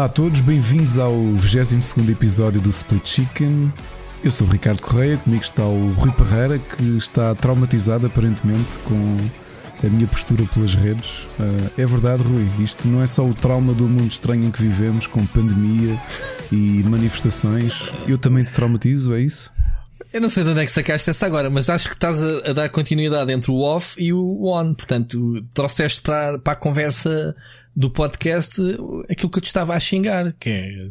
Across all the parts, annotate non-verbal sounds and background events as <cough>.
Olá a todos, bem-vindos ao 22 episódio do Split Chicken. Eu sou o Ricardo Correia, comigo está o Rui Parreira, que está traumatizado aparentemente com a minha postura pelas redes. Uh, é verdade, Rui, isto não é só o trauma do mundo estranho em que vivemos, com pandemia e manifestações. Eu também te traumatizo, é isso? Eu não sei de onde é que sacaste essa agora, mas acho que estás a, a dar continuidade entre o off e o on. Portanto, trouxeste para, para a conversa do podcast aquilo que eu te estava a xingar, que é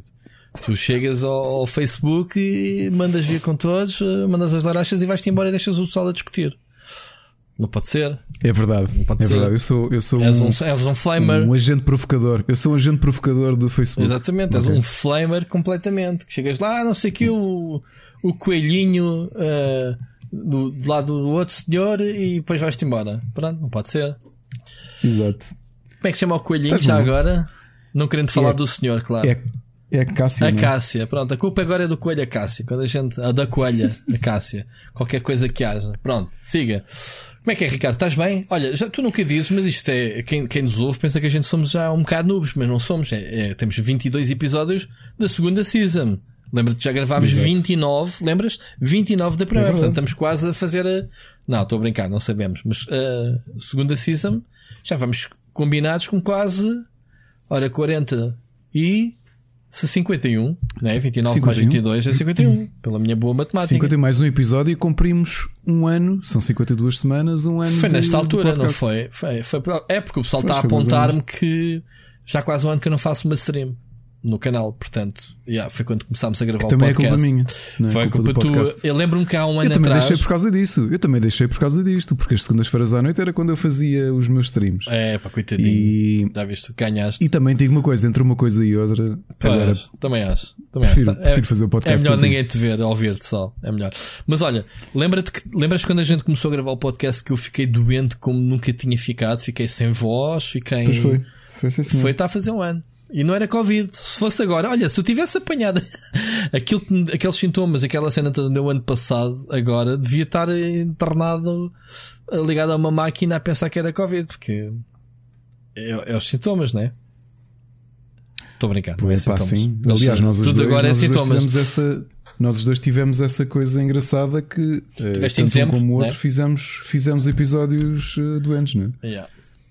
tu chegas ao, ao Facebook e mandas vir com todos, mandas as larachas e vais-te embora e deixas o pessoal a discutir. Não pode ser. É verdade. Não pode é ser. verdade. Eu sou, eu sou és um, um, és um flamer. Um agente provocador. Eu sou um agente provocador do Facebook. Exatamente, okay. és um flamer completamente. Que chegas lá, não sei que o, o coelhinho uh, do, do lado do outro senhor e depois vais-te embora. Pronto, não pode ser. Exato. Como é que se chama o coelhinho já bom. agora? Não querendo falar é, do senhor, claro. É, é a Cássia. A né? Cássia, pronto. A culpa agora é do coelho a Cássia. Quando a gente. A da coelha, a Cássia. Qualquer coisa que haja. Pronto, siga. Como é que é, Ricardo? Estás bem? Olha, já tu nunca dizes, mas isto é. Quem, quem nos ouve pensa que a gente somos já um bocado noobs, mas não somos. É, é, temos 22 episódios da segunda season. Lembra-te já gravámos Exato. 29, lembras? 29 da primeira. É Portanto, estamos quase a fazer a. Não, estou a brincar, não sabemos. Mas a uh, segunda season já vamos combinados com quase, ora, 40 e 51, né? 29 51. mais 22 é 51, <laughs> pela minha boa matemática. 51 mais um episódio e cumprimos um ano, são 52 semanas, um ano. Foi nesta altura, não foi? foi? foi? É porque o pessoal está a apontar-me que já há quase um ano que eu não faço uma stream no canal, portanto, yeah, foi quando começámos a gravar que o também podcast. Também é culpa minha. Foi culpa, culpa tua. Eu lembro-me que há um ano eu também atrás. deixei por causa disso. Eu também deixei por causa disto, porque as segundas-feiras à noite era quando eu fazia os meus streams. É, pá, coitadinho. E... Já viste, ganhaste. E também digo uma coisa, entre uma coisa e outra. Pois, agora, também acho. Também prefiro, acho. prefiro é, fazer o podcast. É melhor ninguém te ver, ouvir-te só. É melhor. Mas olha, lembra-te que, lembras quando a gente começou a gravar o podcast que eu fiquei doente como nunca tinha ficado? Fiquei sem voz, fiquei. Pois foi. Foi, sim, foi, está a fazer um ano. E não era Covid. Se fosse agora, olha, se eu tivesse apanhado <laughs> aquilo, aqueles sintomas, aquela cena toda do meu ano passado, agora devia estar internado, ligado a uma máquina a pensar que era Covid, porque é, é os sintomas, não é? Estou a brincar. É pá, sim. Aliás, nós Tudo dois, agora é é sintomas. Essa, nós os dois tivemos essa coisa engraçada que, eh, tanto dezembro, um como o outro, né? fizemos, fizemos episódios uh, doentes, não é? Yeah.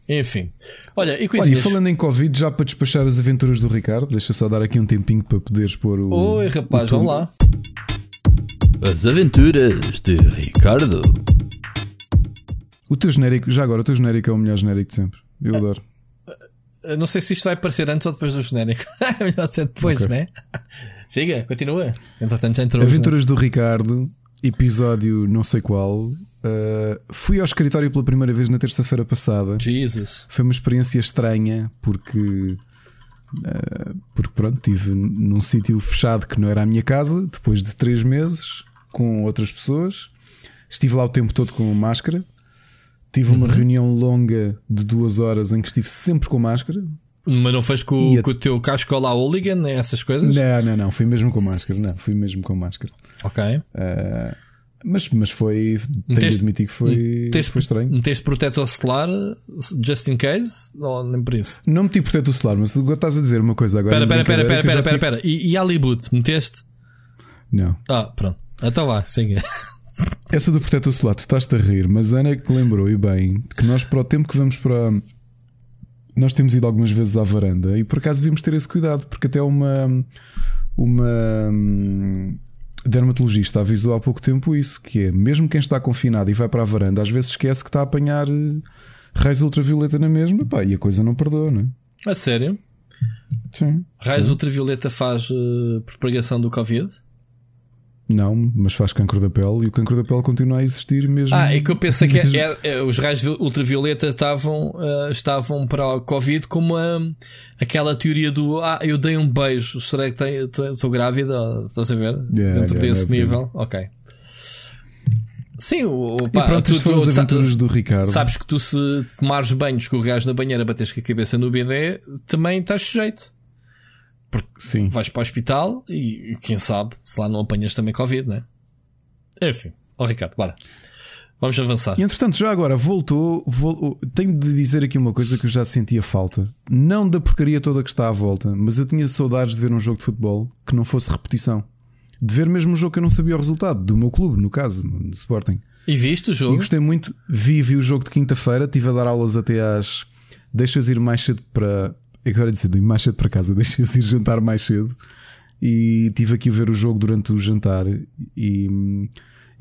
Enfim. Olha, e coisinhas... Olha, falando em Covid, já para despachar as aventuras do Ricardo, deixa só dar aqui um tempinho para poderes pôr o. Oi, rapaz, vamos lá. As aventuras de Ricardo. O teu genérico, já agora, o teu genérico é o melhor genérico de sempre. Eu ah, adoro. Não sei se isto vai aparecer antes ou depois do genérico. <laughs> é melhor ser depois, okay. né? Siga, continua. Entretanto, já entrou. Aventuras do Ricardo, episódio não sei qual. Uh, fui ao escritório pela primeira vez na terça-feira passada. Jesus. Foi uma experiência estranha porque. Uh, porque pronto, estive num sítio fechado que não era a minha casa, depois de três meses, com outras pessoas. Estive lá o tempo todo com máscara. Tive uma uhum. reunião longa de duas horas em que estive sempre com máscara. Mas não fez com, a... com o teu casco lá hooligan, essas coisas? Não, não, não. Fui mesmo com máscara. Não, fui mesmo com máscara. Ok. Uh, mas, mas foi. Tenho de admitir que foi, teste, foi estranho. Meteste protetor solar just in case? Ou nem por isso? Não meti protetor solar, mas agora estás a dizer uma coisa agora. Espera, espera, espera, espera, espera, espera. E, e Aliboot, meteste? Não. Ah, pronto. Então vá, siga. Essa do protetor solar, tu estás-te a rir, mas Ana que lembrou, e bem, que nós para o tempo que vamos para. Nós temos ido algumas vezes à varanda e por acaso devíamos ter esse cuidado, porque até uma. Uma dermatologista avisou há pouco tempo isso, que é mesmo quem está confinado e vai para a varanda, às vezes esquece que está a apanhar eh, raios ultravioleta na mesma, pá, e a coisa não perdoa, não é? A sério? Sim. Raios sim. ultravioleta faz uh, propagação do Covid? Não, mas faz cancro da pele e o cancro da pele continua a existir mesmo. Ah, é que eu pensei que é, é, os raios ultravioleta estavam, uh, estavam para o Covid como a, aquela teoria do Ah, eu dei um beijo, será que estou grávida? Estás a ver? Yeah, Dentro yeah, desse nível. Ok. Sim, o, pá, e pronto, tu, tu, as aventuras do Ricardo. Sabes que tu, se tomares banho, escorregares na banheira, bates com a cabeça no BD, também estás sujeito. Porque Sim. vais para o hospital e, quem sabe se lá não apanhas também Covid, né? Enfim, ó oh, Ricardo, bora. Vamos avançar. E entretanto, já agora voltou, vol- Tenho de dizer aqui uma coisa que eu já sentia falta. Não da porcaria toda que está à volta, mas eu tinha saudades de ver um jogo de futebol que não fosse repetição. De ver mesmo um jogo que eu não sabia o resultado, do meu clube, no caso, no Sporting. E viste o E jogo? gostei muito. Vi, vi o jogo de quinta-feira, estive a dar aulas até às. Deixa-os ir mais cedo para. Agora dizer, ir mais cedo para casa, <laughs> deixa-os ir jantar mais cedo. E estive aqui a ver o jogo durante o jantar e,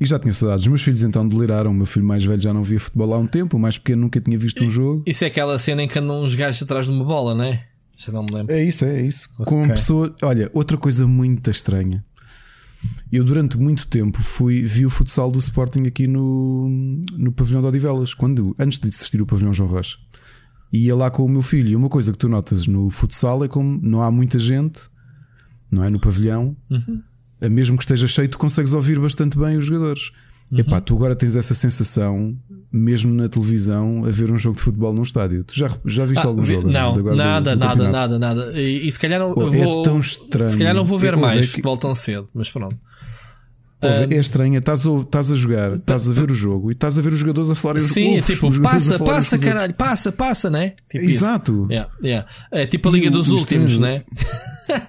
e já tinha saudades. Os meus filhos então deliraram. O meu filho mais velho já não via futebol há um tempo, o mais pequeno nunca tinha visto um jogo. Isso é aquela cena em que andam uns gajos atrás de uma bola, não é? Já não me lembro. É isso, é isso. Com Ok. pessoa. Olha, outra coisa muito estranha. Eu durante muito tempo fui vi o futsal do Sporting aqui no, no pavilhão de Odivelas, quando antes de existir o pavilhão João Rocha. Ia lá com o meu filho. E uma coisa que tu notas no futsal é como não há muita gente, não é? No pavilhão, Uhum. É mesmo que esteja cheio, tu consegues ouvir bastante bem os jogadores. Uhum. Epá, tu agora tens essa sensação, mesmo na televisão, a ver um jogo de futebol num estádio. Tu já, já viste Ah, algum vi- jogo? não, agora do- nada, do nada, nada, nada. E, e se calhar não é vou. tão estranho. Se calhar não vou ver É, mais é que- futebol tão cedo, mas pronto. É estranha, estás a, estás a jogar, estás a ver o jogo e estás a ver os jogadores a falarem Sim, é tipo, passa, passa, caralho, passa, passa, né? Tipo. Exato. Yeah, yeah. É tipo a Liga E o- dos os Últimos, né? <laughs>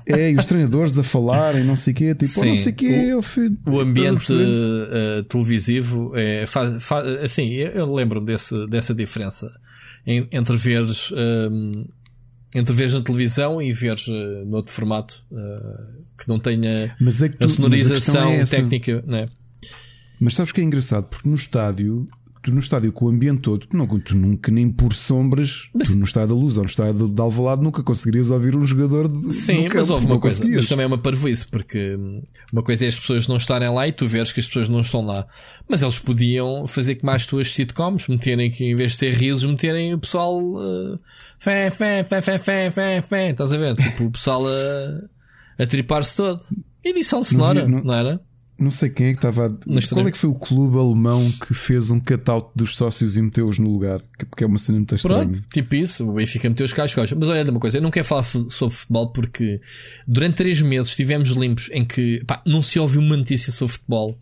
É, e os treinadores a falarem, não sei o quê, tipo, oh, não sei o quê. O Estás a ambiente perceber? eh, televisivo é fa- fa- assim, eu, lembro-me dessa diferença entre veres ehm, entre veres na televisão e veres eh, noutro formato eh, que não tenha Mas é que tu, a mas questão sonorização é técnica, né? Mas sabes que é engraçado? Porque no estádio, tu no estádio com o ambiente todo, tu, não, tu nunca nem por sombras, tu no estádio da luz ou no estádio de Alvalade nunca conseguirias ouvir um jogador de, Sim, no mas campo, houve uma coisa, mas também é uma parvoíce, porque hum, uma coisa é as pessoas não estarem lá e tu veres que as pessoas não estão lá. Mas eles podiam fazer como as tuas sitcoms, meterem que em vez de ter risos, meterem o pessoal uh, fé, fé, fé, fé, fé, fé, fé, estás a ver? Tipo, o pessoal a, a tripar-se todo. Edição sonora, não- não era? Não sei quem é que estava. a- Mas Qual é que foi o clube alemão que fez um cutout dos sócios e meteu-os no lugar? Que- Porque é uma cena muito estranha. Pronto, tipo isso, o Benfica meteu os cascos. Mas olha, uma coisa, eu não quero falar sobre futebol porque durante três meses estivemos limpos em que pá, não se ouviu uma notícia sobre futebol.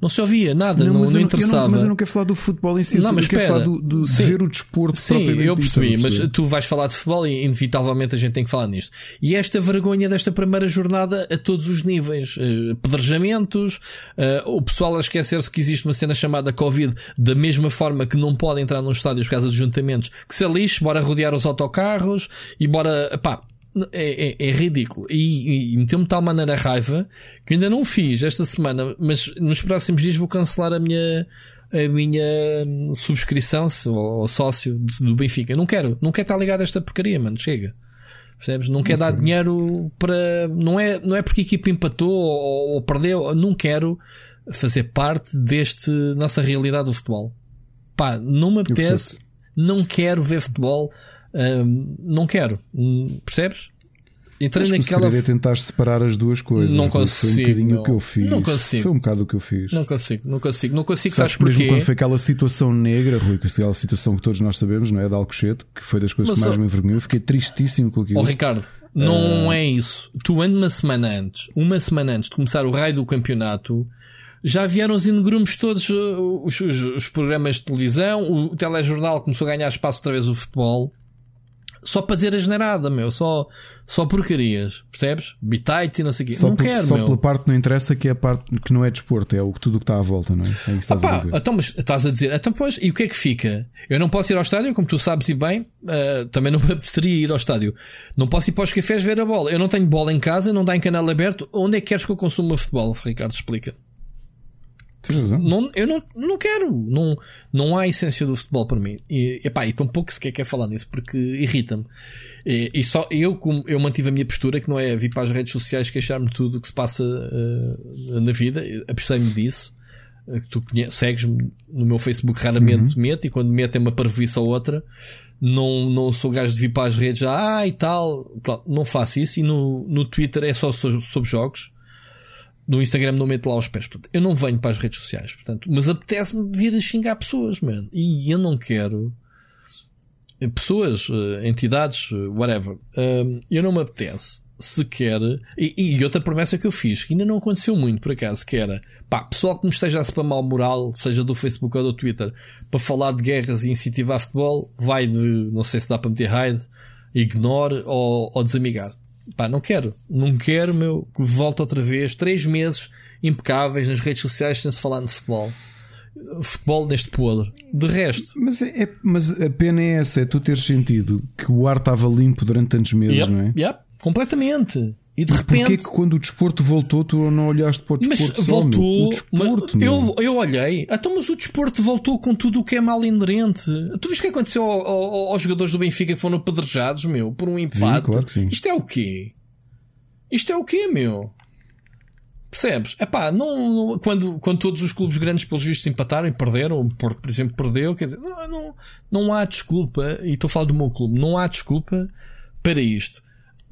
Não se ouvia nada, não, não eu interessava. eu mas eu não quero falar do futebol em si, Não, eu mas quero espera. falar do, do- de Sim. ver o desporto Sim, eu percebi, mas tu vais falar de futebol e inevitavelmente a gente tem que falar nisto. E esta vergonha desta primeira jornada a todos os níveis: Eh, pedrejamentos, eh, o pessoal a esquecer-se que existe uma cena chamada Covid, da mesma forma que não pode entrar nos estádios por causa de juntamentos, que se lixe, bora rodear os autocarros e bora. Pá, é, é- é ridículo. E, e meteu-me de tal maneira a raiva que ainda não fiz esta semana, mas nos próximos dias vou cancelar a minha a minha hum, subscrição ou sócio do Benfica. Não quero, não quero estar ligado a esta porcaria, mano. Chega. Percebes? Não quero dar dinheiro para. Não é, não é porque a equipa empatou ou, ou perdeu. Não quero fazer parte deste nossa realidade do futebol. Pá, não me apetece. Não quero ver futebol. Hum, não quero. Hum, Percebes? Entrei Acho que naquela. segredo é tentar separar as duas coisas. Não Foi consigo, um bocadinho não. o que eu fiz. Não consigo. Foi um bocado o que eu fiz. Não consigo, não consigo, não consigo. Sabes Sabes, que mesmo porquê? quando foi aquela situação negra, Rui, que aquela situação que todos nós sabemos, não é? De Alcochete, que foi das coisas Mas que mais só- me envergonhou, fiquei tristíssimo com aquilo. Ó Ricardo, não é isso. Tu ando uma semana antes, uma semana antes de começar o raio do campeonato, já vieram os inegrumes todos, uh, os, os- os programas de televisão, o telejornal começou a ganhar espaço outra vez o futebol. Só para dizer a generada, meu, só, só porcarias, percebes? Bitites e não sei o quê. Só, não por- quero, só meu. pela parte que não interessa, que é a parte que não é desporto, é o, tudo o que está à volta, não é? É isso que estás a Pá, dizer. então, mas estás a dizer, então, pois, e o que é que fica? Eu não posso ir ao estádio, como tu sabes e bem, ah, também não me <laughs> apeteceria ir ao estádio. Não posso ir para os cafés ver a bola. Eu não tenho bola em casa, não dá em canal aberto. Onde é que queres que eu consuma futebol, Ricardo? Explica. Não, eu não, não quero. Não, não há essência do futebol para mim. E, epá, e tão pouco sequer quer falar nisso porque irrita-me. E, e só eu, como eu mantive a minha postura, que não é vir para as redes sociais queixar-me de tudo o que se passa eh, na vida, abstei-me disso. Eh, que tu segues-me no meu Facebook, raramente meto, e quando meto é uma parvoíça ou outra. Não, não sou gajo de vir para as redes, ah e tal. Pronto, não faço isso. E no, no Twitter é só so- sobre jogos no Instagram não meto lá os pés. Portanto, eu não venho para as redes sociais, portanto, mas apetece-me vir a xingar pessoas, mano. E eu não quero pessoas, uh, entidades, uh, whatever. Eu não me apetece sequer. E, e, outra promessa que eu fiz, que ainda não aconteceu muito por acaso, que era pá, pessoal que me esteja a spamar o moral, seja do Facebook ou do Twitter, para falar de guerras e incentivar futebol, vai de não sei se dá para meter raid, ignore ou, ou desamigar. Pá, não quero, não quero, meu, que volte outra vez, três meses impecáveis nas redes sociais sem se falar de futebol futebol neste podre. De resto. Mas, é, é, mas a pena é essa, é tu teres sentido que o ar estava limpo durante tantos meses, yep, não é? Yep, completamente. E de repente. Porquê que quando o desporto voltou, tu não olhaste para o desporto? Mas só, voltou. O desporto, mas eu, eu olhei. Então, mas o desporto voltou com tudo o que é mal inerente. Tu viste o que aconteceu ao, ao, aos jogadores do Benfica que foram apedrejados, meu, por um empate? Sim, claro que sim. Isto é o quê? Isto é o quê, meu? Percebes? Epá, não, não, quando, quando todos os clubes grandes, pelos vistos, empataram e perderam, o Porto, por exemplo, perdeu, quer dizer, não, não, não há desculpa, e estou a falar do meu clube, não há desculpa para isto.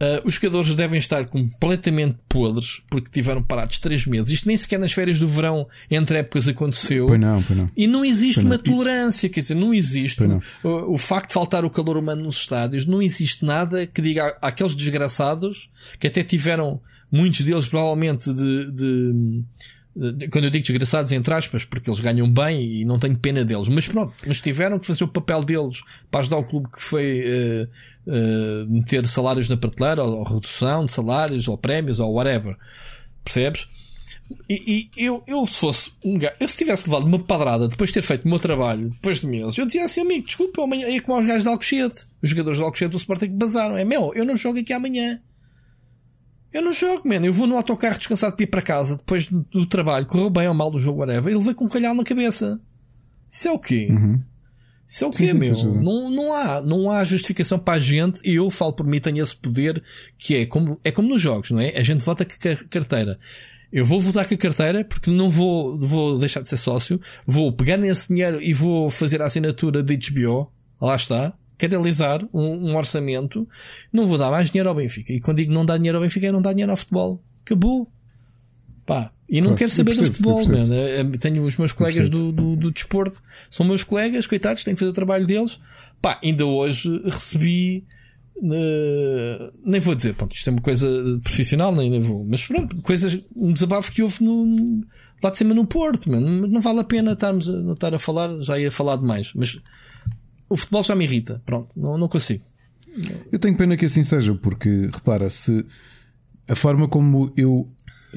Uh, os jogadores devem estar completamente podres porque tiveram parados 3 meses. Isto nem sequer nas férias do verão entre épocas aconteceu. Pois não, pois não. E não existe pois uma não. tolerância, quer dizer, não existe não. O, o, facto de faltar o calor humano nos estádios, não existe nada que diga àqueles desgraçados que até tiveram muitos deles provavelmente de, de, de, quando eu digo desgraçados entre aspas, porque eles ganham bem e não tenho pena deles, mas pronto, mas tiveram que fazer o papel deles para ajudar o clube que foi uh, uh, meter salários na prateleira, ou, ou, redução de salários, ou prémios, ou whatever. Percebes? E, e, eu, eu se fosse um gajo, eu se tivesse levado uma padrada depois de ter feito o meu trabalho, depois de meses, eu dizia assim, amigo, desculpa, amanhã é como os gajos de Alcochete, os jogadores de Alcochete do Sporting que basaram, é meu, eu não jogo aqui amanhã. Eu não jogo, mano. Eu vou no autocarro descansado para ir para casa depois do, do trabalho, correu bem ou mal do jogo, whatever. Ele veio com um calhau na cabeça. Isso é o quê? Uhum. Isso é o quê, sim, meu? Não, não, há, não há justificação para a gente. E eu falo por mim, tenho esse poder que é como, é como nos jogos, não é? A gente vota com a carteira. Eu vou votar com a carteira porque não vou, vou deixar de ser sócio. Vou pegar nesse dinheiro e vou fazer a assinatura de HBO. Lá está canalizar um, um, orçamento, não vou dar mais dinheiro ao Benfica. E quando digo não dá dinheiro ao Benfica, é não dá dinheiro ao futebol. Acabou. Pá. E não claro, quero saber do futebol, mano. É, é, tenho os meus colegas do, do, do, desporto, são meus colegas, coitados, tenho que fazer o trabalho deles. Pá, ainda hoje recebi. Uh, nem vou dizer, pronto, isto é uma coisa profissional, nem, nem vou, mas pronto, coisas, um desabafo que houve no, lá de cima no Porto, mano. não vale a pena estarmos a, estar a falar, já ia falar demais, mas o futebol já me irrita. Pronto, não, não consigo. Eu tenho pena que assim seja, porque repara, se a forma como eu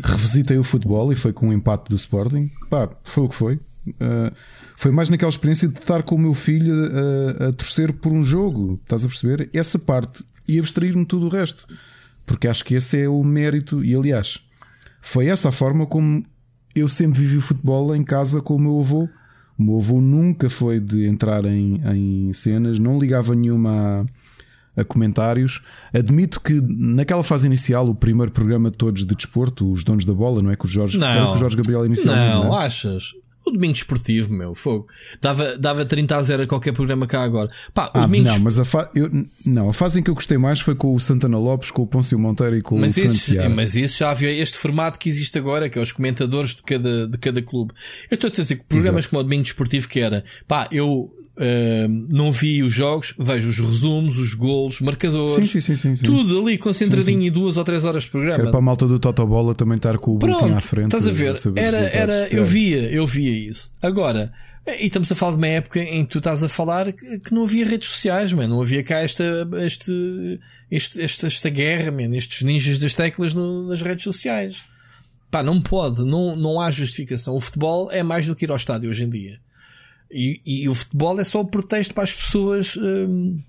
revisitei o futebol e foi com o empate do Sporting, pá, foi o que foi. Uh, foi mais naquela experiência de estar com o meu filho a, a torcer por um jogo, estás a perceber? Essa parte e abstrair-me tudo o resto, porque acho que esse é o mérito. E aliás, foi essa a forma como eu sempre vivi o futebol em casa com o meu avô o meu avô nunca foi de entrar em, em cenas, não ligava nenhuma a, a, comentários. Admito que naquela fase inicial, o primeiro programa de todos de desporto, os donos da bola, não é? Com o Jorge, não, com o Jorge Gabriel inicialmente. Não, não é? achas? O domingo desportivo, meu, fogo. Dava, dava 30 a 0 a qualquer programa cá agora. Pá, ah, domingo não, mas a, fa... eu, não, a fase em que eu gostei mais foi com o Santana Lopes, com o Pôncio Monteiro e com mas o isso, Mas isso já havia este formato que existe agora, que é os comentadores de cada, de cada clube. Eu estou a dizer que programas Exato. como o domingo desportivo que era, pá, eu Uh, não vi os jogos, vejo os resumos, os golos, os marcadores, sim, sim, sim, tudo ali concentradinho em duas ou três horas de programa. para a malta do Totobola também estar com o Pronto, à frente. Estás a ver? Era, era, eu via, eu via isso. Agora, e estamos a falar de uma época em que tu estás a falar que não havia redes sociais, man. não havia cá esta, este, este, esta, esta guerra, man. estes ninjas das teclas no, nas redes sociais. Pá, não pode, não, não há justificação. O futebol é mais do que ir ao estádio hoje em dia. E, e o futebol é só o pretexto para as pessoas hum,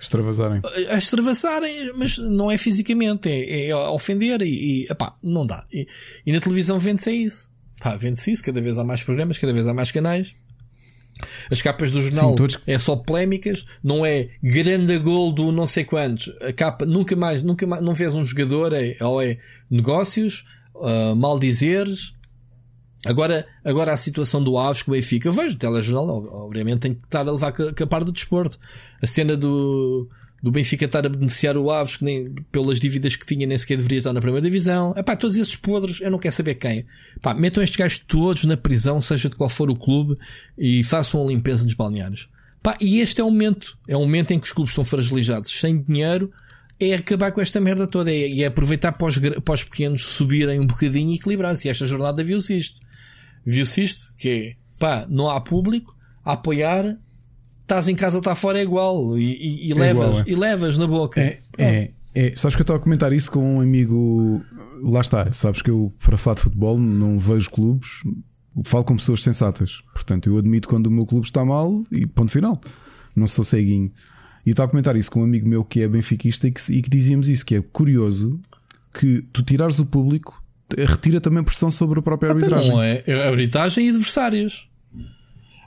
extravasarem. A extravasarem, mas não é fisicamente, é, é ofender e, e epá, não dá. E, e na televisão vende-se isso. vende-se isso, cada vez há mais programas, cada vez há mais canais. As capas do jornal Sim, todos... é só polémicas, não é grande gol do não sei quantos. A capa nunca mais, nunca mais, não vês um jogador, é, ou é negócios, uh, mal dizeres, Agora, agora a situação do Aves com o Benfica, eu vejo o telejornal, obviamente tem que estar a levar a par do desporto. A cena do, do Benfica estar a beneficiar o Aves, que nem pelas dívidas que tinha, nem sequer deveria estar na primeira divisão. Epá, todos esses podres, eu não quero saber quem. Epá, metam estes gajos todos na prisão, seja de qual for o clube, e façam a limpeza dos balneários. Pá, e este é o momento. É o momento em que os clubes estão fragilizados, sem dinheiro. É acabar com esta merda toda. É, é aproveitar para os, para os pequenos subirem um bocadinho e equilibrar-se. E esta jornada viu-se isto. Viu-se isto, que é, pá, não há público a apoiar. Estás em casa, está fora, é igual. E, e, e É levas, igual, é. e levas na boca. É, é, é. Sabes que eu estava a comentar isso com um amigo. Lá está, sabes que eu, para falar de futebol, não vejo clubes, falo com pessoas sensatas. Portanto, eu admito quando o meu clube está mal e ponto final. Não sou ceguinho. E estava a comentar isso com um amigo meu que é benfiquista e que, e que dizíamos isso: que é curioso que tu tirares o público, retira também pressão sobre a própria Até arbitragem. não é arbitragem e adversários.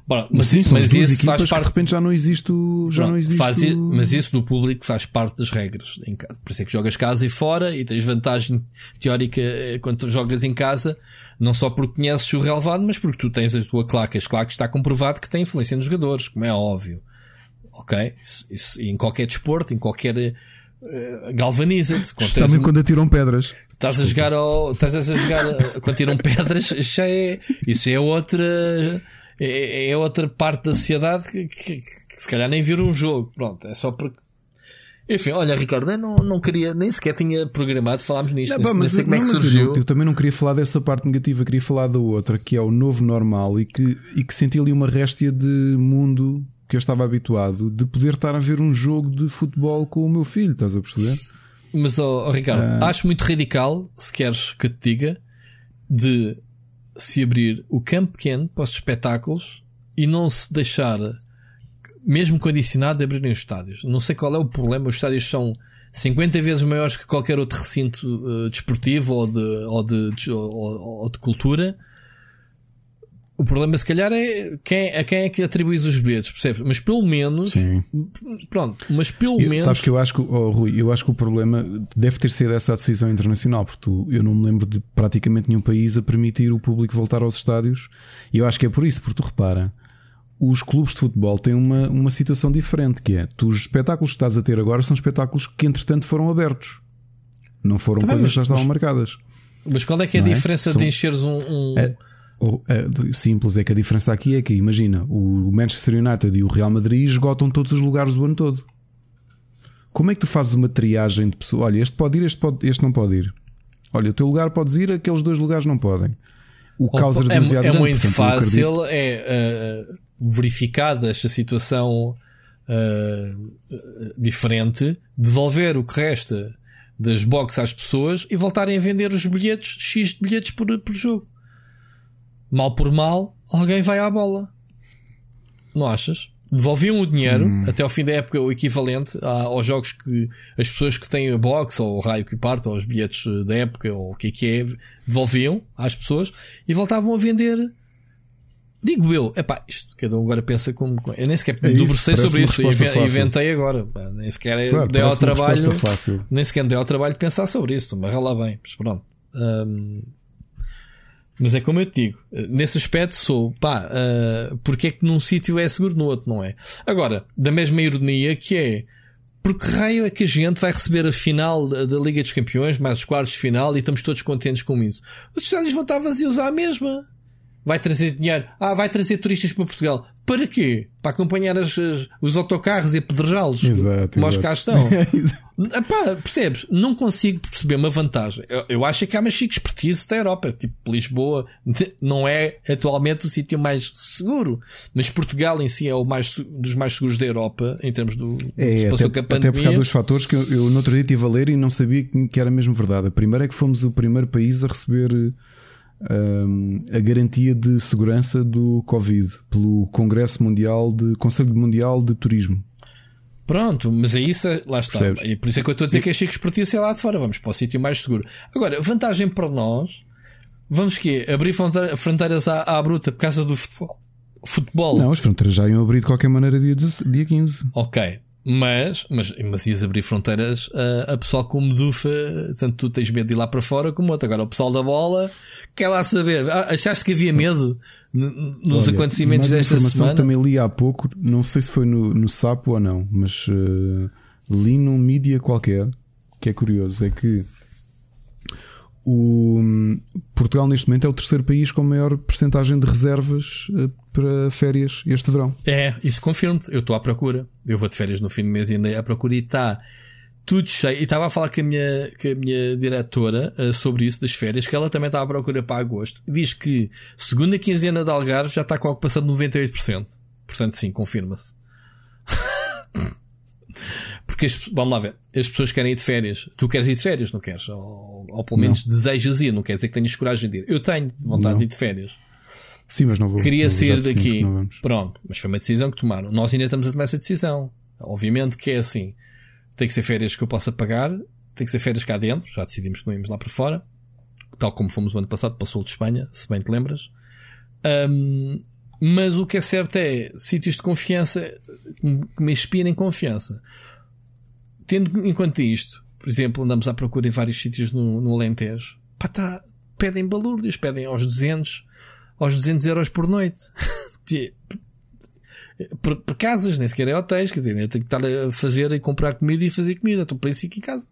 Bora, mas, Sim, mas isso faz parte de repente já não existe o- já Pronto, não existe faz o- mas isso do público faz parte das regras em casa. Por isso é que jogas casa e fora e tens vantagem teórica eh, quando jogas em casa, não só porque conheces o relevado, mas porque tu tens a tua claque. As claques está comprovado que tem influência nos jogadores, como é óbvio. Ok? Isso, isso em qualquer desporto, em qualquer. eh, galvaniza-te. Especialmente um- quando atiram pedras. Estás a jogar ao, estás a jogar quando tiram pedras, isso já é, isso é outra, é, é outra parte da sociedade que, que- que se calhar nem viram um jogo. Pronto, é só porque. Enfim, olha, Ricardo, eu não, não queria, nem sequer tinha programado falarmos nisto. Não, nem mas, sei como é que surgiu. Eu, eu também não queria falar dessa parte negativa, queria falar da outra, que é o novo normal e que, e que senti ali uma réstia de mundo que eu estava habituado de poder estar a ver um jogo de futebol com o meu filho, estás a perceber? Mas, ó, ó, Ricardo, Ah. acho muito radical, se queres que te diga, de se abrir o campo pequeno para os espetáculos e não se deixar, mesmo condicionado, de abrirem os estádios. Não sei qual é o problema, os estádios são 50 vezes maiores que qualquer outro recinto eh, desportivo ou de, ou, de, ou- ou de cultura. O problema, se calhar, é quem, a quem é que atribuis os bilhetes, percebes? Mas pelo menos, Sim. pronto, mas pelo Eu- menos. sabes que eu acho que, oh, Rui, eu acho que o problema deve ter sido essa decisão internacional, porque tu- eu não me lembro de praticamente nenhum país a permitir o público voltar aos estádios. E eu acho que é por isso, porque tu repara, os clubes de futebol têm uma, uma situação diferente, que é tu, os espetáculos que estás a ter agora são espetáculos que entretanto foram abertos. Não foram Tá bem, coisas mas- que já estavam mas- marcadas. Mas qual é que é a Não é? diferença São- de encheres um. um- É, é, simples é que a diferença aqui é que, imagina, o Manchester United e o Real Madrid esgotam todos os lugares o ano todo. Como é que tu fazes uma triagem de pessoas? Olha, este pode ir, este, pode, este não pode ir. Olha, o teu lugar podes ir, aqueles dois lugares não podem. O causa é, demasiado é grande, muito fácil, é uh, verificada esta situação uh, diferente, devolver o que resta das boxes às pessoas e voltarem a vender os bilhetes, X de bilhetes por, por jogo. Mal por mal, alguém vai à bola. Não achas? Devolviam o dinheiro Hum. até ao fim da época, o equivalente aos jogos que as pessoas que têm a box ou o raio que parte, ou os bilhetes eh, da época, ou o que é que é, devolviam às pessoas e voltavam a vender. Digo eu, epá, isto cada um agora pensa como. Eu nem sequer me É debrucei sobre isso, fácil. inventei agora. pá, nem sequer Claro, dei ao trabalho. Nem sequer me deu ao trabalho de pensar sobre isso, mas lá bem, mas pronto. Hum, mas é como eu te digo, nesse aspecto sou, pá, uh, porque é que num sítio é seguro, no outro não é? Agora, da mesma ironia que é, porque raio é que a gente vai receber a final da, Liga dos Campeões, mais os quartos de final, e estamos todos contentes com isso? Os estádios vão estar vazios à mesma. Vai trazer dinheiro. Ah, vai trazer turistas para Portugal. Para quê? Para acompanhar as- as- os autocarros e apedrejá-los. Exato, Como os cá estão. <laughs> Epá, percebes? Não consigo perceber uma vantagem. Eu, eu acho que há uma chique expertise da Europa. Tipo, Lisboa <laughs> não é atualmente o sítio mais seguro. Mas Portugal em si é o mais, dos mais seguros da Europa, em termos do que se É, passou até, com a até porque há pandemia. dois fatores que eu, eu no outro dia estive a ler e não sabia que, que era mesmo verdade. A primeira é que fomos o primeiro país a receber a garantia de segurança do Covid pelo Congresso Mundial de Conselho Mundial de Turismo. Pronto, mas é isso, lá está. Percebes? E por isso é que eu estou a dizer que é chique expertise é lá de fora. Vamos para o sítio mais seguro. Agora, vantagem para nós, vamos que Abrir fronte- fronteiras à, à bruta por causa do futebol. Futebol. Não, as fronteiras já iam abrir de qualquer maneira dia, 16 dia 15. Ok. Mas, mas, mas ias abrir fronteiras a, a pessoal com medufa, tanto tu tens medo de ir lá para fora como outro. Agora o pessoal da bola quer lá saber. Ah, achaste que havia medo nos Olha, acontecimentos desta informação semana? que também li há pouco, não sei se foi no, no Sapo ou não, mas eh, li num mídia qualquer, que é curioso, é que O, Portugal, neste momento, é o terceiro país com maior percentagem de reservas eh, para férias este verão. É, isso confirmo-te. Eu estou à procura. Eu vou de férias no fim do mês e andei à procura e está tudo cheio. E estava a falar com a minha, com a minha diretora uh, sobre isso das férias, que ela também está à procura para agosto. Diz que segunda quinzena de Algarve já está com a ocupação de 98%. Portanto, sim, confirma-se. <laughs> Porque as, vamos lá ver, as pessoas querem ir de férias. Tu queres ir de férias, não queres? Ou, ou pelo menos não. desejas ir, não quer dizer que tenhas coragem de ir. Eu tenho vontade não. de ir de férias. Sim, mas não vou. Queria sair daqui. Pronto, mas foi uma decisão que tomaram. Nós ainda estamos a tomar essa decisão. Obviamente que é assim. Tem que ser férias que eu possa pagar, tem que ser férias cá dentro. Já decidimos que não íamos lá para fora. Tal como fomos o ano passado para o sul de Espanha, se bem te lembras. Um, mas o que é certo é sítios de confiança que me inspirem confiança. Tendo enquanto isto, por exemplo, andamos à procura em vários sítios no, no Alentejo, pá, tá, pedem balúrdios, pedem aos 200, aos 200 euros por noite. <laughs> por, por, casas, nem sequer é hotéis, quer dizer, eu tenho que estar a fazer e comprar comida e fazer comida. Estou para isso aqui em casa.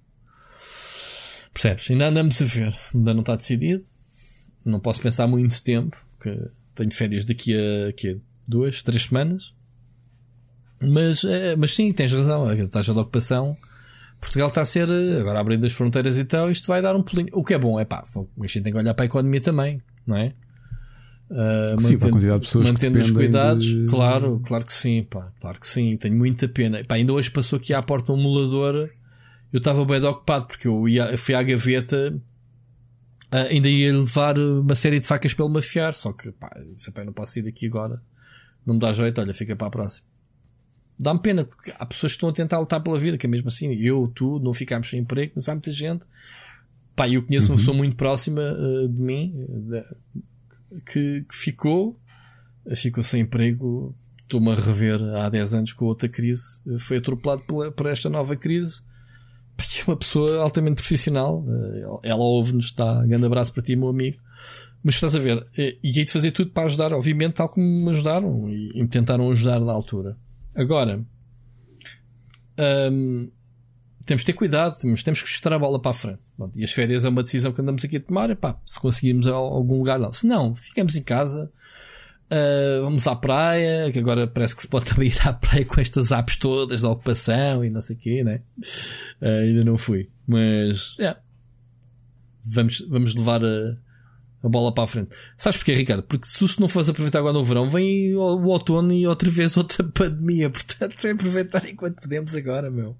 Percebes? Ainda andamos a ver. Ainda não está decidido. Não posso pensar muito tempo, que tenho férias daqui a, aqui a duas, três semanas. Mas, é, mas sim, tens razão. A taxa de ocupação. Portugal está a ser, agora abrindo as fronteiras e tal, isto vai dar um pulinho. O que é bom, é pá, a gente tem que olhar para a economia também, não é? Uh, sim, mantendo, quantidade de pessoas mantendo os cuidados, de... claro, claro que sim, pá, claro que sim, tenho muita pena. Pá, ainda hoje passou aqui à porta um molador, eu estava bem ocupado porque eu ia, fui à gaveta, uh, ainda ia levar uma série de facas para ele mafiar, só que pá, disse, pá, não posso ir daqui agora, não me dá jeito, olha, fica para a próxima. Dá-me pena, porque há pessoas que estão a tentar lutar pela vida, que é mesmo assim, eu, tu, não ficámos sem emprego, mas há muita gente. Pá, eu conheço uhum. uma pessoa muito próxima uh, de mim de, que, que, ficou, ficou sem emprego. Estou-me a rever há 10 anos com outra crise. Foi atropelado pela, por esta nova crise. Porque é uma pessoa altamente profissional. Uh, ela ouve-nos, está. Grande abraço para ti, meu amigo. Mas estás a ver, e hei de fazer tudo para ajudar, obviamente, tal como me ajudaram e, me tentaram ajudar na altura. Agora, um, temos de ter cuidado, temos, temos que estar a bola para a frente. e as férias é uma decisão que andamos aqui a tomar. Epá, se conseguirmos algum lugar, não. Se não, ficamos em casa, uh, vamos à praia, que agora parece que se pode <laughs> também ir à praia com estas apps todas da ocupação e não sei o quê, né? Uh, ainda não fui. Mas, é. Yeah. Vamos, vamos levar a a bola para a frente. Sabes porquê, Ricardo? Porque se isso não fosse aproveitar agora no verão, vem o, o outono e outra vez <laughs> outra pandemia. Portanto, é aproveitar enquanto podemos agora, meu.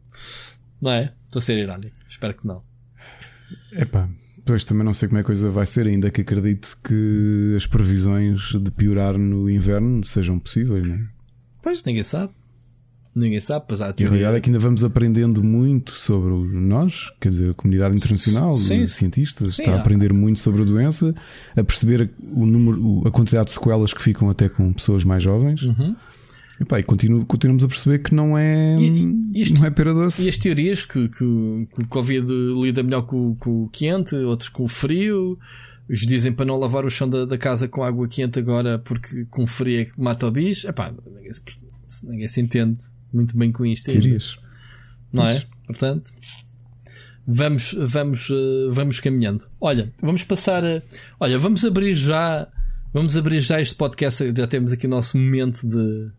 Não é? Estou a ser irónico. Espero que não. Epá, pois também não sei como é que a coisa vai ser, ainda que acredito que as previsões de piorar no inverno sejam possíveis, não é? Pois, ninguém sabe. Ninguém sabe, pois há a teoria. E a realidade é que ainda vamos aprendendo muito sobre nós, quer dizer, a comunidade internacional sim, de cientistas sim, está a aprender muito sobre a doença, a perceber o número, a quantidade de sequelas que ficam até com pessoas mais jovens. Uhum. E, pá, e continuo, continuamos a perceber que não é, e, isto, não é pera doce. E as teorias que, que, que, o Covid lida melhor com, com o quente, outros com o frio. Os dizem para não lavar o chão da, da, casa com água quente agora porque com frio é que mata o bicho. Epá, ninguém se, ninguém se entende muito bem com isto. Teorias. Não é? Portanto, vamos, vamos, uh, vamos caminhando. Olha, vamos passar a, olha, vamos abrir já, vamos abrir já este podcast. Já temos aqui o nosso momento de,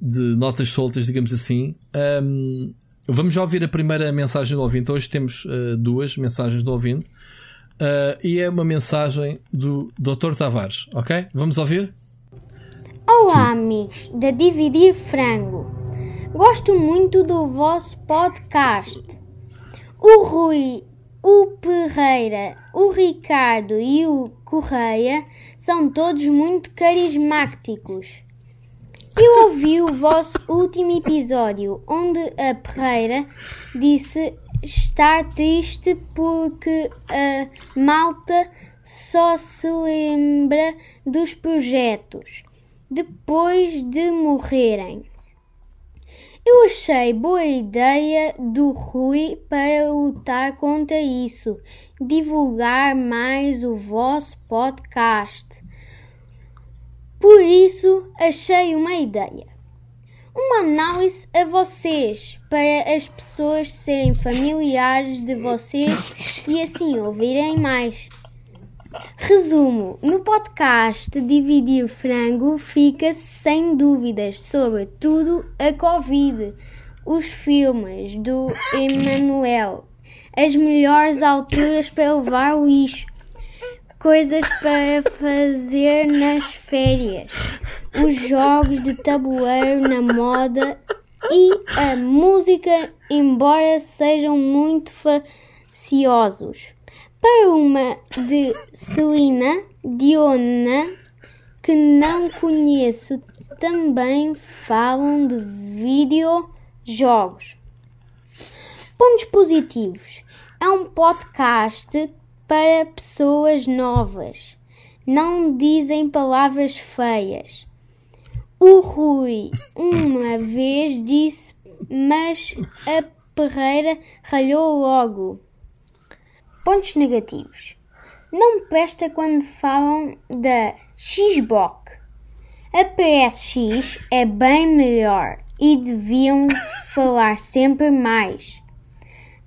de notas soltas, digamos assim. Um, vamos já ouvir a primeira mensagem do ouvinte. Hoje temos uh, duas mensagens do ouvinte. Uh, e é uma mensagem do Dr. Tavares, ok? Vamos ouvir? Olá, Sim. amigos da Dividir Frango. Gosto muito do vosso podcast. O Rui, o Pereira, o Ricardo e o Correia são todos muito carismáticos. Eu ouvi o vosso último episódio, onde a Pereira disse estar triste porque a malta só se lembra dos projetos depois de morrerem. Eu achei boa ideia do Rui para lutar contra isso, divulgar mais o vosso podcast. Por isso, achei uma ideia. uma análise a vocês, para as pessoas serem familiares de vocês e assim ouvirem mais. Resumo: no podcast Dividir Frango fica sem dúvidas sobre tudo a Covid, os filmes do Emanuel, as melhores alturas para levar o lixo, coisas para fazer nas férias, os jogos de tabuleiro na moda e a música, embora sejam muito faciosos. Para uma de Celina Diona que não conheço, também falam de videojogos. Pontos positivos. É um podcast para pessoas novas. Não dizem palavras feias. O Rui uma vez disse, mas a Perreira ralhou logo. Pontos negativos. Não presta quando falam da Xbox. A PSX é bem melhor e deviam falar sempre mais.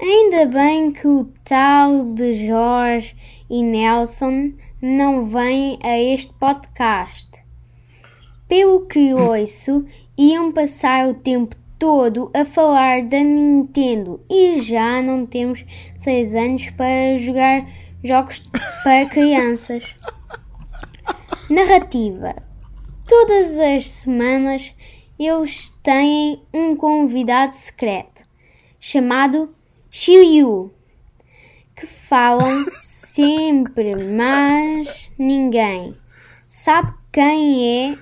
Ainda bem que o tal de Jorge e Nelson não vêm a este podcast. Pelo que ouço, iam passar o tempo todo a falar da Nintendo e já não temos 6 anos para jogar jogos para crianças. Narrativa. Todas as semanas eles têm um convidado secreto chamado Xiu que falam <laughs> sempre, mas ninguém sabe quem é.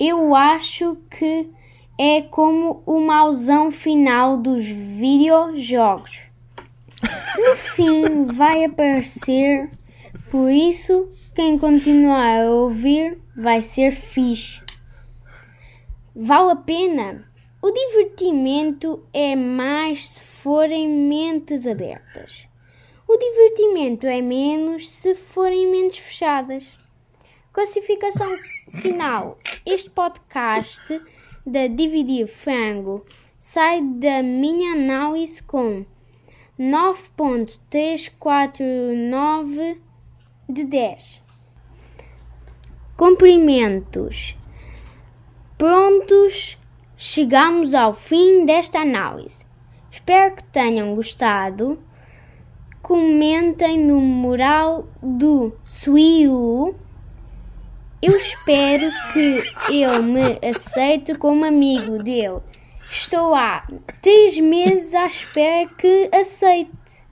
Eu acho que é como o mauzão final dos videojogos. No <laughs> fim vai aparecer, por isso quem continuar a ouvir vai ser fixe. Vale a pena? O divertimento é mais se forem mentes abertas. O divertimento é menos se forem mentes fechadas. Classificação final. Este podcast da Dividir Frango sai da minha análise com 9.349 de 10. Cumprimentos. Prontos, chegamos ao fim desta análise. Espero que tenham gostado. Comentem no mural do Suiu eu espero que ele me aceite como amigo dele. Estou há três meses à espera que aceite.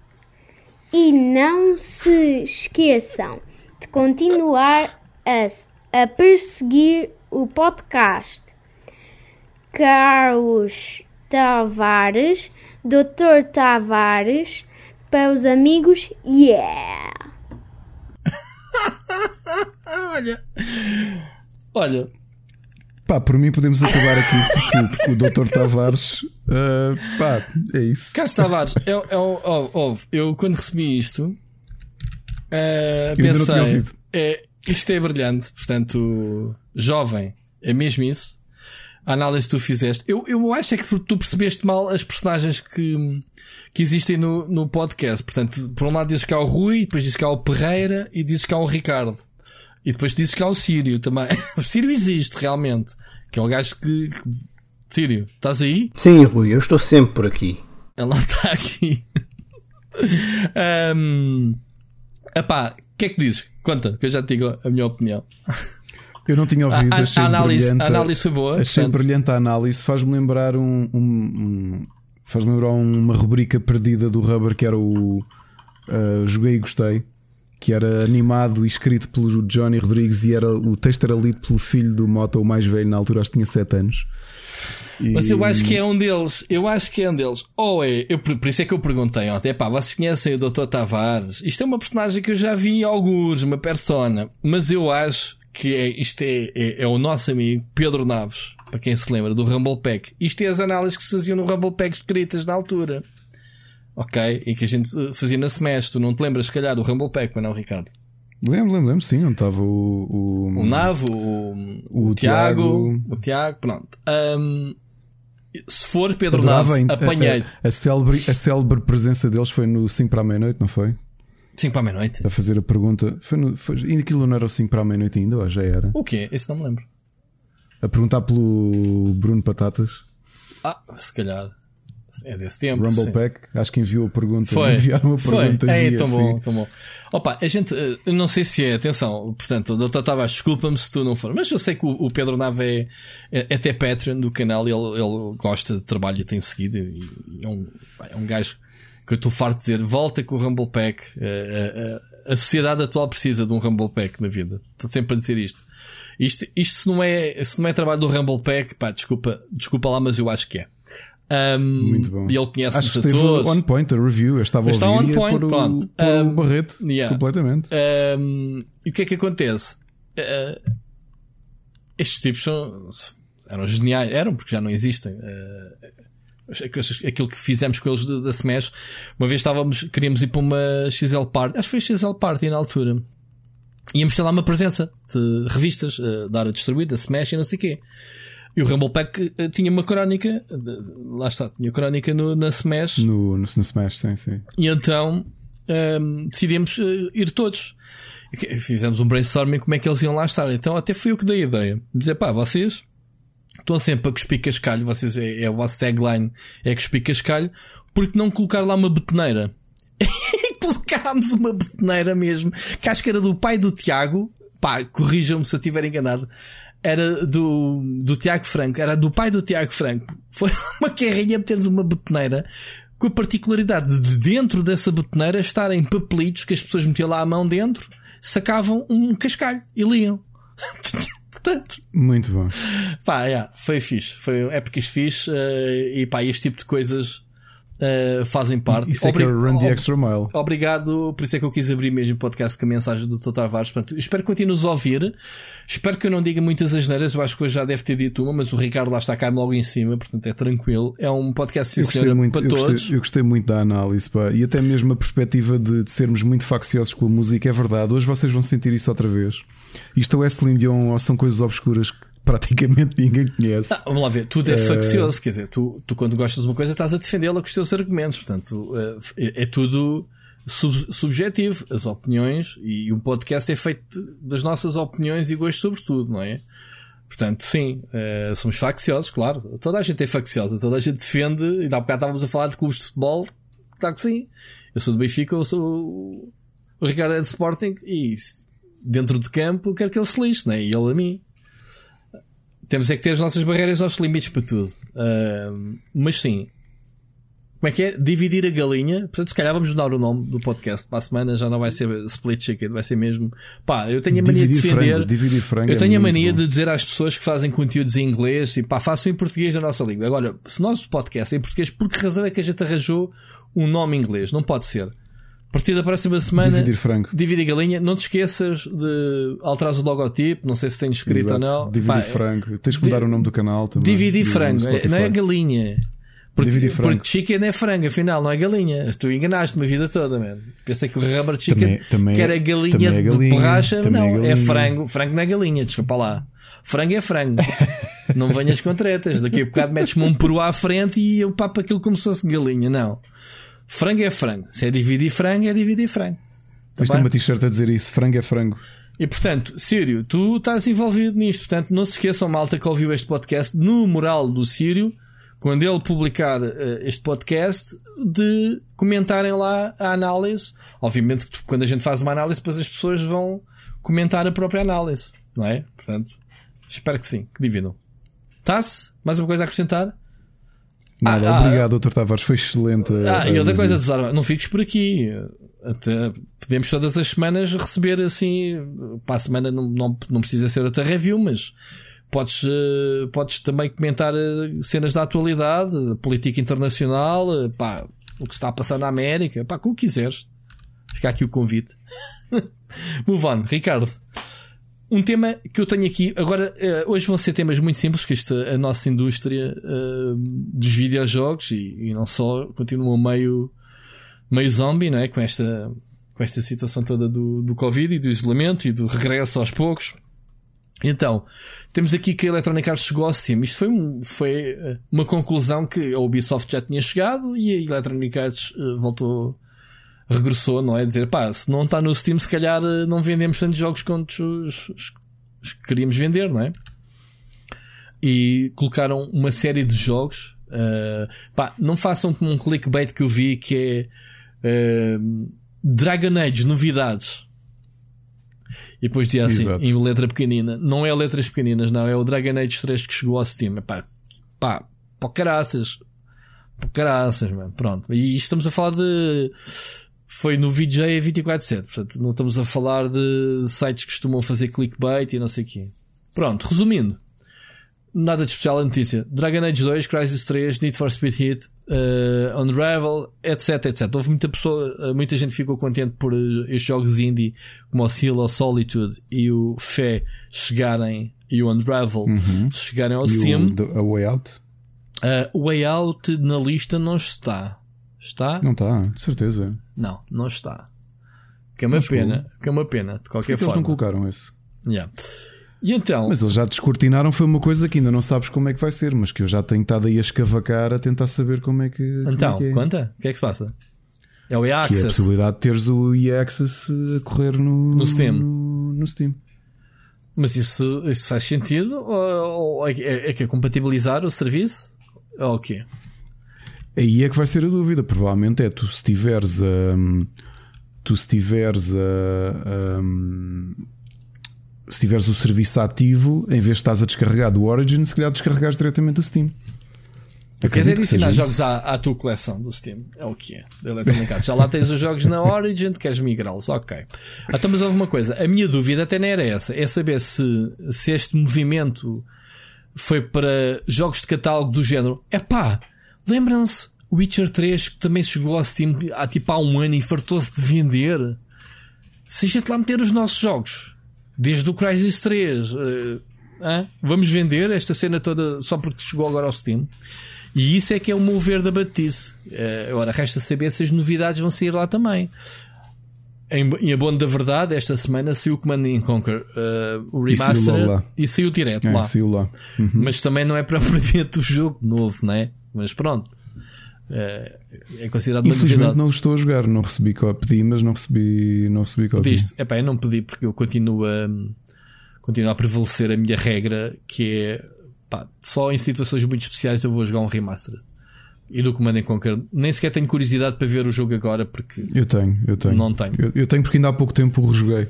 E não se esqueçam de continuar a, a perseguir o podcast. Carlos Tavares, Dr. Tavares, para os amigos, yeah! <laughs> olha. Olha. Pá, por mim podemos acabar aqui porque o, Dr. Tavares. Uh, pá, é isso. Carlos Tavares, eu, eu, eu, eu quando recebi isto. Uh, pensei. É, isto é brilhante, portanto, jovem, é mesmo isso. A análise que tu fizeste. Eu, eu acho é que tu percebeste mal as personagens que, que existem no, no podcast. Portanto, por um lado dizes que há o Rui, depois dizes que há o Pereira e dizes que há o Ricardo. E depois disse que há o Sírio também. <laughs> O Sírio existe realmente. Que é o gajo que. Sírio, estás aí? Sim, Rui, eu estou sempre por aqui. Ela está aqui. <laughs> um, epá, o que é que dizes? Conta, que eu já te digo a minha opinião. <laughs> Eu não tinha ouvido, a, a, a análise, a análise foi boa. Achei portanto... brilhante a análise. Faz-me lembrar um, um, um faz-me lembrar uma rubrica perdida do Rubber que era o uh, Joguei e Gostei que era animado e escrito pelo Johnny Rodrigues e era, o texto era lido pelo filho do Mota, o mais velho, na altura acho que tinha 7 anos. E... Mas eu acho que é um deles, eu acho que é um deles. Ou é, eu, por isso é que eu perguntei ontem, pá, vocês conhecem o Dr. Tavares? Isto é uma personagem que eu já vi em alguns, uma persona, mas eu acho que é, isto é, é, é, o nosso amigo Pedro Naves, para quem se lembra, do Rumble Pack. Isto é as análises que se faziam no Rumble Pack escritas na altura. Ok? E que a gente fazia na semestre. Tu não te lembras, se calhar, do Rumble Pack, mas não, Ricardo? Lembro, lembro, lembro, sim, onde estava o. O, O Navo, o, o, Tiago, o Tiago, pronto. Ahm, se for Pedro Nave, a- apanhei-te. A, a, célebre, a célebre presença deles foi no 5 para a meia-noite, não foi? 5 para a meia-noite. A fazer a pergunta. Foi no, foi, aquilo não era o 5 para a meia-noite ainda, ou já era? O quê? Isso não me lembro. A perguntar pelo Bruno Patatas, Ah, se calhar. É desse tempo. Rumble sim. Pack. Acho que enviou a pergunta. Foi. Enviaram a Foi. pergunta. É, via, tão sim. bom, tão bom. Opa, a gente, eh, eu não sei se é, atenção, portanto, o Dr. Tavares, desculpa-me se tu não for, mas eu sei que o, Pedro Nave é, é, é até Patreon do canal e ele, ele gosta de trabalho e tem seguido. E, é, um, é um gajo que eu estou farto de dizer: volta com o Rumble Pack. Eh, a, a, a sociedade atual precisa de um Rumble Pack na vida. Estou sempre a dizer isto. Isto, isto se, não é, se não é trabalho do Rumble Pack, pá, desculpa, desculpa lá, mas eu acho que é. Um, Muito bom. E ele Acho conhece-nos que a todos. on point a review. Eu estava a Está ouvir on a point, o, pronto. o Um, Barreto yeah. completamente. Um, e o que é que acontece? Uh, estes tipos são, eram geniais, eram porque já não existem. Uh, aquilo que fizemos com eles da Smash, uma vez estávamos, queríamos ir para uma XL Party, acho que foi XL Party na altura. Íamos ter lá uma presença de revistas uh, da área de distribuir, da Smash e não sei o quê. E o Rumble Pack uh, tinha uma crónica, uh, lá está, tinha crónica no, na Smash. No, no, no Smash, sim, sim. E então hum, decidimos ir todos. Fizemos um brainstorming como é que eles iam lá estar. Então até foi eu que dei a ideia. Dizer, pá, vocês estão sempre a cuspir cascalho, vocês é, é o vosso tagline, é cuspir cascalho, porque não colocar lá uma betoneira? <laughs> Colocámos uma betoneira mesmo, que acho que era do pai do Tiago, pá, corrijam-me se eu estiver enganado. Era do, do Tiago Franco, era do pai do Tiago Franco. Foi <laughs> uma carrinha meter-nos uma betoneira com a particularidade de dentro dessa betoneira estarem papelitos que as pessoas metiam lá a mão dentro, sacavam um cascalho e liam. <laughs> Portanto, Muito bom. pá, yeah, foi fixe. Foi épocas fixe eh, e pá, este tipo de coisas eh, fazem parte. Isso é que é Run the Extra Mile. Obrigado, por isso é que eu quis abrir mesmo o podcast com a mensagem do Dr. Tavares. Portanto, espero que continues a ouvir. Espero que eu não diga muitas asneiras. Eu acho que hoje já deve ter dito uma, mas o Ricardo lá está cá logo em cima, portanto é tranquilo. É um podcast sincero muito, para eu, todos. gostei, eu gostei muito da análise pá. e até mesmo a perspectiva de, de sermos muito facciosos com a música. É verdade, hoje vocês vão sentir isso outra vez. Isto é Celine Dion ou são coisas obscuras que praticamente <laughs> ninguém conhece. Ah, vamos lá ver, tudo é faccioso, quer dizer, tu, tu quando gostas de uma coisa estás a defendê-la com os teus argumentos, portanto eh, é, é tudo sub- subjetivo, as opiniões e um podcast é feito das nossas opiniões e gostos sobre tudo, não é? Portanto, sim, eh, somos facciosos, claro. Toda a gente é facciosa, toda a gente defende, e há bocado estávamos a falar de clubes de futebol, claro que sim. Eu sou do Benfica, eu sou o- Ricardo é de Sporting e se- dentro de campo quero que ele se lixe, não é? E ele a mim. Temos é que ter as nossas barreiras, os nossos limites para tudo. Ahm, mas sim. Como é que é? Dividir a galinha. Portanto, se calhar vamos mudar o nome do podcast. Para a semana já não vai ser Split Chicken, vai ser mesmo. Pá, eu tenho a mania de Dividir defender. frango, dividir frango eu é tenho a muito mania bom. de dizer às pessoas que fazem conteúdos em inglês e pá, façam em português na nossa língua. Agora, se o nosso podcast é em português, por que razão é que a gente arranjou um nome em inglês? Não pode ser. A partir da próxima semana. Dividir frango. Divide a galinha. Não te esqueças de alterar o logotipo. Não sei se tens escrito Exato. ou não. Dividir Pá, frango. Tens que mudar di- o nome do canal também. Dividir frango, é- não é galinha. Porque, Dividir frango. porque chicken é frango, afinal, não é galinha. Tu enganaste-me a vida toda, mano. Pensei que o rubber chicken Também- que é- era galinha, também é de galinha, borracha. também Não, é é, frango. Frango não é galinha, desculpa lá. Frango é frango. <laughs> não venhas com tretas. Daqui a bocado metes-me um peru à frente e eu papo aquilo como se fosse galinha. Não. Frango é frango. Se é dividir frango, é dividir frango. Tá ter bem? uma t-shirt a dizer isso. Frango é frango. E portanto, Sírio, tu estás envolvido nisto. Portanto, não se esqueçam, malta, que ouviu este podcast no moral do Sírio, quando ele publicar eh, este podcast, de comentarem lá a análise. Obviamente, que quando a gente faz uma análise, depois as pessoas vão comentar a própria análise, não é? Portanto, espero que sim, que dividam. Tá-se? Mais uma coisa a acrescentar? Nada, ah, obrigado, Dr. Tavares. Foi excelente. Ah, a- e outra a- coisa, Tesoro, não fiques por aqui. Até podemos todas as semanas receber assim. Para a semana não, não, não precisa ser outra review, mas podes, eh, podes também comentar eh, cenas da atualidade, política internacional, eh, pá, o que se está a passar na América, pá, como quiseres. Fica aqui o convite. <laughs> Move on, Ricardo. Um tema que eu tenho aqui, agora, eh, hoje vão ser temas muito simples, que esta, a nossa indústria eh, dos videojogos e, e não só, continua meio, meio zombie, não é? Com esta, com esta situação toda do, do Covid e do isolamento e do regresso aos poucos. Então, temos aqui que a Electronic Arts chegou ao Steam. Isto foi, um, foi eh, uma conclusão que a Ubisoft já tinha chegado e a Electronic Arts uh, voltou, regressou, não é? Dizer, pá, se não está no Steam, se calhar uh, não vendemos tantos jogos quanto os, os, os, que queríamos vender, não é? E colocaram uma série de jogos. Uh, pá, não façam como um clickbait que eu vi que é Dragon Age, novidades. E depois dizia assim, Exato. em letra pequenina. Não é letras pequeninas, não. É o Dragon Age 3 que chegou ao Steam. Pá, pá, pá, caraças. Pá, caraças, mano. Pronto. E estamos a falar de. Foi no VJ 24-7. Portanto, não estamos a falar de sites que costumam fazer clickbait e não sei o quê. Pronto, resumindo. Nada de especial a notícia. Dragon Age 2, Crisis 3, Need for Speed Hit, uh, Unravel, etc, etc. Houve muita pessoa, eh, muita gente ficou contente por uh, estes jogos indie como o Seal of Solitude e o Fé chegarem e o Unravel uhum. chegarem ao Steam. O, a Way Out? Uh, Way Out na lista não está. Está? Não está, de certeza. Não, não está. Que é uma pena, que é uma pena, de qualquer Porque forma. Eles não colocaram esse. Yeah. E então? Mas eles já descortinaram, foi uma coisa que ainda não sabes como é que vai ser, mas que eu já tenho estado aí a escavacar a tentar saber como é que. Então, é que é. conta? O que é que se passa? É o e-access. Que é a possibilidade de teres o e-access a correr no, no Steam. No, no, Steam. Mas isso, isso faz sentido? Ou, ou é, é, que é compatibilizar o serviço? Ou o quê? Aí é que vai ser a dúvida. Provavelmente é tu se tiveres a. Um, tu se tiveres a. Um, se tiveres o serviço ativo, em vez de estás a descarregar do Origin, se calhar descarregares diretamente do Steam. Quer dizer, adicionar jogos à, à, tua coleção do Steam. É o que é. Já lá tens os jogos na Origin, queres migrá-los. Ok. Então, mas houve uma coisa. A minha dúvida até não era essa. É saber se, se este movimento foi para jogos de catálogo do género. É pá, lembram-se Witcher 3 que também chegou ao Steam há tipo há um ano e fartou-se de vender. Se a gente lá meter os nossos jogos Desde o Crisis 3. Uh, uh, vamos vender esta cena toda só porque chegou agora ao Steam. E isso é que é o mover da batice. Uh, agora resta saber se as novidades vão sair lá também. Em, em abono da verdade, esta semana saiu o Command Conquer, uh, o remaster, e saiu, e saiu direto é, lá. Saiu lá. Uhum. Mas também não é <laughs> propriamente o jogo novo, não é? Mas pronto. É, é considerado uma Infelizmente não estou a jogar, não recebi pedi, mas não recebi, não recebi cópia. É pá, eu não pedi porque eu continuo a, continuo a prevalecer a minha regra que é pá, só em situações muito especiais eu vou jogar um remaster. E do Command Conquer, nem sequer tenho curiosidade para ver o jogo agora porque eu tenho, eu tenho. Não tenho. Eu, eu tenho porque ainda há pouco tempo o rejoguei.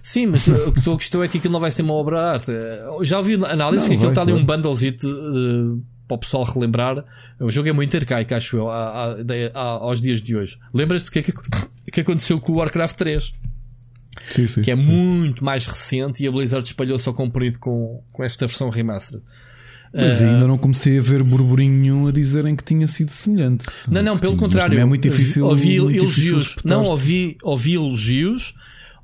Sim, mas a questão é que aquilo não vai ser uma obra de arte. Já ouvi análise não, que aquilo está ali um bundlezito uh, para o pessoal relembrar. O jogo é muito arcaico, acho eu, a, a, a, aos dias de hoje. Lembras-te do que, que, que aconteceu com o Warcraft 3? Sim, sim, que é sim. muito mais recente e a Blizzard espalhou-se ao comprido com, com esta versão remastered. Mas uh, ainda não comecei a ver burburinho nenhum a dizerem que tinha sido semelhante. Não, não, pelo contrário. É muito difícil. Ouvi muito elogios. Não, ouvi, ouvi elogios.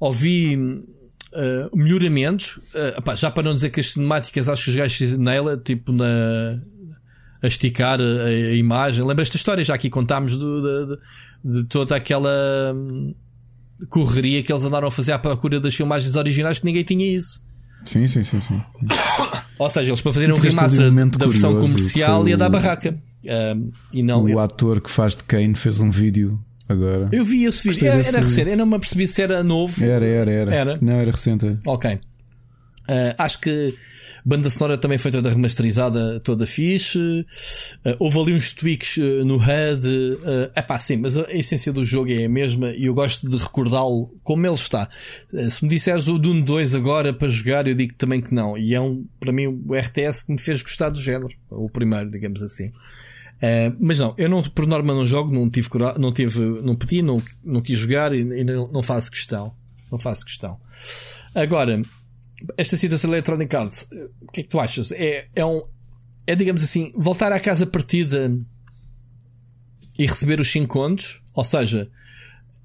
Ouvi uh, melhoramentos. Uh, já para não dizer que as cinemáticas acho que os gajos nela, tipo na, a esticar a, a imagem. Lembras esta história? Já aqui contámos do, de, de, toda aquela hum, correria que eles andaram a fazer à procura das filmagens originais que ninguém tinha isso. Sim, sim, sim, sim. Ou seja, eles para fazerem um remaster da versão comercial e a da barraca. Um, e não, o eu... ator que faz de Kane fez um vídeo agora. Eu vi esse vídeo. Era, era, recente, eu não me apercebi se era novo. Era, era, era. era. Não, era recente. Ok. Uh, acho que Banda sonora também foi toda remasterizada, toda fixe. Uh, houve ali uns tweaks uh, no HUD. Uh, é pá, sim, mas a essência do jogo é a mesma e eu gosto de recordá-lo como ele está. Se me disseres o Dune 2 agora para jogar, eu digo também que não. E é um, para mim, o RTS que me fez gostar do género. O primeiro, digamos assim. Uh, mas não, eu não, por norma não jogo, não tive, não tive, não pedi, não, não quis jogar e, e não, não faço questão. Não faço questão. Agora, esta situação da Electronic Arts, o que é que tu achas? É, é um. É, digamos assim, voltar à casa partida e receber os 5 contos? Ou seja,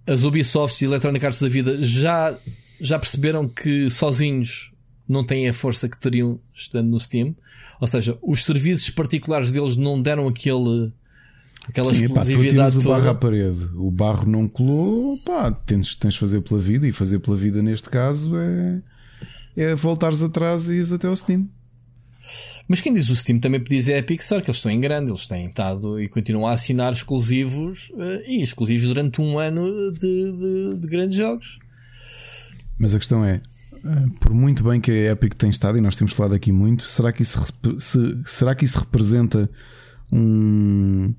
as Ubisofts e Electronic Arts da vida já, já perceberam que sozinhos não têm a força que teriam estando no Steam? Ou seja, os serviços particulares deles não deram aquele Aquela Sim, pá, tu exclusividade o barro à parede, o barro não colou, pá, tens, tens de fazer pela vida, e fazer pela vida neste caso é, é voltares atrás e ires até ao Steam. Mas quem diz o Steam também podia dizer a Pixar, que eles estão em grande, eles têm estado e continuam a assinar exclusivos eh, e exclusivos durante um ano de, de- de grandes jogos. Mas a questão é, eh, por muito bem que a Epic tem estado, e nós temos falado aqui muito, será que isso, se- será que isso representa um,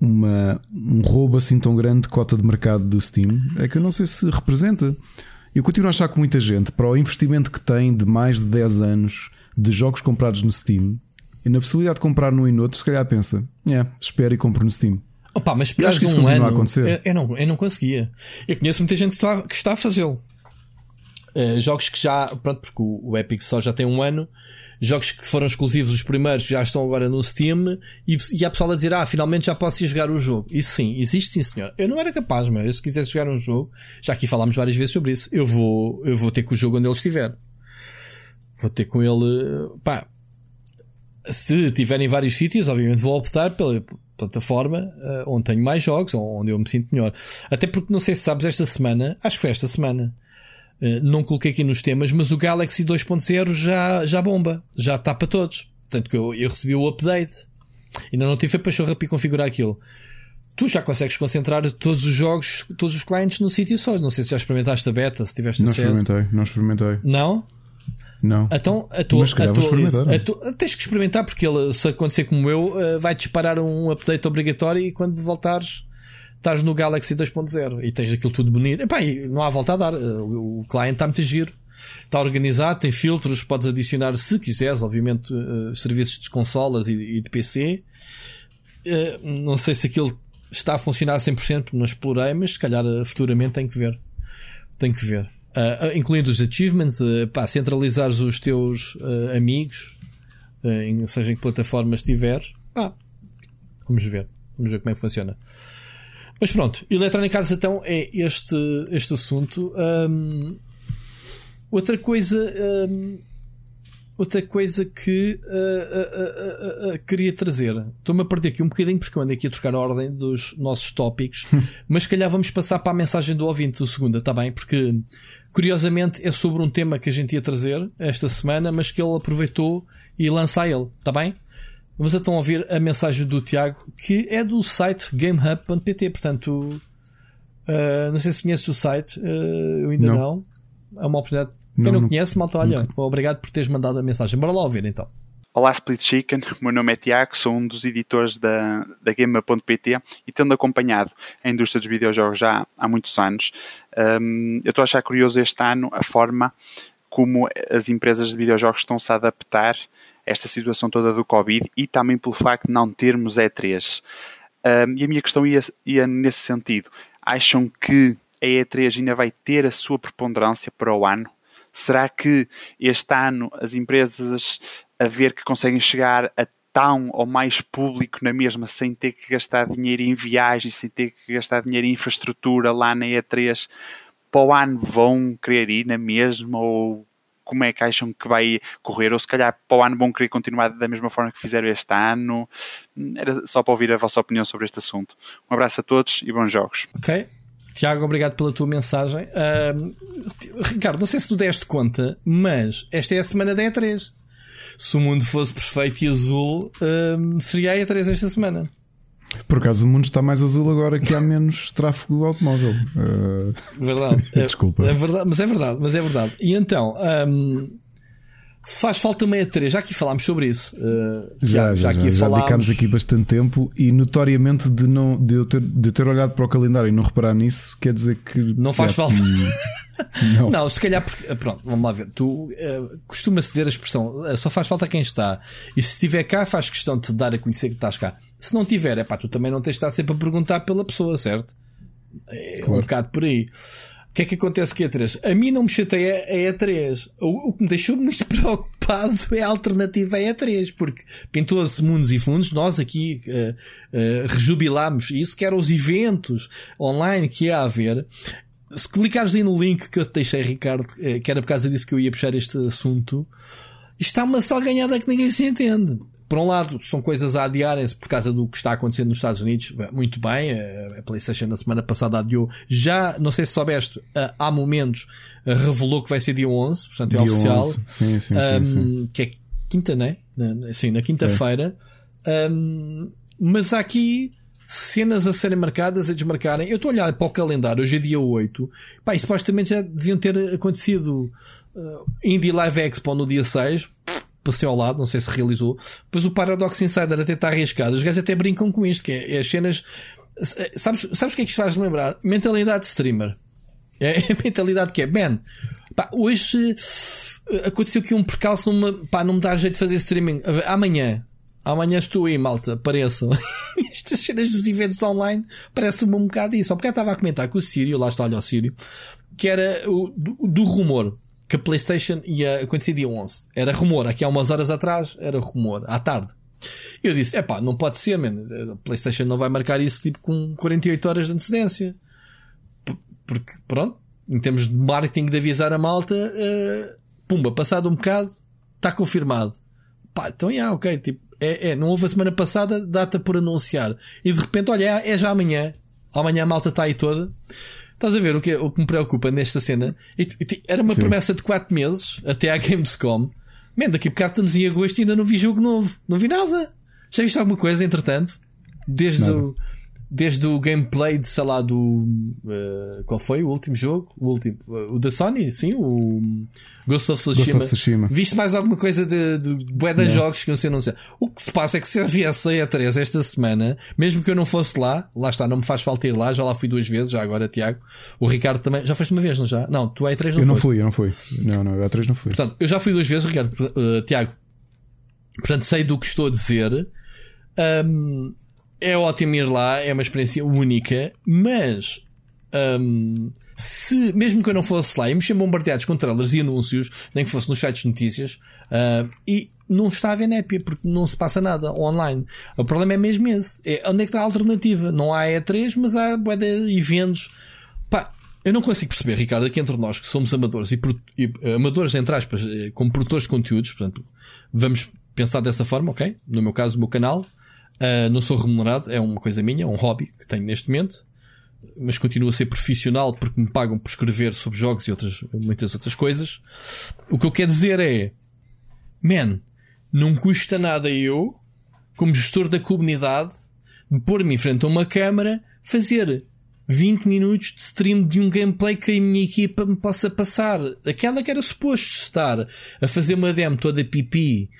uma, um roubo assim tão grande de cota de mercado do Steam? É que eu não sei se representa. Eu continuo a achar que muita gente, para o investimento que tem de mais de 10 anos de jogos comprados no Steam, e na possibilidade de comprar num e no outro, se calhar pensa, é, espera e compro no Steam. Opa, mas esperares que isso um continua a ano. acontecer. Eu, eu não, eu não conseguia. Eu conheço muita gente que está, que está a fazê-lo. Eh, jogos que já. Pronto, porque o, o Epic só já tem um ano. Jogos que foram exclusivos, os primeiros, já estão agora no Steam. E, e há pessoal a dizer: Ah, finalmente já posso ir jogar o jogo. Isso sim, existe sim, senhor. Eu não era capaz, mas eu, se quisesse jogar um jogo, já aqui falámos várias vezes sobre isso, eu vou, eu vou ter com o jogo onde ele estiver. Vou ter com ele. Pá, se tiver em vários sítios, obviamente vou optar pela plataforma eh, onde tenho mais jogos, onde eu me sinto melhor. Até porque não sei se sabes, esta semana, acho que foi esta semana, não coloquei aqui nos temas, mas o Galaxy 2.0 já, já bomba, já está para todos. Tanto que eu, eu recebi o update. Ainda não tive a pachorra para configurar aquilo. Tu já consegues concentrar todos os jogos, todos os clientes num sítio só. Não sei se já experimentaste a beta, se tiveste Não acesso. experimentei, não experimentei. Não? Não. Então, atua, Mas se calhar vou atualiza- experimentar. atu- tens que experimentar porque ele, se acontecer como eu, eh, vai disparar um update obrigatório e quando voltares, estás no Galaxy 2.0 e tens aquilo tudo bonito. Epá, e não há volta a dar. Eh, O, o cliente está muito giro. Está organizado, tem filtros, podes adicionar, se quiseres, obviamente, eh, serviços de consolas e, e de PC. Eh, não sei se aquilo está a funcionar a 100%, porque não explorei, mas se calhar futuramente tem que ver. Tem que ver. Ah, incluindo os achievements, ah, pá, centralizares os teus ah, amigos, em, seja em que plataforma estiveres, pá, vamos ver. Vamos ver como é que funciona. Mas pronto, Electronic Arts então é este, este assunto. Ahm, outra coisa. ahm, outra coisa que ah, ah, ah, ah, ah, queria trazer. Estou-me a perder aqui um bocadinho porque eu andei aqui a trocar a ordem dos nossos tópicos. <laughs> mas se calhar vamos passar para a mensagem do ouvinte do segunda, está bem? Porque curiosamente é sobre um tema que a gente ia trazer esta semana, mas que ele aproveitou e lança a ele, está bem? Vamos então ouvir a mensagem do Tiago, que é do site gamehub.pt. Portanto, ah, não sei se conheces o site, ah, eu ainda não. Não. É uma oportunidade. Quem Não, não, não- conhece, malta, olha, obrigado por teres mandado a mensagem. Bora lá ouvir então. Olá Split Chicken, o meu nome é Tiago, sou um dos editores da, da Gamer.pt e tendo acompanhado a indústria dos videojogos já há muitos anos, hum, eu estou a achar curioso este ano a forma como as empresas de videojogos estão-se a adaptar esta situação toda do Covid e também pelo facto de não termos E3. Hum, e a minha questão ia, ia nesse sentido. Acham que a E3 ainda vai ter a sua preponderância para o ano? Será que este ano as empresas a ver que conseguem chegar a tão ou mais público na mesma sem ter que gastar dinheiro em viagens, sem ter que gastar dinheiro em infraestrutura lá na E3, para o ano vão querer ir na mesma ou como é que acham que vai correr? Ou se calhar para o ano vão querer continuar da mesma forma que fizeram este ano? Era só para ouvir a vossa opinião sobre este assunto. Um abraço a todos e bons jogos. Ok? Tiago, obrigado pela tua mensagem. Ti- Ricardo, não sei se tu deste conta, mas esta é a semana da E3. Se o mundo fosse perfeito e azul, ahm, seria a E3 esta semana. Por acaso o mundo está mais azul agora que há menos <laughs> tráfego automóvel. Uh, Verdade. É- <laughs> Desculpa. É verdade, mas é verdade, mas é verdade. E então, ahm, se faz falta uma E3, já aqui falámos sobre isso. Uh, já, já, aqui já, já falámos. dedicámos aqui bastante tempo e notoriamente de, não, de, eu ter, de ter olhado para o calendário e não reparar nisso, quer dizer que. Não faz já- falta. <laughs> Não. Não, se calhar porque. Pronto, vamos lá ver. Tu eh, costuma-se dizer a expressão eh, só faz falta quem está. E se estiver cá, faz questão de te dar a conhecer que estás cá. Se não tiver, é pá, tu também não tens de estar sempre a perguntar pela pessoa, certo? É um bocado por aí. Que é que acontece com a E3? A mim não me chateia a E3. O, o que me deixou <laughs> muito preocupado é a alternativa à E3, porque pintou-se mundos e fundos. Nós aqui eh, eh, rejubilámos isso, que eram os eventos online que ia haver. Se clicares aí no link que eu te deixei, Ricardo, eh, que era por causa disso que eu ia puxar este assunto, está uma salganhada que ninguém se entende. Por um lado, são coisas a adiarem-se por causa do que está acontecendo nos Estados Unidos. Muito bem, a PlayStation na semana passada adiou. Já, não sei se soubeste, há momentos revelou que vai ser dia 11, portanto é Dia oficial. 11. Sim, sim, Um, sim, sim. Que é quinta, né? Sim, na quinta-feira. Um, mas há aqui cenas a serem marcadas, a desmarcarem. Eu estou a olhar para o calendário, hoje é dia 8. Pá, e supostamente já deviam ter acontecido uh, Indie Live Expo no dia 6. Passei ao lado, não sei se realizou. Pois o Paradox Insider até está arriscado. Os gajos até brincam com isto, que é, é as cenas. Sabes, sabes o que é que isto faz lembrar? Mentalidade de streamer. <laughs> É a mentalidade que é, man, pá, hoje eh, aconteceu aqui um percalço, numa, pá, não me dá jeito de fazer streaming. Amanhã, amanhã estou aí, malta, apareçam. <laughs> Estas cenas dos eventos online parece-me um bocado isso. Há bocado estava a comentar com o Sírio, lá está, olha o Sírio, que era o, do, do rumor que a PlayStation ia acontecer dia 11. Era rumor, aqui há umas horas atrás era rumor, à tarde. Eu disse, é pá, não pode ser, man. A PlayStation não vai marcar isso tipo com 48 horas de antecedência. Porque, pronto, em termos de marketing de avisar a malta, uh, pumba, passado um bocado, está confirmado. Pá, então, já, ok, tipo, é, é, não houve a semana passada, data por anunciar. E de repente, olha, é, é já amanhã. Amanhã a malta está aí toda. Estás a ver o que, o que me preocupa nesta cena? Era uma Sim. promessa de 4 meses, até à Gamescom. Man, daqui a bocado estamos em agosto e ainda não vi jogo novo. Não vi nada. Já viste alguma coisa, entretanto? Desde Nada. o, desde o gameplay de, sei lá, do. eh, qual foi o último jogo? O último. eh, o da Sony, sim, o Ghost of Tsushima. Ghost of Tsushima. Viste mais alguma coisa de, de bué de jogos que não sei, não sei. O que se passa é que se eu viesse a E3 esta semana, mesmo que eu não fosse lá, lá está, não me faz falta ir lá, já lá fui duas vezes, já agora, Tiago. O Ricardo também. Já foste uma vez, não já? Não, tu a E3 não Eu não foste. fui, eu não fui. Não, não, eu a 3 não fui. Portanto, eu já fui duas vezes, Ricardo, uh, Tiago. Portanto, sei do que estou a dizer. Um, é ótimo ir lá, é uma experiência única, mas um, se, mesmo que eu não fosse lá e me bombardeados com trailers e anúncios, nem que fosse nos sites de notícias, uh, e não está a ver népia, porque não se passa nada online. O problema é mesmo esse. É, onde é que está a alternativa? Não há E3, mas há bué de eventos. Pá, eu não consigo perceber, Ricardo, aqui entre nós que somos amadores e, e, eh, amadores, entre aspas, eh, como produtores de conteúdos, portanto, vamos pensar dessa forma, ok? No meu caso, o meu canal, ah, não sou remunerado, é uma coisa minha, é um hobby que tenho neste momento, mas continuo a ser profissional porque me pagam por escrever sobre jogos e outras, muitas outras coisas. O que eu quero dizer é, man, não custa nada eu, como gestor da comunidade, de pôr-me em frente a uma câmara, fazer 20 minutos de stream de um gameplay que a minha equipa me possa passar. Aquela que era suposto estar a fazer uma demo toda pipi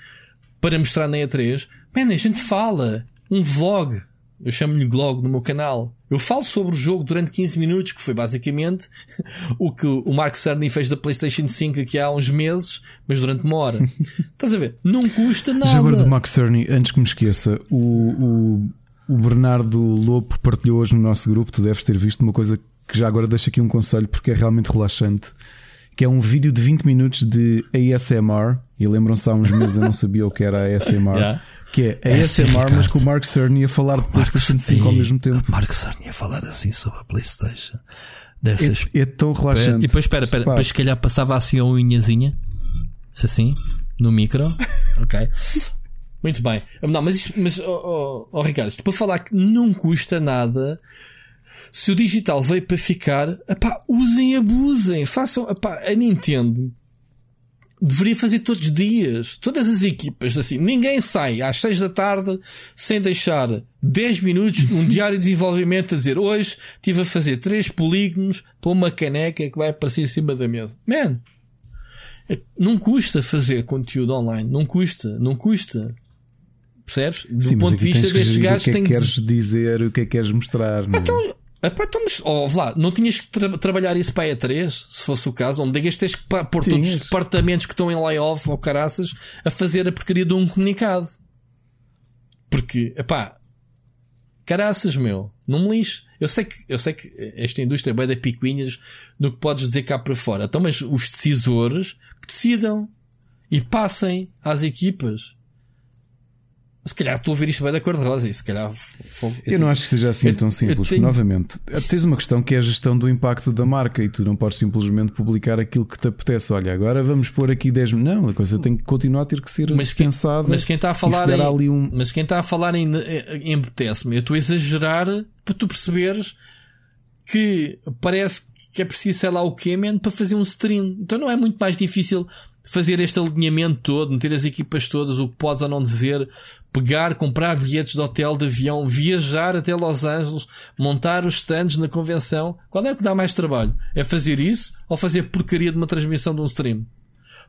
para mostrar na E3. Man, a gente fala. Um vlog. Eu chamo-lhe vlog no meu canal. Eu falo sobre o jogo durante 15 minutos, que foi basicamente <laughs> o que o Mark Cerny fez da PlayStation 5 aqui há uns meses, mas durante uma hora. <laughs> Estás a ver? Não custa nada. Já agora do Max Cerny, antes que me esqueça, o, o, o Bernardo Lopo partilhou hoje no nosso grupo, tu deves ter visto uma coisa que já agora deixo aqui um conselho porque é realmente relaxante, que é um vídeo de 20 minutos de ASMR, e lembram-se há uns meses eu não sabia o que era a ASMR, <laughs> Yeah. Que é Essa, ASMR, mas com o Mark Cerny a falar de PlayStation 5 ao mesmo tempo. Mark Cerny a falar assim sobre a PlayStation. Dessas. É, é tão relaxante. E depois, espera, espera, Pá, depois se calhar passava assim a unhazinha, assim, no micro. <laughs> ok. Muito bem. Não, mas isto, mas, oh, oh, oh, Ricardo, isto para falar que não custa nada. Se o digital veio para ficar, epá, usem, abusem, façam, epá, a Nintendo deveria fazer todos os dias, todas as equipas, assim, ninguém sai às 6 da tarde sem deixar 10 minutos num <laughs> diário de desenvolvimento a dizer hoje estive a fazer 3 polígonos para uma caneca que vai aparecer em cima da mesa. Man, é- não custa fazer conteúdo online, não custa, não custa. Percebes? Do Sim, ponto de vista destes gajos o que é que queres dizer, o que é que queres mostrar. é? Epá, então, mas, oh, Vlá, não tinhas que tra- trabalhar isso para a E3, se fosse o caso, onde digas que tens que pôr todos os departamentos que estão em layoff ou caraças a fazer a porcaria de um comunicado. Porque, epá, caraças, meu, não me lixe. Eu sei que, eu sei que esta indústria é bem da picuinhas no que podes dizer cá para fora. Então, mas os decisores que decidam e passem às equipas. Se calhar estou a ouvir isto bem da cor-de-rosa e se calhar. fogo. Eu não acho que seja assim eu- tão eu simples. tenho- Novamente, tens uma questão que é a gestão do impacto da marca e tu não podes simplesmente publicar aquilo que te apetece. Olha, agora vamos pôr aqui 10 Não, a coisa tem que continuar a ter que ser Mas quem, pensada. mas quem está a falar em, ali um. mas quem está a falar em, em apetece-me, eu estou a exagerar para tu perceberes que parece que é preciso sei lá o que man, para fazer um stream. Então não é muito mais difícil fazer este alinhamento todo, meter as equipas todas, o que podes ou não dizer, pegar, comprar bilhetes de hotel, de avião, viajar até Los Angeles, montar os stands na convenção. Qual é o que dá mais trabalho? É fazer isso ou fazer porcaria de uma transmissão de um stream?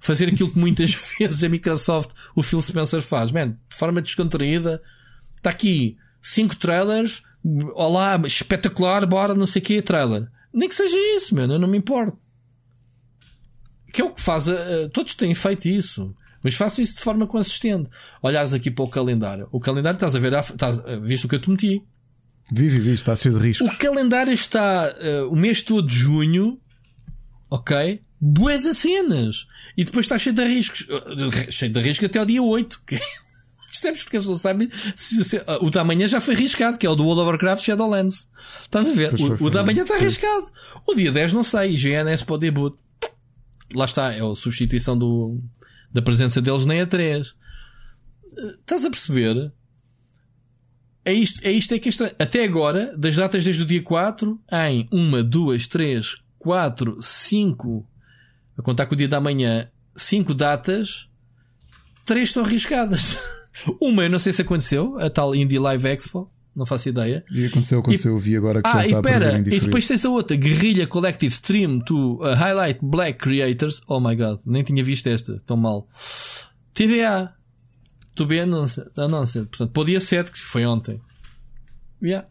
fazer aquilo que muitas <laughs> vezes a Microsoft, o Phil Spencer faz, man, de forma descontraída. Está aqui cinco trailers, olá, espetacular, bora, não sei o que, trailer. Nem que seja isso, mano, eu não me importo. Que é o que faz, a- todos têm feito isso. Mas façam isso de forma consistente. Olhares aqui para o calendário. O calendário estás a ver, estás, visto o que eu te meti. Vive, vive, está a ser de risco. O calendário está uh, o mês todo de junho, ok? Bué de cenas. E depois está cheio de riscos. Uh, cheio de risco até ao dia 8. que- <laughs> Percebes? Porque eles não sabem. se- se- uh, o da manhã já foi arriscado, que é o do World of Warcraft Shadowlands. Estás a ver? Pois O, o da manhã está arriscado. O dia 10 não sei. GNS para o debut. Lá está. É a substituição do, da presença deles na E3. Uh, Estás a perceber? É isto, é isto é que é estranho. Até agora, das datas desde o dia 4, em 1, 2, 3, 4, 5, a contar com o dia da manhã, 5 datas, 3 estão arriscadas. <laughs> Uma, eu não sei se aconteceu, a tal Indie Live Expo, não faço ideia. E aconteceu, aconteceu, eu vi agora que já Ah, e está a pera, em e depois tens a outra, Guerrilla Collective Stream to uh, Highlight Black Creators. Oh my god, nem tinha visto esta, tão mal. TBA, to be announced, announced. portanto, para o dia 7, que foi ontem. Yeah.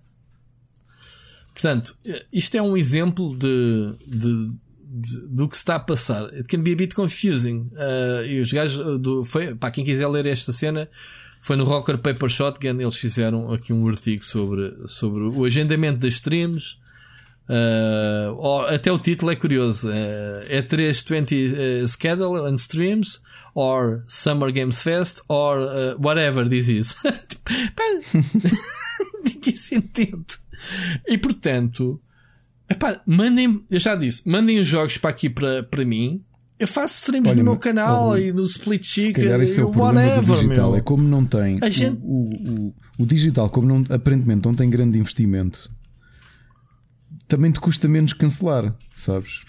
Portanto, eh, isto é um exemplo de, de, de- do que se está a passar. It can be a bit confusing. Uh, e os gajos uh, do. Foi, para quem quiser ler esta cena, foi no Rocker Paper Shotgun. Eles fizeram aqui um artigo sobre, sobre o agendamento das streams. Uh, até o título é curioso. Uh, é 320 uh, Schedule and Streams, or Summer Games Fest, or uh, whatever this is. <laughs> Pá, Ninguém se entende. E portanto, epá, mandem, eu já disse, mandem os jogos para aqui para, para mim. Eu faço streams Olha, no meu canal oh, e no Split Chicken esse é e o whatever, meu. É como não tem. A gente- o, o, o, o digital, como não, aparentemente não tem grande investimento, também te custa menos cancelar, sabes?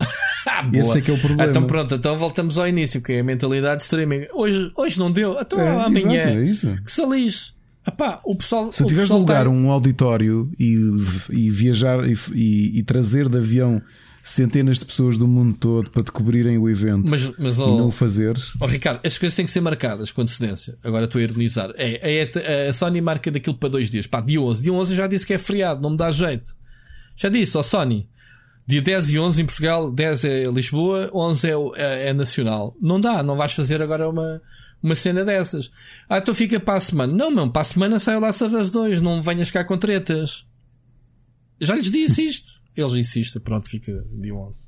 <laughs> Ah. Esse é que é o problema. Então pronto, então voltamos ao início, que é a mentalidade de streaming. Hoje, hoje não deu, então É, amanhã. exato, é isso. Que se lixe. Epá, o pessoal. Se eu o tiveres de alugar tem- um auditório e, e viajar e, e- e trazer de avião centenas de pessoas do mundo todo para te cobrirem o evento Mas, mas e oh, não o fazeres, oh, Ricardo, as coisas têm que ser marcadas com antecedência. Agora estou a ironizar. É, é, a Sony marca daquilo para dois dias. Pá, dia 11. Dia 11 eu já disse que é feriado, não me dá jeito. Já disse, ó Sony. Dia 10 e 11 em Portugal, 10 é Lisboa, 11 é, é, é nacional. Não dá, não vais fazer agora uma, uma cena dessas. Ah, então fica para a semana. Não, meu, para a semana sai o of Us 2, não venhas cá com tretas. Já lhes disse isto. Eles insistem, pronto, fica dia 11.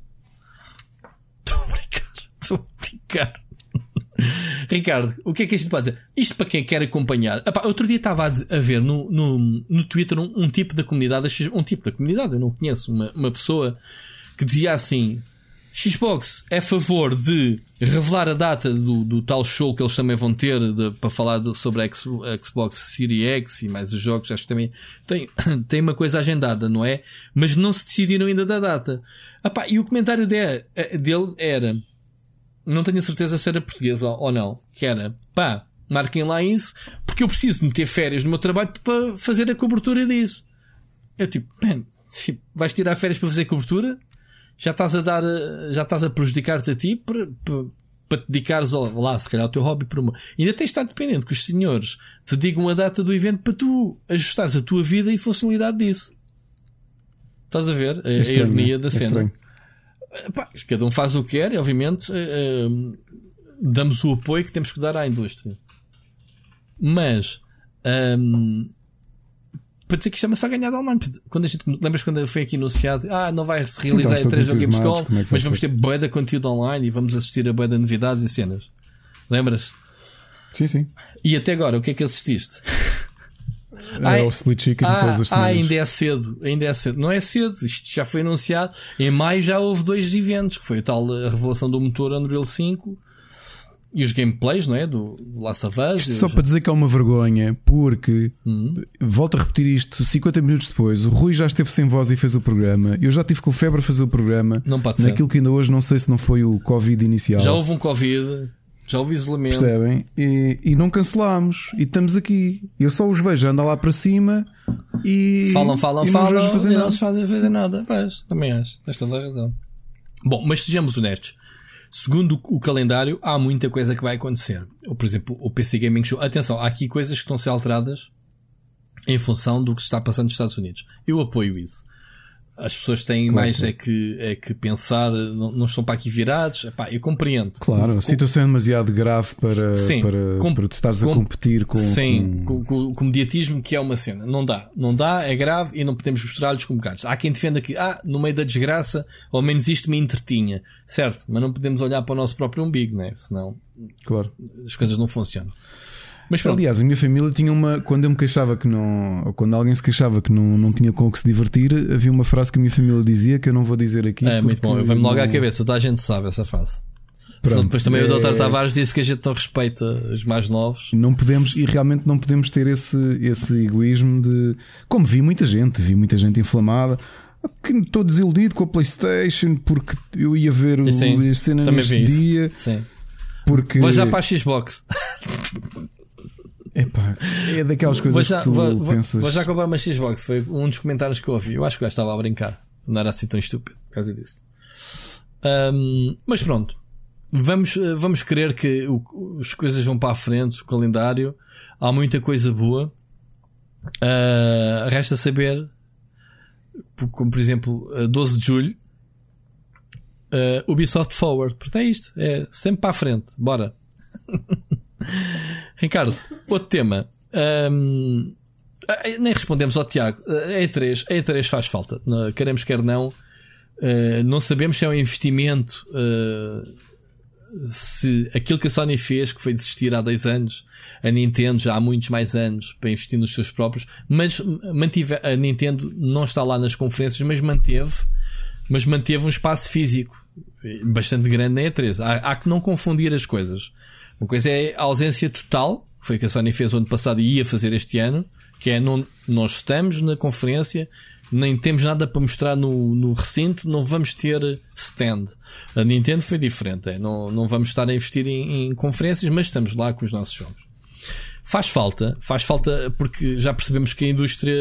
Estou a brincar, estou a brincar. <laughs> Ricardo, o que é que gente pode dizer? Isto para quem quer acompanhar. Epá, outro dia estava a ver no, no, no Twitter um, um tipo da comunidade, um tipo da comunidade, eu não conheço, uma, uma pessoa que dizia assim: Xbox é a favor de revelar a data do, do tal show que eles também vão ter de- para falar de- sobre a Xbox Series X e mais os jogos. Acho que também tem, <coughs> tem uma coisa agendada, não é? Mas não se decidiram ainda da data. Epá, e o comentário de, dele era não tenho certeza se era portuguesa ou não, que era pá, marquem lá isso, porque eu preciso meter férias no meu trabalho para fazer a cobertura disso. Eu tipo, man, tipo, vais tirar férias para fazer cobertura? Já estás a dar, já estás a prejudicar-te a ti para, para, te dedicares ao, lá, se calhar ao teu hobby por uma. Ainda tens de estar dependente que os senhores te digam a data do evento para tu ajustares a tua vida e funcionalidade disso. Estás a ver a, é a estranho, ironia né? da é cena. estranho. Pá, cada um faz o que quer e, obviamente, eh, eh, damos o apoio que temos que dar à indústria. Mas, ehm, para dizer que isto é uma só ganhada online. Quando a gente, lembras quando foi aqui anunciado, ah, não vai se realizar estamos em 3 todos ao entusiasmados, Gamescom, é mas vamos ser? ter bué de conteúdo online e vamos assistir a bué de novidades e cenas. Lembras? Sim, sim. E até agora, o que é que assististe? É o split chicken Ah, todas as ah, ainda é cedo, ainda é cedo. Não é cedo, isto já foi anunciado. Em maio já houve dois eventos, que foi a tal a revelação do motor Unreal 5 e os gameplays, não é? Do, do Last of Us. Isto só os- para dizer que é uma vergonha, porque Hum. volto a repetir isto 50 minutos depois. O Rui já esteve sem voz e fez o programa. Eu já tive com febre a fazer o programa. Não pode ser. Naquilo que ainda hoje não sei se não foi o Covid inicial. Já houve um Covid, já houve isolamento. Percebem? E, e não cancelámos. E estamos aqui. Eu só os vejo andar lá para cima e. Falam, falam, e não os falam vejo fazer e não fazem fazer nada. Pois, também acho. Tens toda a razão. Bom, mas sejamos honestos. Segundo o calendário, há muita coisa que vai acontecer. Por exemplo, o PC Gaming Show. Atenção, há aqui coisas que estão a ser alteradas em função do que está passando nos Estados Unidos. Eu apoio isso. As pessoas têm Claro, mais. É, que, é que pensar, não, não estão para aqui virados. Epá, eu compreendo. Claro, a situação é demasiado grave para, Sim, para, com- para tu estares a com- competir com. Sim, com- com, com- com o mediatismo que é uma cena. Não dá. Não dá, é grave e não podemos mostrar-lhes como gatos. Há quem defenda que, ah, no meio da desgraça, ao menos isto me entretinha. Certo, mas não podemos olhar para o nosso próprio umbigo, né? Senão Claro. as coisas não funcionam. Mas pronto, Aliás, a minha família tinha uma. Quando eu me queixava que não. Ou quando alguém se queixava que não, não tinha com o que se divertir, havia uma frase que a minha família dizia que eu não vou dizer aqui. é muito bom. Vem-me logo à não- cabeça. Toda a gente sabe essa fase. Pronto, depois também o é- Dr. Tavares disse que a gente não respeita os mais novos. Não podemos, e realmente não podemos ter esse, esse egoísmo de. Como vi muita gente, vi muita gente inflamada. Que estou desiludido com a PlayStation porque eu ia ver o, Sim, a cena neste dia. Sim. Porque. Vou já para a Xbox. <laughs> Epá, é daquelas coisas já, que tu vou, vou- pensas. vou já comprar uma Xbox. Foi um dos comentários que eu ouvi. Eu acho que o gajo estava a brincar. Não era assim tão estúpido por causa disso. Ahm, mas pronto. Vamos, eh, vamos querer que o- as coisas vão para a frente, o calendário. Há muita coisa boa. Ah, resta saber, por- como por exemplo, a 12 de julho, ah, Ubisoft Forward. Portanto, é isto. É sempre para a frente. Bora. <laughs> <laughs> Ricardo, outro tema. Ahm, ah, nem respondemos ao Tiago. A E3, a E3 faz falta. Queremos quer não. Ah, não sabemos se é um investimento. ah, se aquilo que a Sony fez, que foi desistir há 10 anos, a Nintendo já há muitos mais anos para investir nos seus próprios, mas mantive, a Nintendo não está lá nas conferências, mas manteve, mas manteve um espaço físico bastante grande na E3. Há, há que não confundir as coisas. Uma coisa é a ausência total, que foi o que a Sony fez o ano passado e ia fazer este ano, que é não, nós estamos na conferência, nem temos nada para mostrar no, no recinto, não vamos ter stand. A Nintendo foi diferente, é, não, não vamos estar a investir em, em conferências, mas estamos lá com os nossos jogos. Faz falta, faz falta porque já percebemos que a indústria.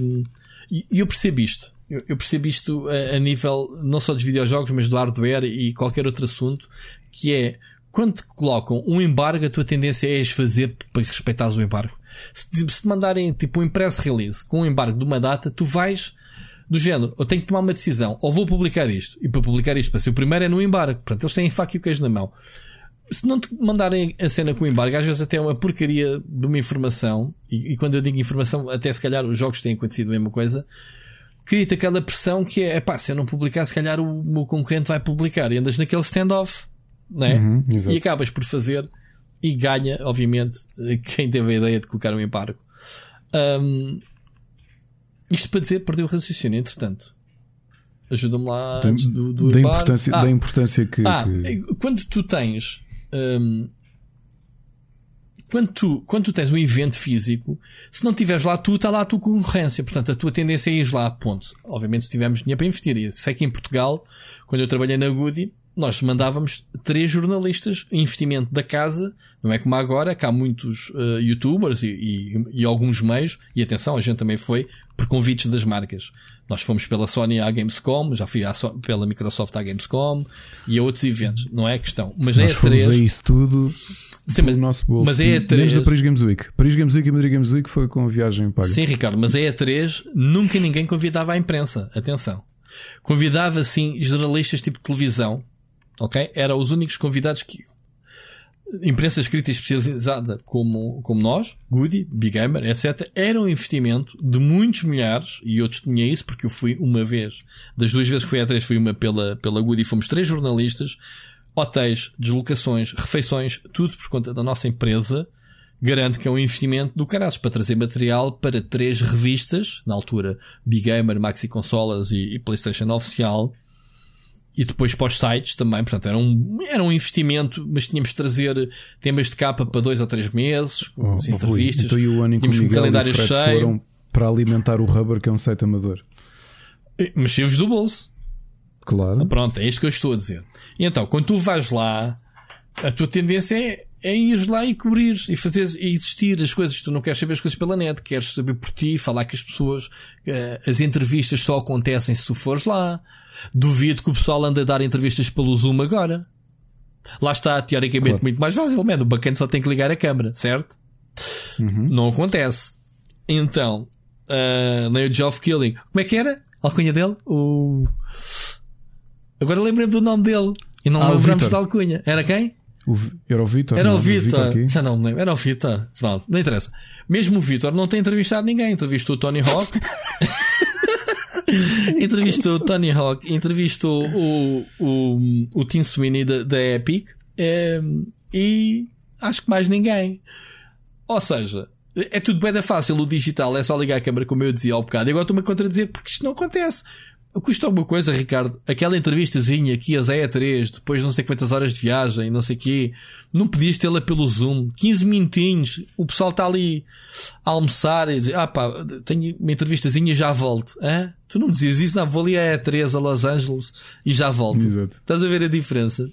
hum, e eu percebo isto. Eu, eu percebo isto a, a nível não só dos videojogos, mas do hardware e qualquer outro assunto, que é quando te colocam um embargo, a tua tendência é fazer para respeitares o embargo. Se, te- mandarem tipo um impresso release com um embargo de uma data, tu vais do género, eu tenho que tomar uma decisão, ou vou publicar isto, e para publicar isto, para ser o primeiro é no embargo. Portanto, eles têm faca e o queijo na mão se não te mandarem a cena com o embargo, às vezes até é uma porcaria de uma informação, e, e quando eu digo informação, até se calhar os jogos têm acontecido a mesma coisa, cria-te aquela pressão que é, pá, se eu não publicar, se calhar o meu concorrente vai publicar, e andas naquele standoff, não é? Uhum, e acabas por fazer, e ganha, obviamente, <laughs> quem teve a ideia de colocar um embargo. Hum, isto para dizer, perdeu o raciocínio, entretanto. Ajuda-me lá Da- antes do, do da, embargo. importância, Ah, da importância que. ah, que- quando tu tens. hum, quando, tu, quando tu tens um evento físico, se não tiveres lá tu, está lá a tua concorrência. Portanto, a tua tendência é ir lá, ponto. Obviamente, se tivermos dinheiro para investir. E sei que em Portugal, quando eu trabalhei na Goody, nós mandávamos três jornalistas, investimento da casa, não é como agora, que há muitos eh, youtubers e, e- e alguns meios, e atenção, a gente também foi por convites das marcas. Nós fomos pela Sony à Gamescom, já fui So- pela Microsoft à Gamescom e a outros eventos, não é questão. Mas nós é fomos três. a isso tudo Sim, mas, nosso bolso. mas é a Menos três. da Paris Games Week. Paris Games Week e Madrid Games Week foi com a viagem paga. Sim, Ricardo, mas a E3 nunca ninguém convidava a imprensa. Atenção. Convidava, assim, jornalistas tipo televisão. Ok? Eram os únicos convidados que. Imprensa escrita especializada como, como nós, Goody, Big Gamer, etc., era um investimento de muitos milhares, e eu testemunhei isso porque eu fui uma vez, das duas vezes que fui à E3, fui uma pela, pela Goody, fomos três jornalistas, hotéis, deslocações, refeições, tudo por conta da nossa empresa. Garante que é um investimento do caraças para trazer material para três revistas, na altura Big Gamer, Maxi Consolas e, e PlayStation Oficial, e depois para os sites também. Portanto, era um, era um investimento, mas tínhamos de trazer temas de capa para dois ou três meses, Oh, as oh, entrevistas. então e o ano em que tínhamos um e calendário cheio. foram para alimentar o Rubber, que é um site amador. Mas cheios do bolso. Claro. Pronto, é isto que eu estou a dizer. E então, quando tu vais lá, a tua tendência é, é ir lá e cobrir e fazer e existir as coisas. Tu não queres saber as coisas pela net, queres saber por ti, falar com as pessoas. Eh, As entrevistas só acontecem se tu fores lá. Duvido que o pessoal ande a dar entrevistas pelo Zoom agora. Lá está, teoricamente, Claro. muito mais fácil. Man, o bacana só tem que ligar a câmera, certo? Não acontece. Então, ah, nem o Geoff Killing. Como é que era? A alcunha dele? O. Agora lembrei-me do nome dele. E não Ah, lembramos da alcunha. Era quem? O era o Vitor. Era não o Vitor. Já não me lembro. Era o Vitor. Pronto, não interessa. Mesmo o Vitor não tem entrevistado ninguém. Entrevistou o Tony Hawk. <laughs> <laughs> entrevistou o Tony Hawk. Entrevistou o, o, o Tim Sweeney da, da Epic. em, e acho que mais ninguém. Ou seja, é tudo bem da fácil. O digital é só ligar a câmera, como eu dizia ao bocado. E agora estou-me a contradizer porque isto não acontece. Custa alguma coisa, Ricardo? Aquela entrevistazinha aqui a E3, depois não sei quantas horas de viagem, não sei o quê. Não podias tê-la pelo Zoom. 15 minutinhos. O pessoal está ali a almoçar e dizer, ah pá, tenho uma entrevistazinha e já volto. Hã? Tu não dizias isso? Não, vou ali a E3 a Los Angeles e já volto. Exato. Estás a ver a diferença?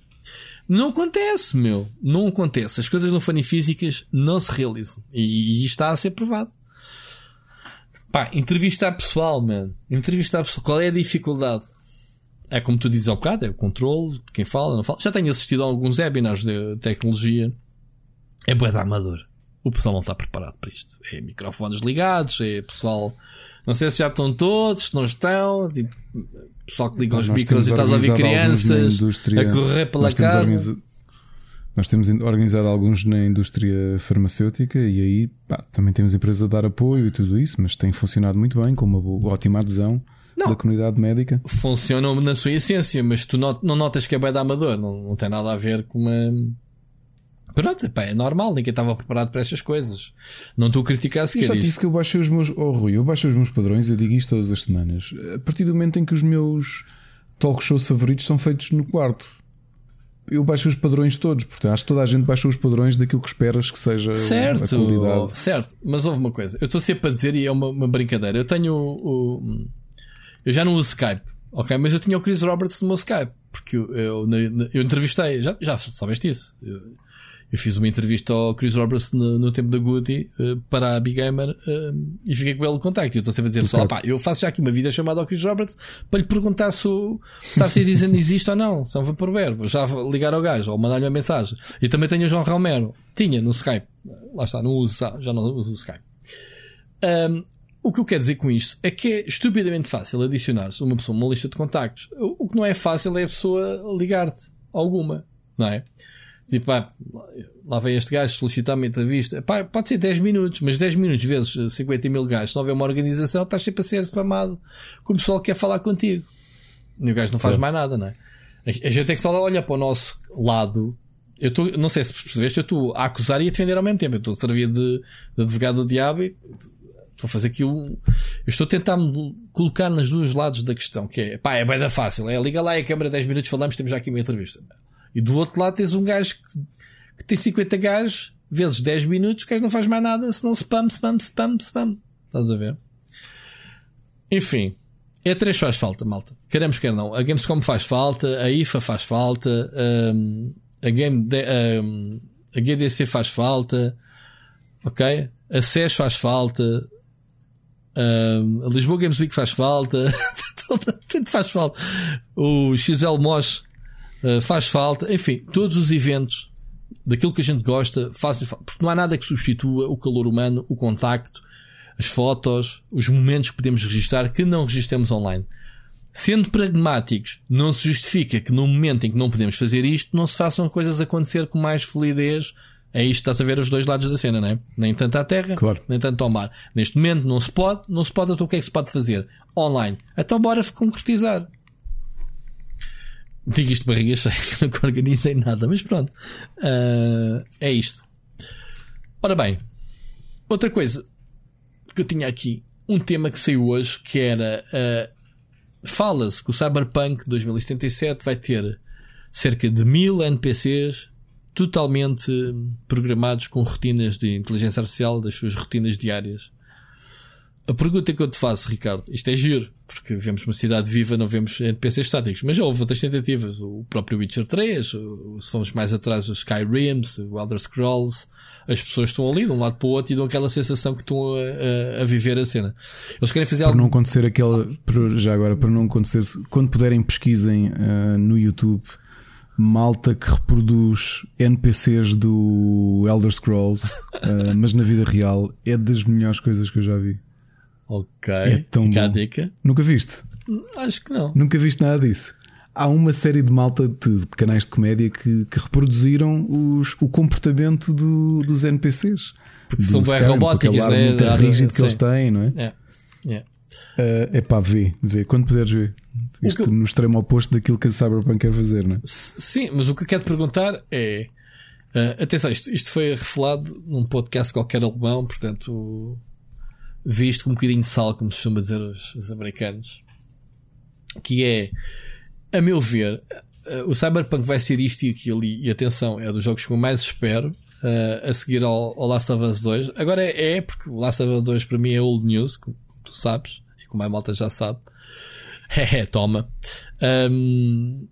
Não acontece, meu. Não acontece. As coisas não forem físicas, não se realizam. E, e está a ser provado. Pá, entrevistar pessoal, mano. Entrevistar pessoal. Qual é a dificuldade? É como tu dizes ao bocado, é o controle quem fala, não fala. Já tenho assistido a alguns webinars de tecnologia. É bué de amador. O pessoal não está preparado para isto. É microfones ligados, é pessoal. Não sei se já estão todos, se não estão. Tipo, pessoal que liga aos micros e estás a ouvir crianças a correr pela casa. Nós temos in- organizado alguns na indústria farmacêutica e aí pá, também temos empresas a dar apoio e tudo isso, mas tem funcionado muito bem, com uma boa- ótima adesão Não. da comunidade médica. funcionam na sua essência, mas tu not- não notas que é bem da amador, não, não tem nada a ver com uma. Pronto, pá, é normal, ninguém estava preparado para estas coisas. Não estou a criticar Eu sequer já disse isto. que eu baixei os meus. Oh Rui, eu baixei os meus padrões, eu digo isto todas as semanas. A partir do momento em que os meus talk shows favoritos são feitos no quarto. Eu baixo os padrões todos, portanto, acho que toda a gente baixou os padrões daquilo que esperas que seja a Certo, qualidade. certo, mas houve uma coisa. Eu estou sempre a dizer e é uma, uma brincadeira. Eu tenho o, o- Eu já não uso Skype, ok? Mas eu tinha o Chris Roberts no meu Skype, porque eu, eu, eu entrevistei, já, já soubeste isso. Eu, eu fiz uma entrevista ao Chris Roberts no, no tempo da Goody eh, para a Big Gamer eh, e fiquei com ele em contacto. E eu estou sempre a dizer, pessoal, pá, eu faço já aqui uma vida chamada ao Chris Roberts para lhe perguntar se o Star Citizen existe ou não, se é um vaporware. Vou já ligar ao gajo ou mandar-lhe uma mensagem. E também tenho o João Romero, tinha no Skype, lá está, não uso, já não uso o Skype. Um, o que eu quero dizer com isto é que é estupidamente fácil adicionar-se uma pessoa a uma lista de contactos. O que não é fácil é a pessoa ligar-te alguma, não é? Tipo, pá, lá vem este gajo solicitar uma entrevista. Pá, pode ser 10 minutos, mas 10 minutos vezes eh, 50 mil gajos. Se não houver uma organização, estás sempre a ser spamado com o pessoal que quer falar contigo. E o gajo não faz mais nada, não é? A gente é que só olha para o nosso lado. Eu estou, não sei se percebeste, eu estou a acusar e a defender ao mesmo tempo. Eu estou a servir de, de advogado do diabo e estou a fazer aqui um. Eu estou a tentar me colocar nos dois lados da questão, que é pá, é bem da fácil. É liga lá e a câmera 10 minutos falamos, temos já aqui uma entrevista. E do outro lado tens um gajo que, que tem 50 gajos, vezes 10 minutos, o gajo não faz mais nada, senão spam, spam, spam, spam. Estás a ver? Enfim. E3 faz falta, malta. Queremos quer não. A Gamescom faz falta, a IFA faz falta, hum, a, Game de- hum, a GDC faz falta, ok? A SES faz falta, hum, a Lisboa Games Week faz falta, <laughs> tudo faz falta. O XL Mosh uh, faz falta, enfim, todos os eventos daquilo que a gente gosta fazem falta, porque não há nada que substitua o calor humano, o contacto, as fotos, os momentos que podemos registrar que não registramos online. Sendo pragmáticos, não se justifica que no momento em que não podemos fazer isto, não se façam coisas acontecer com mais fluidez. É isto, estás a ver os dois lados da cena, não é? Nem tanto à terra, Claro. nem tanto ao mar. Neste momento não se pode, não se pode, então o que é que se pode fazer? Online. Então bora concretizar. Digo isto de barriga cheia, <laughs> nunca organizei nada, mas pronto. Uh, é isto. Ora bem, outra coisa que eu tinha aqui, um tema que saiu hoje que era. Uh, Fala-se que o Cyberpunk 2077 vai ter cerca de mil NPCs totalmente programados com rotinas de inteligência artificial das suas rotinas diárias. A pergunta que eu te faço, Ricardo, isto é giro, porque vemos uma cidade viva, não vemos NPCs estáticos, mas já houve outras tentativas, o próprio Witcher 3, se formos mais atrás, os Skyrim, o Elder Scrolls, as pessoas estão ali de um lado para o outro e dão aquela sensação que estão a, a, a viver a cena. Eles querem fazer para algo. não acontecer aquela, já agora, para não acontecer, quando puderem pesquisem uh, no YouTube malta que reproduz NPCs do Elder Scrolls, uh, <laughs> mas na vida real é das melhores coisas que eu já vi. Ok. É tão Fica bom. dica. Nunca viste? Acho que não. Nunca viste nada disso. Há uma série de malta de, canais de comédia que, que reproduziram os, o comportamento do- dos NPCs. Porque Do são bem robóticas, né? muito Ar- rígido que eles têm, não é? É. é. É pá, vê, vê. Quando puderes ver. Isto que no extremo oposto daquilo que a Cyberpunk quer fazer, não é? Sim, mas o que eu quero te perguntar é. ah, atenção, isto, isto foi revelado num podcast qualquer alemão, portanto. Vi isto com um bocadinho de sal, como se costuma dizer os, os americanos. Que é, a meu ver, ah, o Cyberpunk vai ser isto e aquilo, e, e atenção, é dos jogos que eu mais espero. ah, a seguir ao, ao Last of Us 2. Agora é, é, porque o Last of Us 2 para mim é old news, como tu sabes, e como a malta já sabe. <laughs> É, toma. Ahm,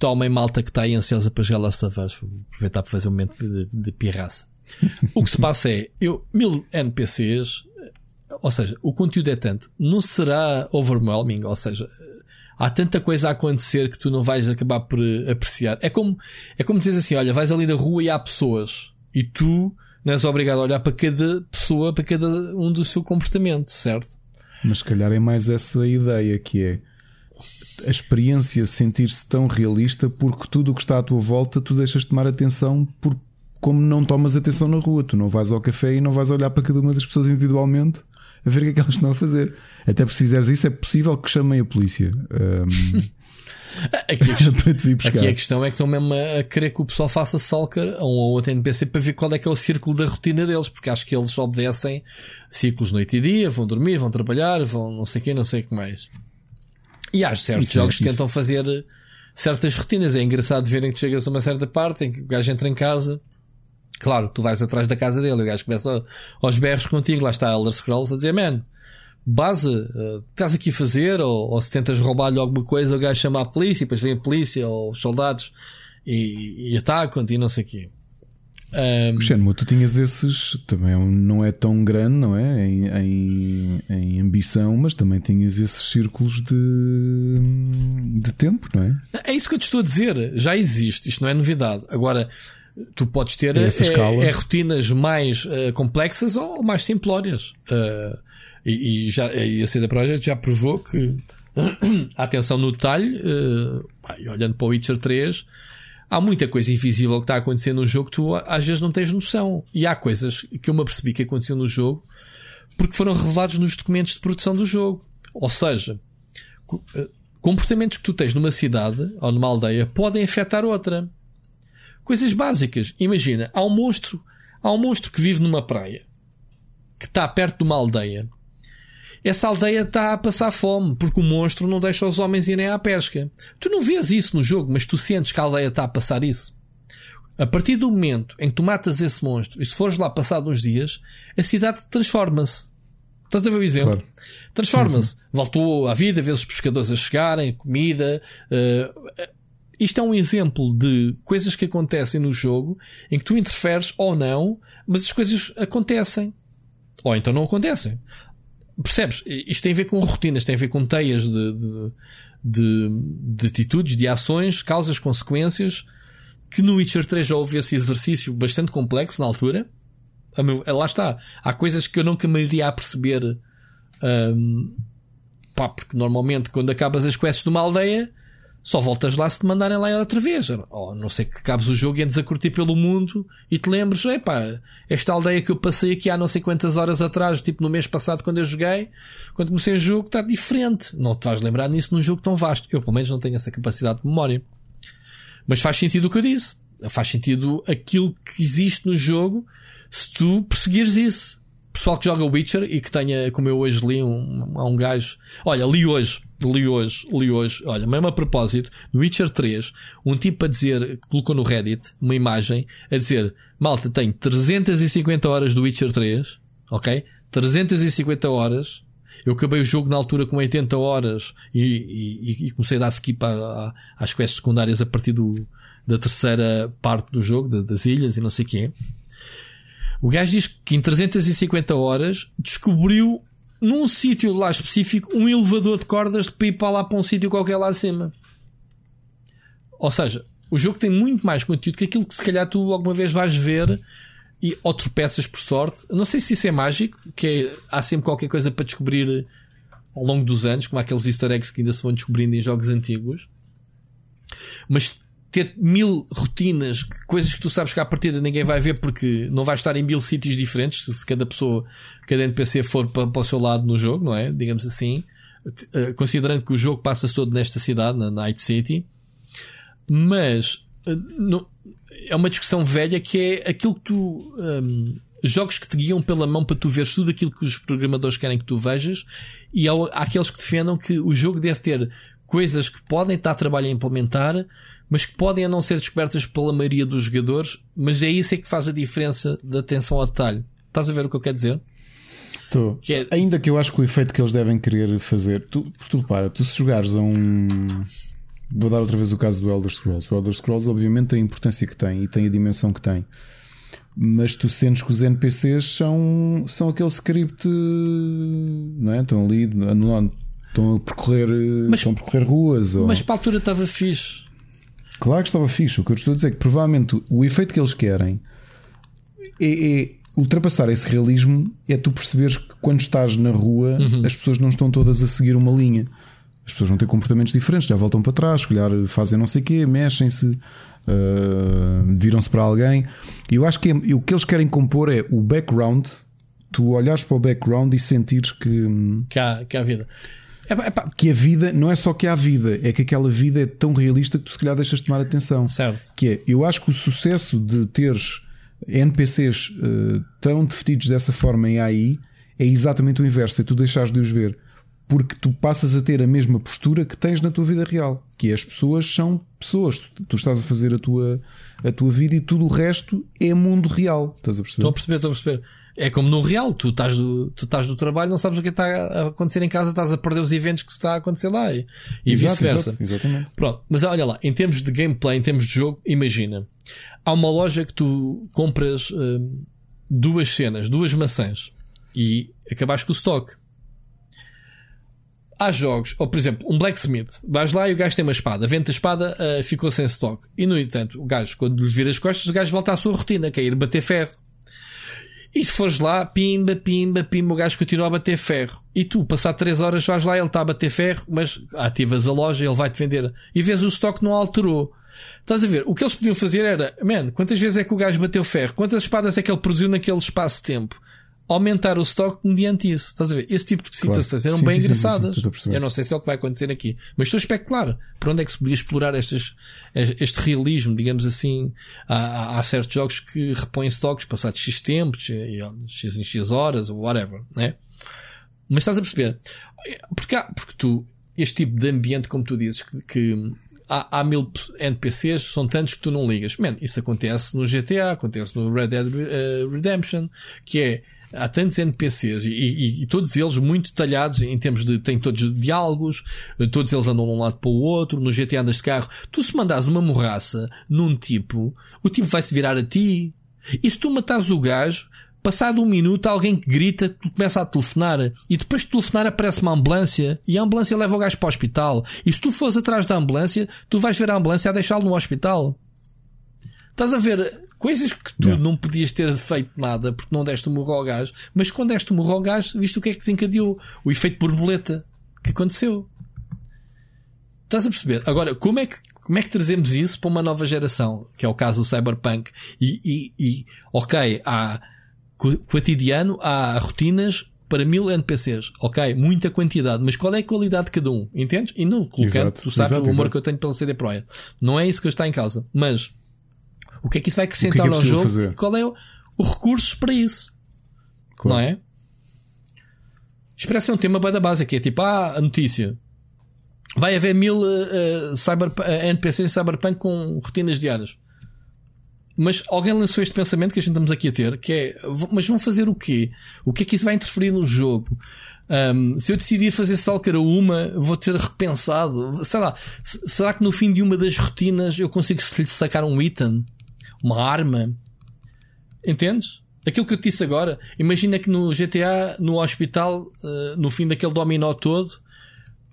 tomem malta que está aí ansiosa para jogar Last of Us. Vou aproveitar para fazer um momento de, de pirraça. <laughs> o que se passa é, eu, mil NPCs, ou seja, o conteúdo é tanto, não será overwhelming, ou seja, há tanta coisa a acontecer que tu não vais acabar por eh, apreciar. É como, é como dizer assim: olha, vais ali na rua e há pessoas, e tu não és obrigado a olhar para cada pessoa, para cada um do seu comportamento, certo? Mas se calhar é mais essa ideia que é a experiência sentir-se tão realista porque tudo o que está à tua volta tu deixas de tomar atenção por como não tomas atenção na rua. Tu não vais ao café e não vais olhar para cada uma das pessoas individualmente a ver o que é que elas estão a fazer. Até porque se fizeres isso é possível que chamem a polícia Ahm, <laughs> Aqui a questão, para <laughs> te vir buscar. aqui a questão é que estão mesmo a querer que o pessoal faça stalker a um ou outro NPC para ver qual é que é o círculo da rotina deles, porque acho que eles obedecem ciclos noite e dia, vão dormir, vão trabalhar, vão não sei o que, não sei o que mais. E há certos Isso é- jogos que tentam fazer certas rotinas. É engraçado verem que chegas a uma certa parte em que o gajo entra em casa. Claro, tu vais atrás da casa dele, o gajo começa aos berros contigo, lá está Elder Scrolls a dizer, man, base, eh, estás aqui a fazer, ou, ou se tentas roubar-lhe alguma coisa, o gajo chama a polícia, e depois vem a polícia ou os soldados e, e atacam-te e não sei o quê. Ahm, Xenmo, tu tinhas esses, também é um- não é tão grande, não é? Em, em, em ambição, mas também tinhas esses círculos de, de tempo, não é? É isso que eu te estou a dizer. Já existe. Isto não é novidade. Agora, tu podes ter É é, rotinas mais eh, complexas ou mais simplórias. Eh, e, e já, e a CD Projekt já provou que <clears throat> a atenção no detalhe, e olhando para o Witcher 3, há muita coisa invisível que está a acontecer no jogo que tu às vezes não tens noção. E há coisas que eu me apercebi que aconteceu no jogo porque foram revelados nos documentos de produção do jogo. Ou seja, co- comportamentos que tu tens numa cidade ou numa aldeia podem afetar outra. Coisas básicas. Imagina, há um monstro, há um monstro que vive numa praia que está perto de uma aldeia. Essa aldeia está a passar fome porque o monstro não deixa os homens irem à pesca. Tu não vês isso no jogo, mas tu sentes que a aldeia está a passar isso. A partir do momento em que tu matas esse monstro e se fores lá passado uns dias, a cidade transforma-se. Estás a ver o exemplo? Claro. Transforma-se. Voltou à vida, vê os pescadores a chegarem, comida. eh, isto é um exemplo de coisas que acontecem no jogo em que tu interferes ou não, mas as coisas acontecem. Ou então não acontecem. Percebes? Isto tem a ver com rotinas, tem a ver com teias de, de, de, de atitudes, de ações, causas, consequências. Que no Witcher 3 já houve esse exercício bastante complexo na altura. Lá está. Há coisas que eu nunca me iria a perceber. hum, pá, porque normalmente quando acabas as quests de uma aldeia, só voltas lá se te mandarem lá outra vez. Ou a não sei que acabes o jogo e andes a curtir pelo mundo e te lembres, epá, esta aldeia que eu passei aqui há não sei quantas horas atrás, tipo no mês passado quando eu joguei, quando comecei o jogo, está diferente. Não te vais lembrar nisso num jogo tão vasto. Eu pelo menos não tenho essa capacidade de memória. Mas faz sentido o que eu disse. Faz sentido aquilo que existe no jogo se tu perseguires isso. Pessoal que joga Witcher e que tenha, como eu hoje li, um, há um gajo. Olha, li hoje, li hoje, li hoje. Olha, mesmo a propósito, no Witcher 3, um tipo a dizer, colocou no Reddit uma imagem a dizer: Malta, tem 350 horas do Witcher 3, ok? 350 horas. Eu acabei o jogo na altura com 80 horas e, e, e comecei a dar skip a, a, às quests secundárias a partir do, da terceira parte do jogo, da, das ilhas e não sei o quê. O gajo diz que em 350 horas descobriu num sítio lá específico um elevador de cordas para ir para lá para um sítio qualquer lá acima. Ou seja, o jogo tem muito mais conteúdo que aquilo que se calhar tu alguma vez vais ver e ou tropeças por sorte. Não sei se isso é mágico, que é, há sempre qualquer coisa para descobrir ao longo dos anos, como aqueles easter eggs que ainda se vão descobrindo em jogos antigos. Mas ter mil rotinas, coisas que tu sabes que à partida ninguém vai ver porque não vai estar em mil sítios diferentes, se cada pessoa, cada NPC for para, para o seu lado no jogo, não é? Digamos assim. Uh, considerando que o jogo passa todo nesta cidade, na Night City. Mas uh, não, é uma discussão velha que é aquilo que tu. Um, jogos que te guiam pela mão para tu veres tudo aquilo que os programadores querem que tu vejas, e há, há aqueles que defendam que o jogo deve ter coisas que podem estar a trabalho a implementar, mas que podem a não ser descobertas pela maioria dos jogadores, mas é isso é que faz a diferença da atenção ao detalhe. Estás a ver o que eu quero dizer? Estou. É... Ainda que eu acho que o efeito que eles devem querer fazer, tu, tu repara, tu se jogares a um. Vou dar outra vez o caso do Elder Scrolls. O Elder Scrolls, obviamente, tem a importância que tem e tem a dimensão que tem. Mas tu sentes que os NPCs são, são aquele script, não é? Estão ali, estão a percorrer, mas, estão a percorrer ruas. Mas ou... para a altura estava fixe. Claro que estava fixe. O que eu estou a dizer é que provavelmente o efeito que eles querem é, é ultrapassar esse realismo. É tu perceberes que quando estás na rua uhum. as pessoas não estão todas a seguir uma linha. As pessoas vão ter comportamentos diferentes, já voltam para trás, calhar fazem não sei o quê, mexem-se, uh, viram-se para alguém. E eu acho que é, o que eles querem compor é o background. Tu olhares para o background e sentires que. Que há, que há vida. É, é que a vida não é só que há vida, é que aquela vida é tão realista que tu se calhar deixas de tomar atenção. Certo. Que é, eu acho que o sucesso de teres NPCs uh, eh, tão definidos dessa forma em AI é exatamente o inverso, é tu deixares de os ver. Porque tu passas a ter a mesma postura que tens na tua vida real, que é as pessoas são pessoas. Tu, tu estás a fazer a tua, a tua vida e tudo o resto é mundo real. Estás a perceber? Estou a perceber, estou a perceber. É como no real, tu estás do, tu estás do trabalho, não sabes o que está a acontecer em casa, estás a perder os eventos que está a acontecer lá e, e vice-versa. Exatamente. Pronto, mas olha lá, em termos de gameplay, em termos de jogo, imagina, há uma loja que tu compras hum, duas cenas, duas maçãs e acabaste com o stock. Há jogos, ou por exemplo, um blacksmith, vais lá e o gajo tem uma espada, vende a espada, uh, ficou sem stock. E no entanto, o gajo, quando lhe vira as costas, o gajo volta à sua rotina, que é ir bater ferro. E se fores lá, pimba, pimba, pimba, o gajo continua a bater ferro. E tu, passar 3 horas, vais lá, ele está a bater ferro, mas ativas a loja, ele vai-te vender. E vês o estoque não alterou. Estás a ver? O que eles podiam fazer era, man, quantas vezes é que o gajo bateu ferro? Quantas espadas é que ele produziu naquele espaço de tempo? Aumentar o stock mediante isso. Estás a ver? Esse tipo de situações claro. eram sim, bem sim, engraçadas. Sim, eu não sei se é o que vai acontecer aqui, mas estou a especular por onde é que se podia explorar estes, este realismo, digamos assim. Há, há certos jogos que repõem stocks passados X tempos, X em X horas, ou whatever, né? Mas estás a perceber? Porque, há, porque tu, este tipo de ambiente, como tu dizes, que, que há, há, mil NPCs, são tantos que tu não ligas. Man, isso acontece no GTA, acontece no Red Dead uh, Redemption, que é há tantos NPCs e, e, e, todos eles muito detalhados em termos de têm todos diálogos, todos eles andam de um lado para o outro, no GTA andas de carro. Tu se mandares uma morraça num tipo, o tipo vai se virar a ti. E se tu matares o gajo, passado um minuto alguém que grita, tu começa a telefonar e depois de telefonar aparece uma ambulância e a ambulância leva o gajo para o hospital. E se tu fores atrás da ambulância, tu vais ver a ambulância a deixá-lo no hospital. Estás a ver Coisas que tu não. não podias ter feito nada porque não deste o morro ao gás, mas quando deste o morro ao gás, viste o que é que desencadeou? O efeito borboleta que aconteceu. Estás a perceber? Agora, como é que, como é que trazemos isso para uma nova geração? Que é o caso do Cyberpunk. E, e, e ok, há cotidiano, há rotinas, para mil NPCs. Ok, muita quantidade, mas qual é a qualidade de cada um? Entendes? E não colocando, Exato, tu sabes exato, o amor exato. que eu tenho pela CD Projekt. Não é isso que está em causa. Mas o que é que isso vai acrescentar é ao possível jogo? fazer? Qual é o, o recursos para isso? Claro. Não é? Expressa um tema bem da base que é tipo, ah, a notícia. Vai haver mil eh, cyber, eh, NPCs Cyberpunk com rotinas diárias. Mas alguém lançou este pensamento que a gente estamos aqui a ter, que é, mas vão fazer o quê? O que é que isso vai interferir no jogo? Ahm, se eu decidir fazer só cada uma, vou ter repensado. Sei lá, será que no fim de uma das rotinas eu consigo sacar um item? Uma arma? Entendes? Aquilo que eu te disse agora, imagina que no GTA, no hospital, eh, no fim daquele dominó todo,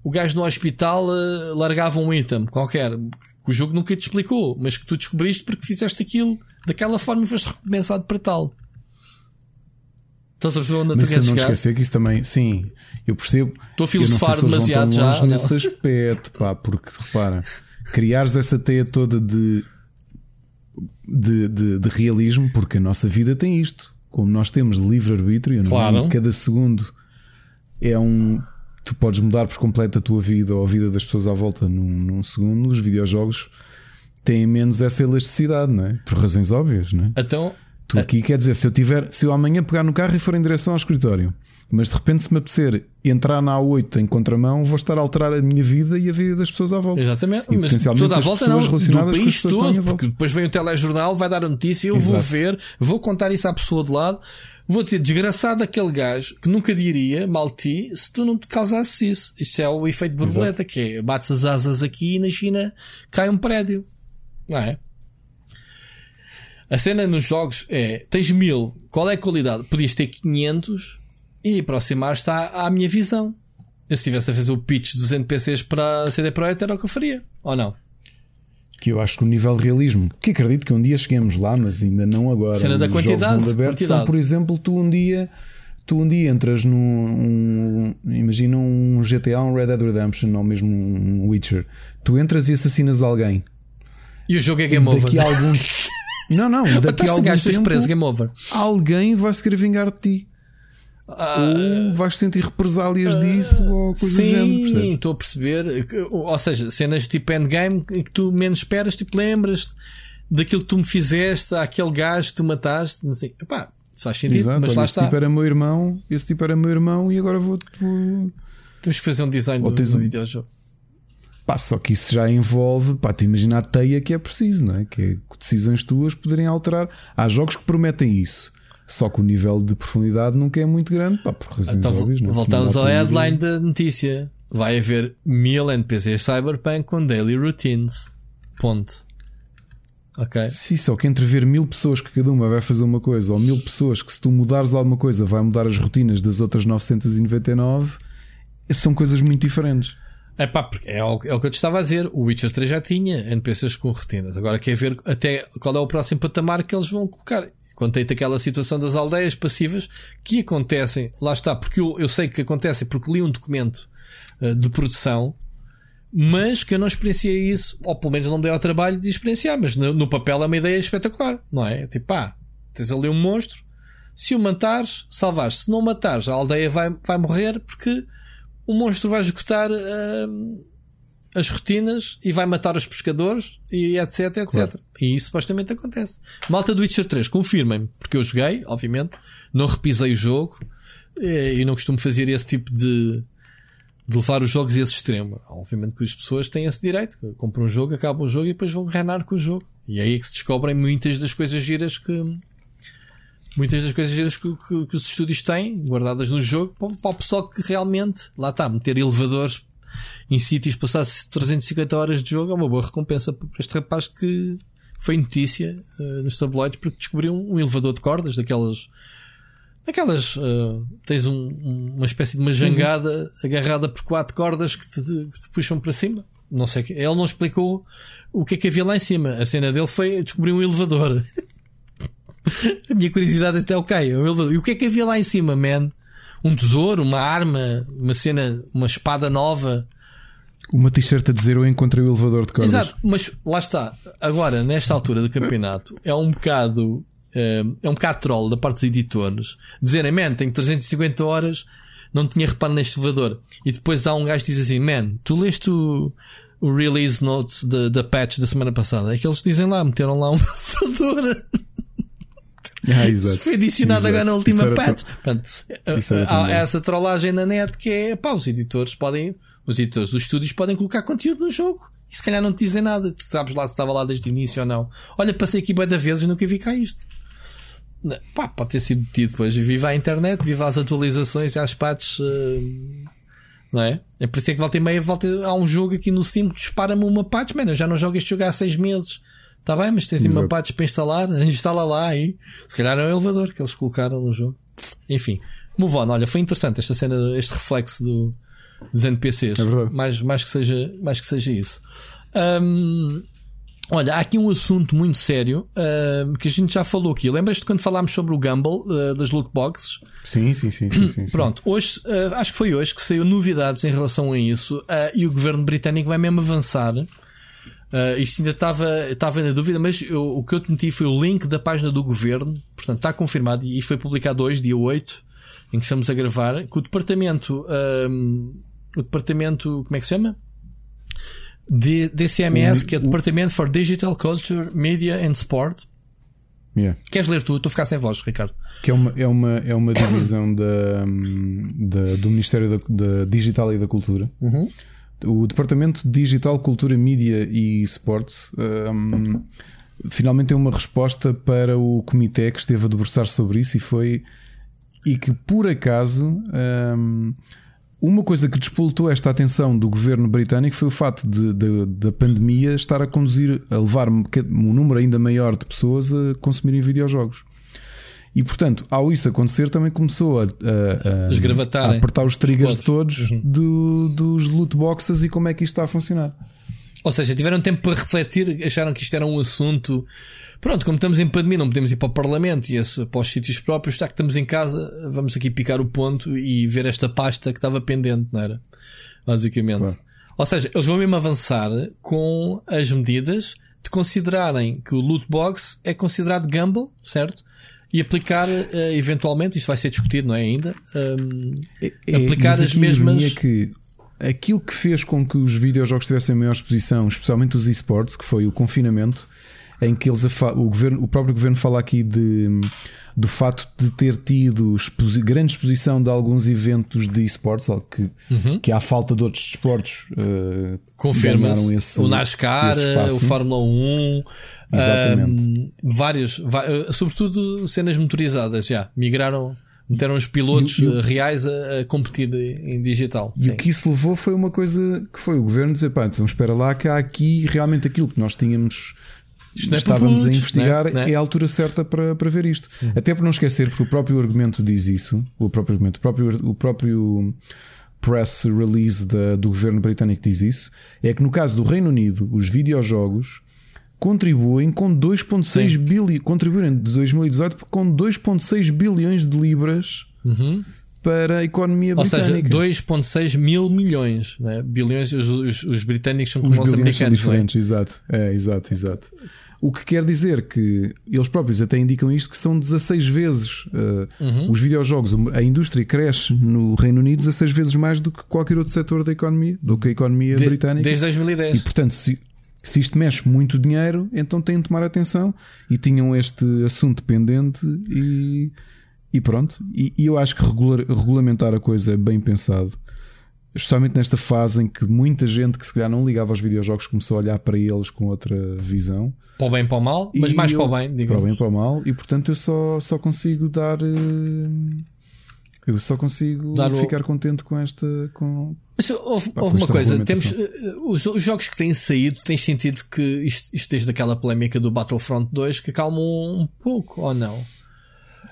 o gajo no hospital eh, largava um item qualquer, que o jogo nunca te explicou, mas que tu descobriste porque fizeste aquilo daquela forma e foste recompensado para tal. Estás a ver onde tu Mas se não chegar? esquecer que isso também, sim, eu percebo. Estou a filosofar demasiado já, nesse aspecto, pá, porque repara, criares essa teia toda de, de, de, de realismo, porque a nossa vida tem isto. Como nós temos livre-arbítrio, é? Claro. Cada segundo é um. Tu podes mudar por completo a tua vida ou a vida das pessoas à volta num, num segundo. Os videojogos têm menos essa elasticidade, não é? Por razões óbvias, não é? Então, Tu aqui quer dizer, se eu tiver, se eu amanhã pegar no carro e for em direção ao escritório, mas de repente se me apetecer entrar na A8 em contramão, vou estar a alterar a minha vida e a vida das pessoas à volta. Exatamente, E mas potencialmente toda a volta não, pessoas do relacionadas com as país todo, porque depois vem o telejornal, vai dar a notícia, eu vou Exato. ver, vou contar isso à pessoa de lado, vou dizer desgraçado aquele gajo que nunca diria mal de ti se tu não te causasses isso. Isto é o efeito borboleta, que é bates as asas aqui e na China cai um prédio, não é? A cena nos jogos é: tens mil, qual é a qualidade? Podias ter 500 e aproximar-te à, à minha visão. Eu, se estivesse a fazer o pitch dos NPCs para a CD Projekt, era o que eu faria, ou não? Que eu acho que o nível de realismo, que acredito que um dia cheguemos lá, mas ainda não agora. Cena da quantidade, mundo aberto quantidade. São, por exemplo, tu um dia. Tu um dia entras num. Um, imagina um GTA, um Red Dead Redemption ou mesmo um Witcher. Tu entras e assassinas alguém. E o jogo é game over. Daqui a algum. <laughs> Não, não. Daqui a algum tempo, preso, game over. alguém vai se querer vingar de ti. Ou vais sentir represálias disso ou coisa. Sim, estou a perceber. Ou seja, cenas tipo endgame que tu menos esperas, tipo, lembras daquilo que tu me fizeste àquele gajo que tu mataste, não sei. Epá, faz sentido, Exato, mas olha, lá esse está. tipo era meu irmão, esse tipo era meu irmão e agora vou. vou... Temos que fazer um design Ou do, tens do um- videojogo. Pá, só que isso já envolve, pá, tu imagina a teia que é preciso, não é? Que é decisões tuas poderem alterar. Há jogos que prometem isso, só que o nível de profundidade nunca é muito grande, pá, por razões Então, óbvias, não é? voltamos ao headline da notícia. Vai haver mil NPCs Cyberpunk com daily routines. Ponto. Ok. Sim, só que entre ver mil pessoas que cada uma vai fazer uma coisa ou mil pessoas que se tu mudares alguma coisa vai mudar as rotinas das outras 999 são coisas muito diferentes. É pá, porque é o, é o que eu te estava a dizer. O Witcher 3 já tinha NPCs com rotinas. Agora quer ver até qual é o próximo patamar que eles vão colocar. Contei-te aquela situação das aldeias passivas que acontecem. Lá está, porque eu, eu sei que acontecem porque li um documento eh, de produção, mas que eu não experienciei isso, ou pelo menos não dei ao trabalho de experienciar. Mas no, no papel é uma ideia espetacular, não é? Tipo, pá, tens ali um monstro. Se o matares, salvaste. Se não o matares, a aldeia vai, vai morrer porque o monstro vai executar hum, as rotinas e vai matar os pescadores e etc, etc. Claro. E isso supostamente acontece. Malta do Witcher 3, confirmem-me, porque eu joguei, obviamente, não repisei o jogo e não costumo fazer esse tipo de, de levar os jogos a esse extremo. Obviamente que as pessoas têm esse direito, compram um jogo, acabam o jogo e depois vão reinar com o jogo. E é aí que se descobrem muitas das coisas giras que. Muitas das coisas giras que, que- que os estúdios têm guardadas no jogo para, para o pessoal que realmente, lá está, meter elevadores em sítios, passar 350 horas de jogo é uma boa recompensa para este rapaz que foi notícia eh, nos tabloides porque descobriu um, um elevador de cordas daquelas. Daquelas. eh, tens um- um- uma espécie de uma jangada agarrada por quatro cordas que te, que te puxam para cima. Não sei. o que- Ele não explicou o que é que havia lá em cima. A cena dele foi descobrir um elevador. <laughs> A minha curiosidade até ok. um elevador. E o que é que havia lá em cima, man? Um tesouro, uma arma, uma cena, uma espada nova. Uma t-shirt a dizer eu encontrei o elevador de cordas. Exato, mas lá está. Agora, nesta altura do campeonato, é um bocado eh, é um bocado troll da parte dos editores dizerem, man, tenho 350 horas, não tinha reparo neste elevador. E depois há um gajo que diz assim, man, tu leste o, o release notes da, da patch da semana passada? É que eles dizem lá, meteram lá um <laughs> elevador. Ah, exato. Foi adicionado Exato. agora na última patch. tão há essa trollagem na net que é pá, os editores podem, os editores dos estúdios podem colocar conteúdo no jogo e se calhar não te dizem nada. Tu sabes lá se estava lá desde o início ou não. Olha, passei aqui bué da vezes e nunca vi cá isto. Pá, pode ter sido metido depois. Viva a internet, viva as atualizações e as patches. eh, não é? É por isso é que volta e meia volta, há um jogo aqui no Steam que dispara-me uma patch. Mano, eu já não jogo este jogo há seis meses. Está bem, mas tens aí uma Exato. patch para instalar. <laughs> Instala lá aí. Se calhar é um elevador que eles colocaram no jogo. Enfim, move on. Olha, foi interessante esta cena, este reflexo do, dos NPCs. É mais, mais, que seja, mais que seja isso. Hum, olha, há aqui um assunto muito sério hum, que a gente já falou aqui. Lembras-te quando falámos sobre o Gamble uh, das loot boxes? Sim, sim, sim, sim, sim, <clears throat> sim. Pronto, hoje, uh, acho que foi hoje que saiu novidades em relação a isso uh, e o governo britânico vai mesmo avançar. Uh, isto ainda estava estava na dúvida, mas eu- o que eu te meti foi o link da página do governo, portanto está confirmado e foi publicado hoje, dia 8, em que estamos a gravar, que o departamento, um, o departamento, como é que se chama? D- DCMS, O- que é o Departamento for Digital Culture, Media and Sport. Yeah. Queres ler tu? Estou a ficar sem voz, Ricardo. Que é uma, é uma, é uma divisão da, da- do Ministério da, da Digital e da Cultura. O Departamento de Digital, Cultura, Mídia e Sports hum, finalmente tem uma resposta para o comitê que esteve a debruçar sobre isso e foi. E que por acaso. hum, uma coisa que despoltou esta atenção do governo britânico foi o facto de, da pandemia estar a conduzir, a levar um um número ainda maior de pessoas a consumirem videojogos. E portanto, ao isso acontecer, também começou a, a- a- a apertar os triggers os todos do- dos loot boxes e como é que isto está a funcionar. Ou seja, tiveram tempo para refletir, acharam que isto era um assunto. Pronto, como estamos em pandemia, não podemos ir para o Parlamento e para os sítios próprios, já que estamos em casa, vamos aqui picar o ponto e ver esta pasta que estava pendente, não era? Basicamente. Claro. Ou seja, eles vão mesmo avançar com as medidas de considerarem que o loot box é considerado gamble, certo? E aplicar eh, eventualmente, isto vai ser discutido, não é ainda? Hum, aplicar mas as aqui a ironia mesmas- É que aquilo que fez com que os videojogos tivessem maior exposição, especialmente os esportes, que foi o confinamento, em que eles o, governo, o próprio governo fala aqui de, do fato de ter tido exposi- grande exposição de alguns eventos de esportes, que, que à falta de outros desportos eh, Confirma-se. ganharam esse- O NASCAR, espaço. o Fórmula 1, Exatamente. hum, vários, va- eh, sobretudo cenas motorizadas já. Migraram, meteram os pilotos E e eh, reais a, a competir em digital. E Sim. o que isso levou foi uma coisa que foi o governo dizer: pá, então espera lá, que há aqui realmente aquilo que nós tínhamos. Não é estávamos a investigar, não é? é a altura certa para, para ver isto. Até por não esquecer que o próprio argumento diz isso, o próprio argumento, o próprio, o próprio press release da- do governo britânico diz isso, é que no caso do Reino Unido, os videojogos contribuem com 2.6 bilhões, contribuem de 2018 com 2.6 bilhões de libras para a economia Uhum. Ou seja, britânica. 2,6 mil milhões. Né? Bilhões, os, os, os britânicos são como Os os bilhões são americanos. não é? diferentes, exato. É, exato, exato. O que quer dizer que eles próprios até indicam isto que são 16 vezes uh, Uhum. os videojogos, a indústria cresce no Reino Unido 16 vezes mais do que qualquer outro setor da economia, do que a economia De- britânica. desde E 2010. portanto, se, se isto mexe muito dinheiro, então têm de tomar atenção e tinham este assunto pendente e, e pronto. E, e eu acho que regular- regulamentar a coisa é bem pensado. Especialmente nesta fase em que muita gente que se calhar não ligava aos videojogos começou a olhar para eles com outra visão. Para o bem para o mal, mas E mais eu- para o bem, Para o digamos. bem para o mal. E portanto eu só, só consigo dar. eh, Eu só consigo Dar o- ficar contente com esta. Com... Mas houve, Pá, houve uma coisa, temos eh, os, os jogos que têm saído, tens sentido que isto, isto desde aquela polémica do Battlefront 2 que acalmou um pouco, ou não?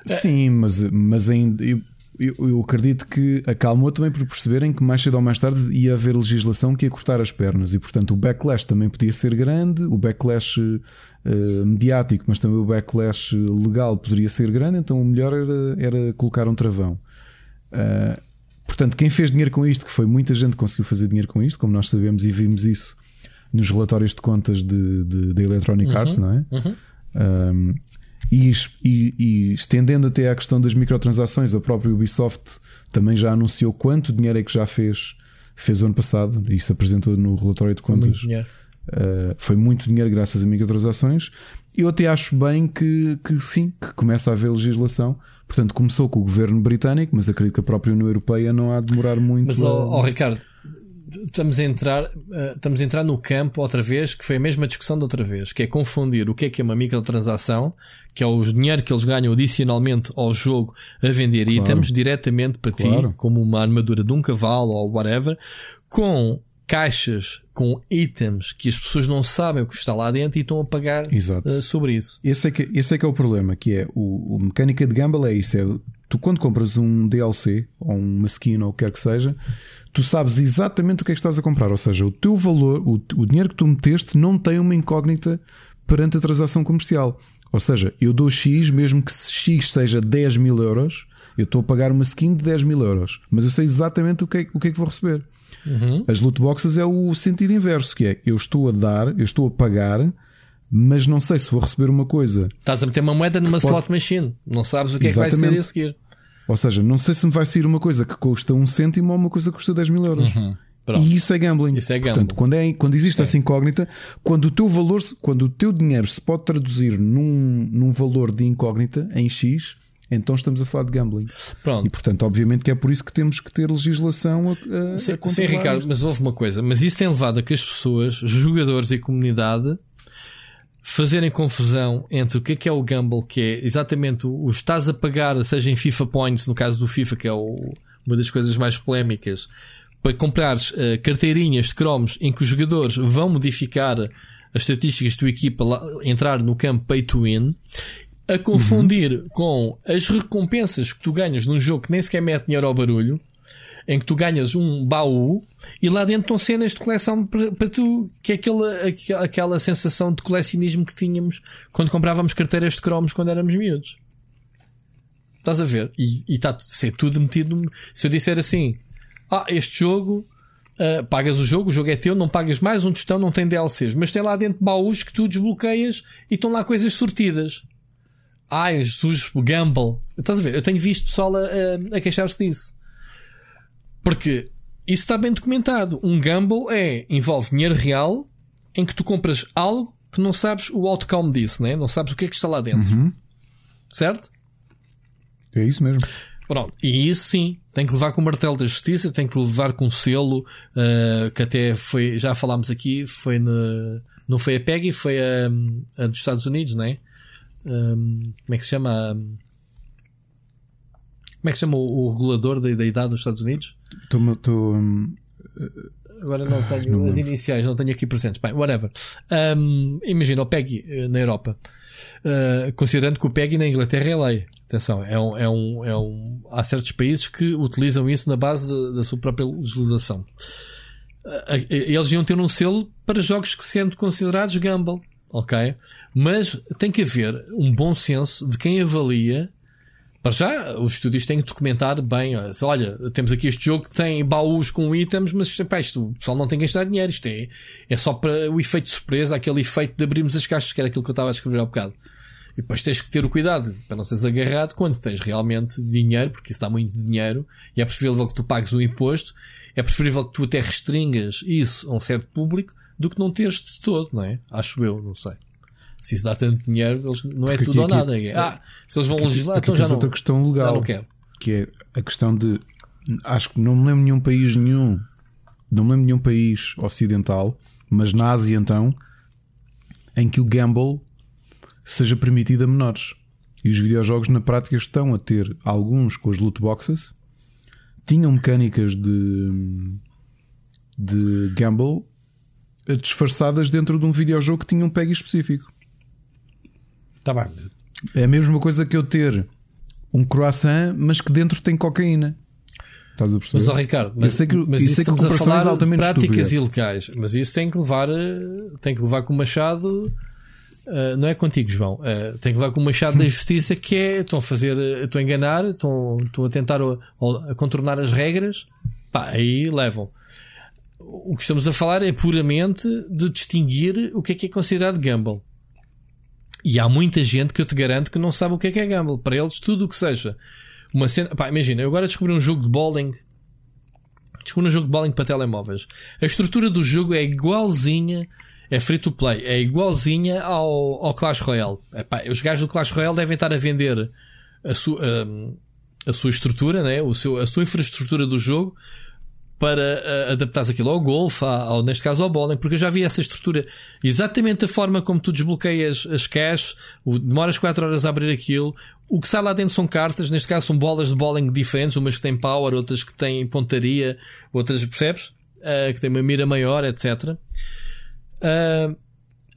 Sim, mas, mas ainda. Eu, eu, eu acredito que acalmou também por perceberem que mais cedo ou mais tarde ia haver legislação que ia cortar as pernas e, portanto, o backlash também podia ser grande, o backlash eh, mediático, mas também o backlash legal poderia ser grande, então o melhor era, era colocar um travão. Ah, portanto, quem fez dinheiro com isto, que foi muita gente que conseguiu fazer dinheiro com isto, como nós sabemos e vimos isso nos relatórios de contas de, de, da Electronic Arts, não é? Um, E, e, e, estendendo até à questão das microtransações, a própria Ubisoft também já anunciou quanto dinheiro é que já fez, fez o ano passado, e isso apresentou no relatório de contas. Foi muito, uh, foi muito dinheiro graças a microtransações. Eu até acho bem que, que sim, que começa a haver legislação. Portanto, começou com o governo britânico, mas acredito que a própria União Europeia não há de demorar muito. Mas, a... Ricardo, estamos a entrar, uh, estamos a entrar no campo outra vez, que foi a mesma discussão da outra vez, que é confundir o que é que é uma microtransação, que é o dinheiro que eles ganham adicionalmente ao jogo a vender claro. itens diretamente para claro. ti, como uma armadura de um cavalo ou whatever, com caixas com itens que as pessoas não sabem o que está lá dentro e estão a pagar uh, sobre isso. Esse é, que, esse é que é o problema, que é o, o mecânica de gamble é isso, é tu quando compras um DLC ou uma skin ou o que quer que seja, tu sabes exatamente o que é que estás a comprar. Ou seja, o teu valor, o, o dinheiro que tu meteste, não tem uma incógnita perante a transação comercial. Ou seja, eu dou X, mesmo que X seja 10 mil euros, eu estou a pagar uma skin de 10 mil euros, mas eu sei exatamente o que é, o que, é que vou receber. Uhum. As loot boxes é o sentido inverso, que é eu estou a dar, eu estou a pagar, mas não sei se vou receber uma coisa. Estás a meter uma moeda numa pode... slot machine, não sabes o que exatamente. é que vai ser a seguir. Ou seja, não sei se me vai sair uma coisa que custa um cêntimo ou uma coisa que custa 10 mil euros. Uhum. E isso é gambling. Isso é gambling. Portanto, quando, é, quando existe Sim. essa incógnita, quando o teu valor, quando o teu dinheiro se pode traduzir num, num valor de incógnita em X, então estamos a falar de gambling. Pronto. E portanto, obviamente que é por isso que temos que ter legislação a, a, sim, a sim, Ricardo, isto. mas houve uma coisa, mas isso é levado a que as pessoas, jogadores e comunidade fazerem confusão entre o que é que é o gamble, que é exatamente o, o estás a pagar, seja em FIFA Points, no caso do FIFA, que é o, uma das coisas mais polémicas, para comprares uh, carteirinhas de cromos em que os jogadores vão modificar as estatísticas da tua equipa lá, entrar no campo pay to win a confundir uhum. com as recompensas que tu ganhas num jogo que nem sequer mete dinheiro ao barulho em que tu ganhas um baú e lá dentro estão cenas de coleção para, tu, que é aquela, aquela sensação de colecionismo que tínhamos quando comprávamos carteiras de cromos quando éramos miúdos. Estás a ver? E está a ser tudo metido. Se eu disser assim, ah, este jogo, uh, pagas o jogo, o jogo é teu, não pagas mais um tostão, não tem DLCs, mas tem lá dentro baús que tu desbloqueias e estão lá coisas sortidas. Ai, Jesus, gamble. Estás a ver? Eu tenho visto pessoal a, a, a queixar-se disso. Porque isso está bem documentado. Um gamble é, envolve dinheiro real em que tu compras algo que não sabes o outcome disso, né? não sabes o que é que está lá dentro. Uhum. Certo? É isso mesmo. Pronto, e isso sim, tem que levar com o martelo da justiça, tem que levar com o selo, uh, que até foi, já falámos aqui, foi no, não foi a PEGI, foi a, a dos Estados Unidos, não é? Um, como é que se chama? Como é que se chama o, o regulador da, da, idade nos Estados Unidos? Tô, tô, um, Agora não tenho não as iniciais, não tenho aqui presentes. Bem, whatever. Um, imagina o PEGI eh, na Europa. Uh, considerando que o PEGI na Inglaterra é lei. Atenção, é um, é um, é um, há certos países que utilizam isso na base de, da sua própria legislação. Uh, eles iam ter um selo para jogos que sendo considerados gamble. Ok? Mas tem que haver um bom senso de quem avalia para já, os estúdios têm que documentar bem. Olha, temos aqui este jogo que tem baús com itens, mas pá, isto, o pessoal não tem que gastar dinheiro. Isto é, é só para o efeito de surpresa, aquele efeito de abrirmos as caixas, que era aquilo que eu estava a escrever há bocado. E depois tens que ter o cuidado para não seres agarrado quando tens realmente dinheiro, porque isso dá muito dinheiro, e é preferível que tu pagues um imposto, é preferível que tu até restringas isso a um certo público do que não teres de todo, não é? Acho eu, não sei se isso dá tanto dinheiro, eles, não é Porque tudo aqui, ou nada. É, ah, se eles vão aqui, legislar, aqui então já não. outra questão legal, já não quero. que é a questão de. Acho que não me lembro nenhum país nenhum, não me lembro nenhum país ocidental, mas na Ásia então, em que o gamble seja permitido a menores. E os videojogos na prática estão a ter alguns com as loot boxes, tinham mecânicas de, de gamble disfarçadas dentro de um videojogo que tinha um PEG específico. Tá bem. É a mesma coisa que eu ter um croissant, mas que dentro tem cocaína. Estás a perceber? Mas, oh, Ricardo, mas, que, mas isso, isso estamos a falar é de práticas ilegais. Mas isso tem que levar, eh, tem que levar com o machado. Uh, não é contigo, João. Uh, tem que levar com o machado da justiça que é estão a fazer, estão a enganar, estão, estão a tentar a, a contornar as regras. Pá, aí levam. O que estamos a falar é puramente de distinguir o que é que é considerado gamble. E há muita gente que eu te garanto que não sabe o que é que é gamble. Para eles, tudo o que seja uma cena. Pá, imagina, eu agora descobri um jogo de bowling. Descobri um jogo de bowling para telemóveis. A estrutura do jogo é igualzinha. É free to play. É igualzinha ao, ao Clash Royale. Epá, os gajos do Clash Royale devem estar a vender a sua, a, a sua estrutura, né? o seu, a sua infraestrutura do jogo para uh, adaptares aquilo ao golfe, ao, neste caso ao bowling, porque eu já vi essa estrutura exatamente a forma como tu desbloqueias as cash, demoras 4 horas a abrir aquilo. O que sai lá dentro são cartas, neste caso são bolas de bowling diferentes, umas que têm power, outras que têm pontaria, outras, percebes? Uh, que têm uma mira maior, etc. Uh,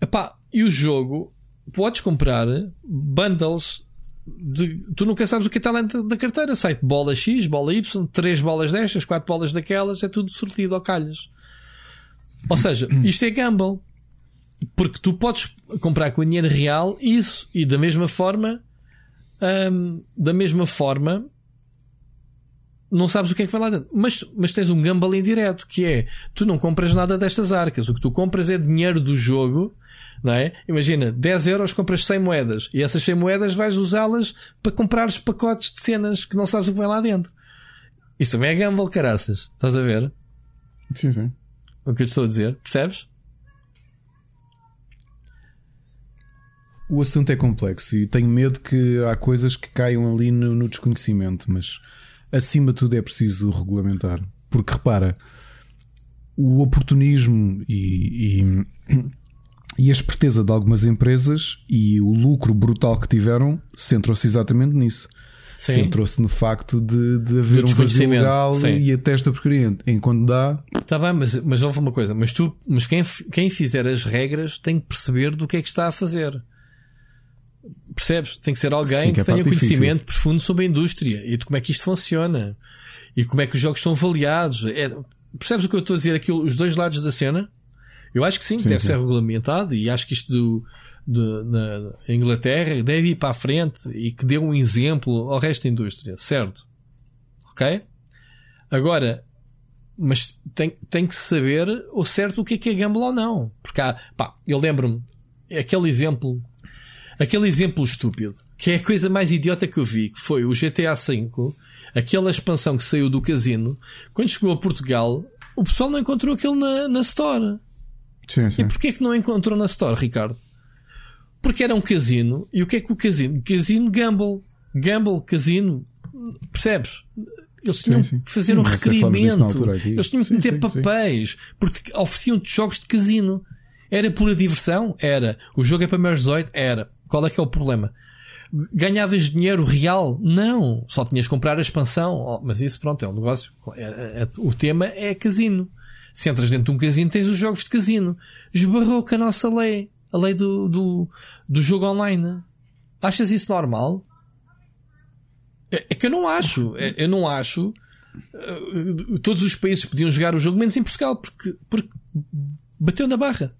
epá, e o jogo, podes comprar bundles de, tu nunca sabes o que está lá da carteira. Sai bola X, bola Y, três bolas destas, quatro bolas daquelas, é tudo sortido ao calhas. Ou seja, isto é gamble. Porque tu podes comprar com dinheiro real isso e da mesma forma, hum, da mesma forma, não sabes o que é que vai lá dentro. Mas, mas tens um gamble indireto que é tu não compras nada destas arcas. O que tu compras é dinheiro do jogo não é? Imagina, 10 euros compras 100 moedas e essas 100 moedas vais usá-las para comprar os pacotes de cenas que não sabes o que vai lá dentro. Isso também é gamble, caraças. Estás a ver? Sim, sim. O que eu estou a dizer, percebes? O assunto é complexo e tenho medo que há coisas que caiam ali no, no desconhecimento, mas acima de tudo é preciso regulamentar. Porque repara, o oportunismo e, e e a esperteza de algumas empresas e o lucro brutal que tiveram centrou-se exatamente nisso. Centrou-se no facto de, de haver um vazio legal Sim. e até esta porcaria. Enquanto dá. Está bem, mas, mas houve uma coisa. Mas, tu, mas quem, quem fizer as regras tem que perceber do que é que está a fazer. Percebes? Tem que ser alguém Sim, que, que é tenha conhecimento difícil. profundo sobre a indústria e de como é que isto funciona e como é que os jogos são avaliados. É, percebes o que eu estou a dizer aqui? Os dois lados da cena? Eu acho que sim, sim deve sim. ser regulamentado e acho que isto do, do, na Inglaterra deve ir para a frente e que dê um exemplo ao resto da indústria, certo? Ok? Agora, mas tem, tem que saber o certo o que é que é gamble ou não. Porque há, pá, eu lembro-me, aquele exemplo, aquele exemplo estúpido, que é a coisa mais idiota que eu vi, que foi o GTA V, aquela expansão que saiu do casino, quando chegou a Portugal, o pessoal não encontrou aquilo na, na Store. Sim, sim. E porquê que não encontrou na Store, Ricardo? Porque era um casino. E o que é que o casino? Casino Gamble. Gamble, casino. Percebes? Eles tinham sim, sim. que fazer sim, um requerimento. Eles tinham que meter papéis. Porque ofereciam jogos de casino. Era pura diversão? Era. O jogo é para maiores 18? Era. Qual é que é o problema? Ganhavas dinheiro real? Não. Só tinhas que comprar a expansão. Oh, mas isso, pronto, é um negócio. É, é, o tema é casino. Se entras dentro de um casino, tens os jogos de casino. Esbarrou com a nossa lei. A lei do, do, do jogo online. Achas isso normal? É, é que eu não acho. É, eu não acho. Uh, todos os países podiam jogar o jogo, menos em Portugal, porque, porque bateu na barra.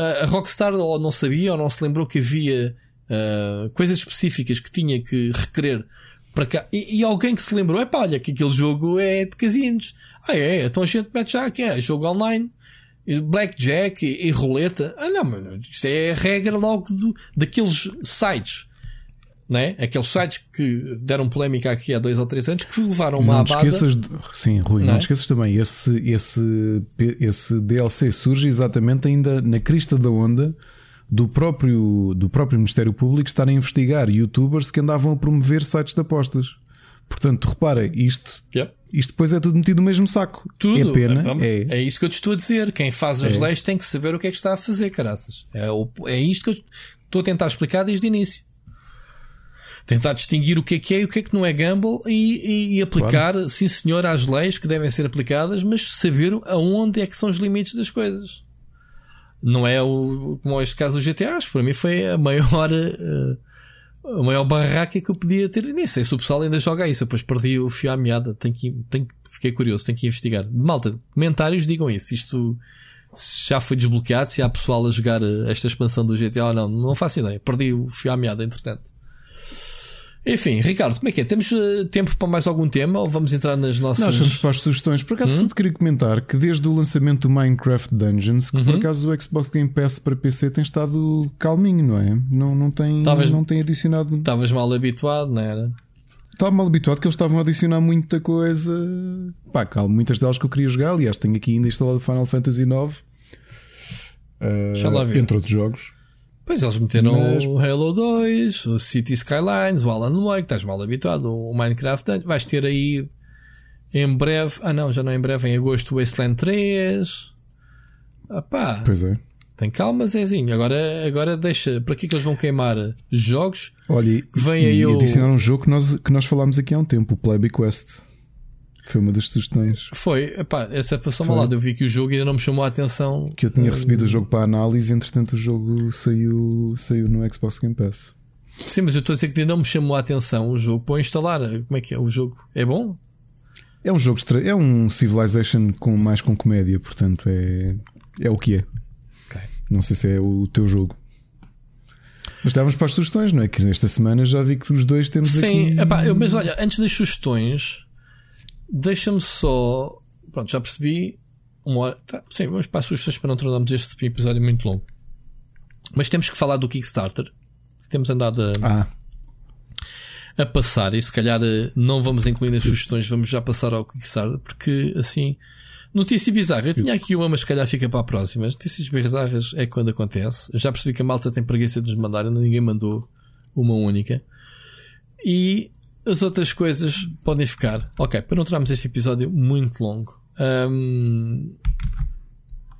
Uh, a Rockstar ou não sabia ou não se lembrou que havia uh, coisas específicas que tinha que requerer para cá. E, e alguém que se lembrou: é pá, olha, que aquele jogo é de casinos. Ah, é? Então a gente mete já que é jogo online, blackjack e, e roleta. Ah, não, mano, isso é a regra logo do, daqueles sites. Né? Aqueles sites que deram polémica aqui há dois ou três anos que levaram uma não abada. Esqueças de... Sim, Rui, não, não é? te esqueças também. Esse, esse, esse DLC surge exatamente ainda na crista da onda do próprio, do próprio Ministério Público estar a investigar youtubers que andavam a promover sites de apostas. Portanto, repara, isto, isto depois é tudo metido no mesmo saco. Tudo. É pena. Então, é, é isso que eu te estou a dizer. Quem faz as é. leis tem que saber o que é que está a fazer, caraças. É, é isto que eu estou a tentar explicar desde o início. Tentar distinguir o que é que é e o que é que não é gamble e, e, e aplicar, claro. sim senhor, às leis que devem ser aplicadas, mas saber aonde é que são os limites das coisas. Não é o, como este caso do GTA, para mim foi a maior. Uh, <laughs> a maior barraca que eu podia ter. Nem sei se o pessoal ainda joga isso. Depois perdi o fio à meada. Tenho que, tenho, fiquei curioso, tenho que investigar. Malta, comentários digam isso. Isto já foi desbloqueado. Se há pessoal a jogar esta expansão do GTA ou não, não faço ideia. Perdi o fio à meada, entretanto. Enfim, Ricardo, como é que é? Temos uh, tempo para mais algum tema ou vamos entrar nas nossas. Nós vamos para as sugestões. Por acaso, hum? queria comentar que desde o lançamento do Minecraft Dungeons, que uhum. por acaso o Xbox Game Pass para PC tem estado calminho, não é? Não, não, tem, Talvez, não tem adicionado. Estavas mal habituado, não era? Estava mal habituado que eles estavam a adicionar muita coisa. Pá, calma, muitas delas que eu queria jogar. Aliás, tenho aqui ainda instalado Final Fantasy IX. Uh, entre outros jogos. Pois eles meteram Mas... o Halo 2, o City Skylines, o Alan Wake, estás mal habituado, o Minecraft, vais ter aí em breve, ah não, já não é em breve, em agosto o Wasteland 3. Ah pá. Pois é. Tem calma, Zezinho. Agora, agora deixa. Para que é que eles vão queimar jogos? Olha, vem e, aí e o... adicionar um jogo que nós, que nós falámos aqui há um tempo, o Playboy Quest. Foi uma das sugestões. Foi, epá, essa passou mal lado. Eu vi que o jogo ainda não me chamou a atenção. Que eu tinha recebido o jogo para análise, entretanto o jogo saiu, saiu no Xbox Game Pass. Sim, mas eu estou a dizer que ainda não me chamou a atenção o jogo para instalar. Como é que é? O jogo é bom? É um jogo é um Civilization com mais com comédia, portanto é, é o que é. Okay. Não sei se é o teu jogo. Mas estávamos para as sugestões, não é? Que nesta semana já vi que os dois temos Sim, aqui... Epá, eu, mas olha, antes das sugestões, Deixa-me só. Pronto, já percebi. Uma hora. Tá, sim, vamos para as sugestões para não tornarmos este episódio muito longo. Mas temos que falar do Kickstarter. Temos andado a, ah. a passar e se calhar eh, não vamos incluir nas sugestões, vamos já passar ao Kickstarter, porque assim. Notícia bizarra. Eu tinha aqui uma, mas se calhar fica para a próxima. As notícias bizarras é quando acontece. Já percebi que a malta tem preguiça de nos mandar, ninguém mandou uma única. E as outras coisas podem ficar. Ok, para não tornarmos este episódio muito longo. Um,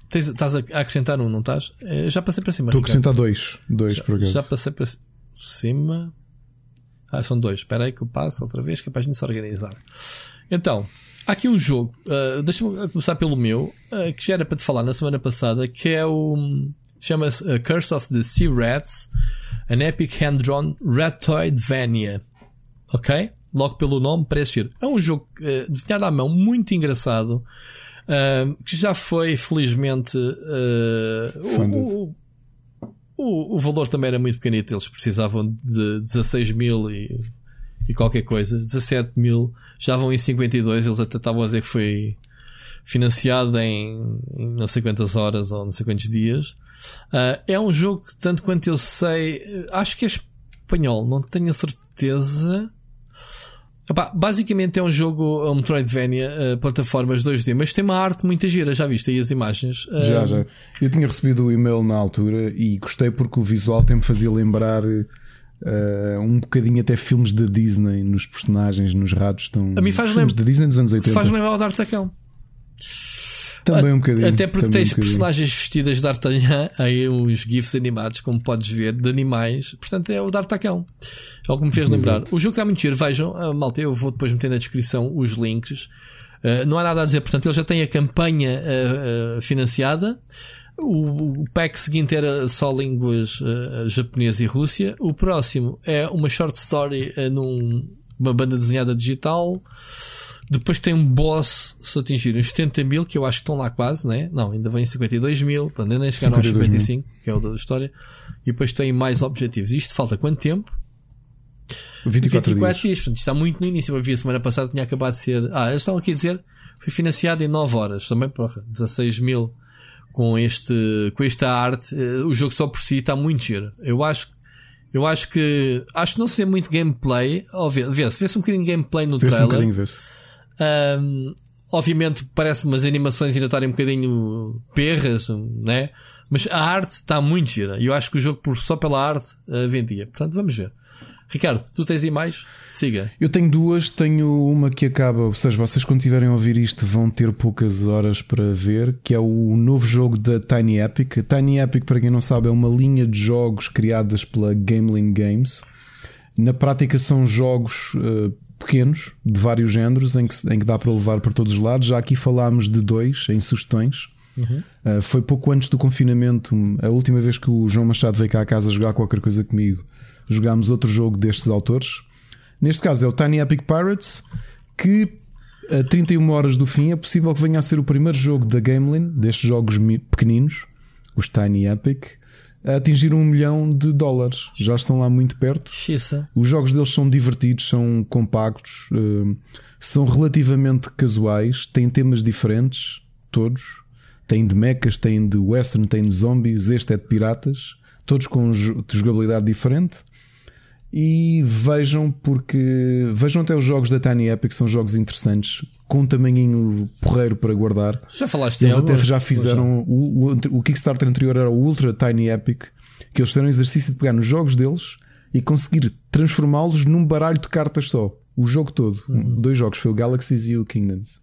tens, estás a acrescentar um, não estás? Eh, já passei para cima. Estou a acrescentar dois. Dois já, por acaso. Já passei para cima. Ah, são dois. Espera aí que eu passo outra vez, capaz de se organizar. Então, há aqui um jogo. Uh, Deixa-me começar pelo meu, uh, que já era para te falar na semana passada, que é o. Chama-se uh, Curse of the Sea Rats, an epic hand-drawn Ratoidvania ok? Logo pelo nome, parece giro. É um jogo uh, desenhado à mão muito engraçado. Uh, que já foi, felizmente, uh, o, o, o, valor também era muito pequenito. Eles precisavam de 16 mil e, e qualquer coisa, 17 mil, já vão em 52. Eles até estavam a dizer que foi financiado em, em não sei quantas horas ou não sei quantos dias. Uh, é um jogo que, tanto quanto eu sei, acho que é espanhol, não tenho a certeza. Epá, basicamente é um jogo, é um Metroidvania, uh, plataformas 2D, mas tem uma arte muito gira, já viste aí as imagens? Uh, já, já. Eu tinha recebido o e-mail na altura e gostei porque o visual até me fazia lembrar uh, um bocadinho até filmes da Disney nos personagens, nos ratos. Estão, a mim faz filmes da Disney dos anos 80. Faz lembrar o D'Artacão. Também um bocadinho. Até porque tens um personagens vestidas de D'Artagnan, aí uns GIFs animados, como podes ver, de animais. Portanto, é o D'Artacão. É o que me fez lembrar. Exato. O jogo está muito giro. Vejam, uh, malta, eu vou depois meter na descrição os links. Uh, não há nada a dizer, portanto, ele já tem a campanha uh, financiada. O, o, pack seguinte era só línguas japonesa e Rússia. O próximo é uma short story numa banda desenhada digital. Depois tem um boss se atingir uns 70 mil, que eu acho que estão lá quase, né? Não, ainda vem 52 mil, ainda nem chegaram aos 55, mil. que é o da história. E depois tem mais objetivos. Isto falta quanto tempo? 24, 24 dias. dias. Portanto, está muito no início. Eu vi a semana passada, tinha acabado de ser. Ah, eles estão aqui a dizer, foi financiado em 9 horas. Também, porra, 16 mil com, este, com esta arte. Eh, o jogo só por si está muito giro. Eu acho eu acho que acho que não se vê muito gameplay. Vê-se, vê-se um bocadinho de gameplay no trailer. Um bocadinho, vê-se. Um, obviamente parece umas animações ainda estarem um bocadinho perras, né? Mas a arte está muito gira. E eu acho que o jogo, por só pela arte, uh, vendia. Portanto, vamos ver. Ricardo, tu tens aí mais? Siga. Eu tenho duas. Tenho uma que acaba, ou seja, vocês quando tiverem a ouvir isto vão ter poucas horas para ver, que é o novo jogo da Tiny Epic. A Tiny Epic, para quem não sabe, é uma linha de jogos criadas pela Gameling Games. Na prática são jogos uh, pequenos, de vários géneros, em que, em que dá para levar para todos os lados. Já aqui falámos de dois em sugestões. Uhum. Uh, foi pouco antes do confinamento, a última vez que o João Machado veio cá a casa jogar qualquer coisa comigo. Jogámos outro jogo destes autores. Neste caso é o Tiny Epic Pirates, que a 31 horas do fim é possível que venha a ser o primeiro jogo da Gamelin, destes jogos pequeninos, os Tiny Epic, a atingir um milhão de dólares. Já estão lá muito perto. Xissa. Os jogos deles são divertidos, são compactos, eh, são relativamente casuais, têm temas diferentes, todos. Têm de mechas, têm de western, têm de zombies, este é de piratas, todos com jo- de jogabilidade diferente. E vejam, porque vejam até os jogos da Tiny Epic, são jogos interessantes, com um tamanhinho porreiro para guardar. Já falaste Eles até já fizeram o, o, o Kickstarter anterior era o Ultra Tiny Epic, que eles fizeram o exercício de pegar nos jogos deles e conseguir transformá-los num baralho de cartas só. O jogo todo. Um- Dois jogos, foi o Galaxies e o Kingdoms.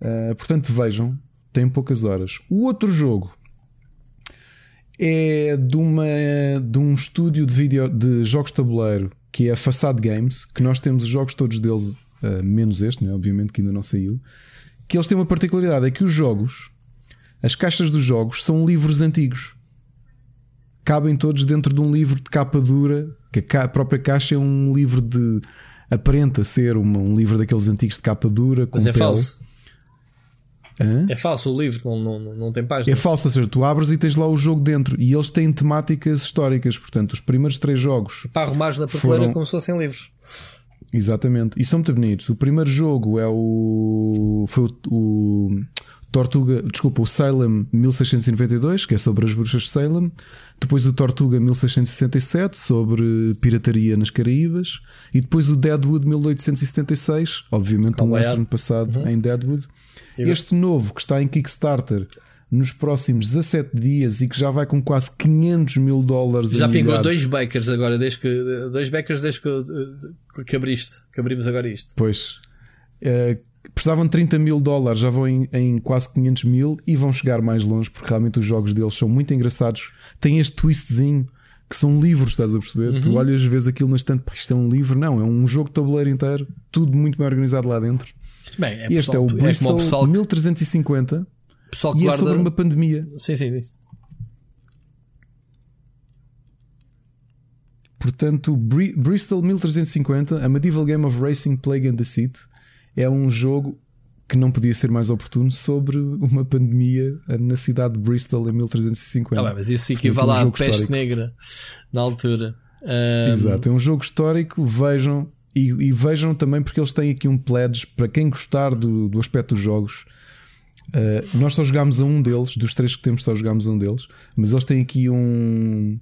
Uh, portanto, vejam, tem poucas horas. O outro jogo é de, uma, de um estúdio de, vídeo, de jogos de tabuleiro que é a Facade Games, que nós temos os jogos todos deles, uh, menos este, né? obviamente que ainda não saiu. Que eles têm uma particularidade: é que os jogos, as caixas dos jogos, são livros antigos. Cabem todos dentro de um livro de capa dura, que a ca- a própria caixa é um livro de. aparenta ser uma- um livro daqueles antigos de capa dura, com Mas é pele. falso. Hã? É falso o livro, não, não, não tem É página. falso, ou seja, tu abres e tens lá o jogo dentro e eles têm temáticas históricas. Portanto, os primeiros três jogos, Para arrumares na prateleira Foram- como se fossem livros. exatamente, e são muito bonitos. O primeiro jogo é o. Foi o, o Tortuga, desculpa, o Salem 1692, que é sobre as bruxas de Salem. Depois o Tortuga 1667, sobre pirataria nas Caraíbas. E depois o Deadwood 1876, obviamente um Cowboy western passado Uhum. em Deadwood. Este novo que está em Kickstarter nos próximos 17 dias e que já vai com quase 500 mil dólares Já pingou dois bakers agora, desde que, dois bakers desde que, que abriste, que abrimos agora isto. Pois. Eh, precisavam de 30 mil dólares, já vão em, em quase 500 mil e vão chegar mais longe porque realmente os jogos deles são muito engraçados. Tem este twistzinho que são livros, estás a perceber? Uhum. Tu olhas, vês aquilo na estante, isto é um livro, não, é um jogo de tabuleiro inteiro, tudo muito bem organizado lá dentro. Isto bem, é, este pessoal, é o é Bristol o pessoal, 1350 pessoal que e é guarda. sobre uma pandemia. Sim, sim, diz. Portanto, Bri- Bristol 1350, a Medieval Game of Racing, Plague and Deceit, é um jogo que não podia ser mais oportuno sobre uma pandemia na cidade de Bristol em 1350. Ah, bem, mas isso Portanto, equivale um à peste histórico. negra na altura. Ahm, Exato, é um jogo histórico. Vejam e, e vejam também porque eles têm aqui um pledge para quem gostar do, do aspecto dos jogos. Uh, nós só jogámos a um deles, dos três que temos, só jogámos a um deles, mas eles têm aqui um.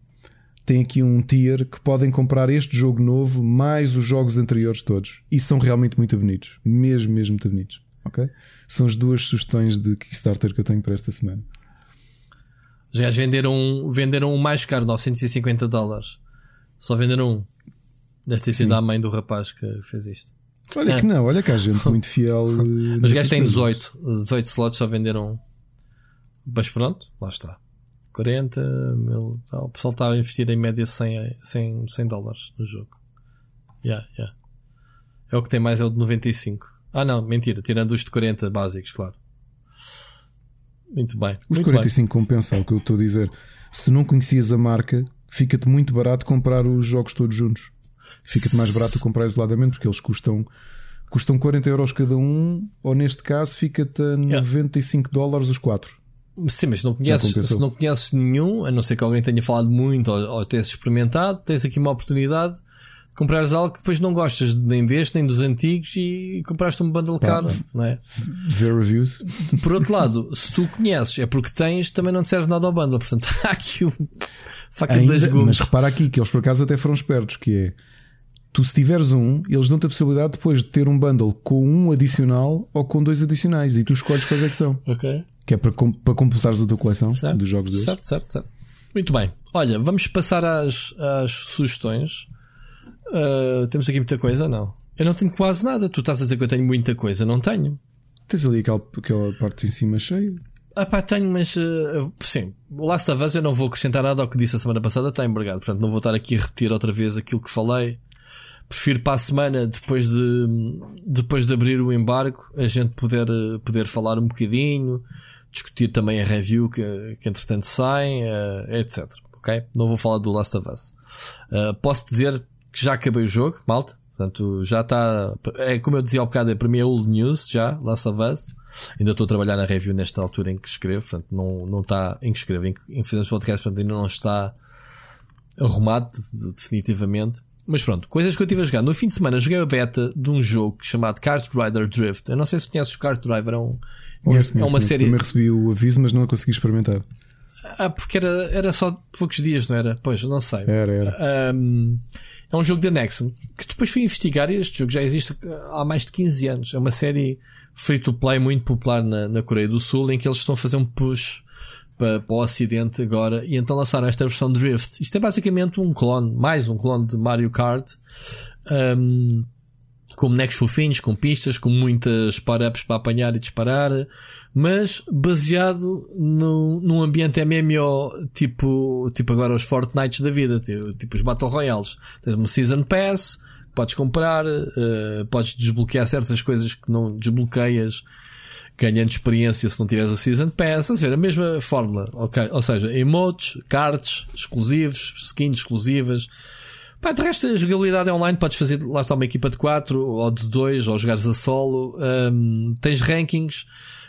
Tem aqui um tier que podem comprar este jogo novo mais os jogos anteriores todos e são realmente muito bonitos, mesmo, mesmo muito bonitos. Ok? São as duas sugestões de Kickstarter que eu tenho para esta semana. Gajos venderam, venderam um mais caro, 950 dólares. Só venderam um. Deve ter sido a mãe do rapaz que fez isto. Olha que não, olha que há gente muito fiel. Os gajos têm coisas. 18. 18 slots só venderam. Mas pronto, lá está. 40 mil. tal. O pessoal está a investir em média 100, 100, 100 dólares no jogo. Yeah, yeah. É o que tem mais, é o de 95. Ah, não, mentira. Tirando os de 40 básicos, claro. Muito bem. Os muito 45 compensam, é o que eu estou a dizer. Se tu não conhecias a marca, fica-te muito barato comprar os jogos todos juntos. Fica-te mais barato comprar isoladamente porque eles custam, custam 40 euros cada um, ou neste caso fica-te a 95 dólares os quatro. Sim, mas se não, conheces, se não conheces nenhum, a não ser que alguém tenha falado muito ou, ou tenhas experimentado, tens aqui uma oportunidade de comprares algo que depois não gostas nem deste nem dos antigos e compraste um bundle caro, não é? Ver reviews. Por outro lado, se tu conheces, é porque tens, também não te serve nada ao bundle. Portanto, <laughs> há aqui um faca Ainda, mas repara aqui que eles por acaso até foram espertos, que é tu se tiveres um, eles dão-te a possibilidade depois de ter um bundle com um adicional ou com dois adicionais e tu escolhes quais é que são. Ok. Que é para, para completares a tua coleção Certo. dos jogos deles. Certo, certo, certo. Muito bem. Olha, vamos passar às, às sugestões. Ah, temos aqui muita coisa? Não. Eu não tenho quase nada. Tu estás a dizer que eu tenho muita coisa. Não tenho. Tens ali aquela, aquela parte em cima cheia. Ah pá, tenho, mas ah, sim. O Last of Us eu não vou acrescentar nada ao que disse a semana passada. Está embargado. Portanto, não vou estar aqui a repetir outra vez aquilo que falei. Prefiro para a semana, depois de, depois de abrir o embargo, a gente poder, poder falar um bocadinho, discutir também a review que, que entretanto sai, eh, etc. Ok? Não vou falar do Last of Us. Uh, posso dizer que já acabei o jogo, malta. Portanto, já está. É como eu dizia ao bocado, é para mim é old news já, Last of Us. Ainda estou a trabalhar na review nesta altura em que escrevo, portanto, não, não está em que escrevo, em que, em que fizemos podcast, portanto, ainda não está arrumado definitivamente. Mas pronto, coisas que eu estive a jogar. No fim de semana joguei a beta de um jogo chamado Kart Rider Drift. Eu não sei se conheces o Kart Driver, é, um, é uma conheço. série. Também recebi o aviso, mas não consegui experimentar. Ah, porque era, era só poucos dias, não era? Pois, não sei. Era, era. Um, é um jogo da Nexon que depois fui investigar e este jogo já existe há mais de 15 anos. É uma série free to play muito popular na, na Coreia do Sul em que eles estão a fazer um push para, para o Ocidente agora e então lançaram esta versão Drift. Isto é basicamente um clone, mais um clone de Mario Kart. Um, com bonecos fofinhos, com pistas, com muitas power-ups para apanhar e disparar, mas baseado no, num ambiente MMO, tipo, tipo agora os Fortnites da vida, tipo, tipo os Battle Royales. Tens uma Season Pass, podes comprar, uh, podes desbloquear certas coisas que não desbloqueias, ganhando experiência se não tiveres o Season Pass. A ver, a mesma fórmula, ok? Ou seja, emotes, cards exclusivos, skins exclusivas. Pá, de resto, a jogabilidade é online, podes fazer, lá está uma equipa de 4 ou de 2, ou jogares a solo. Um, tens rankings,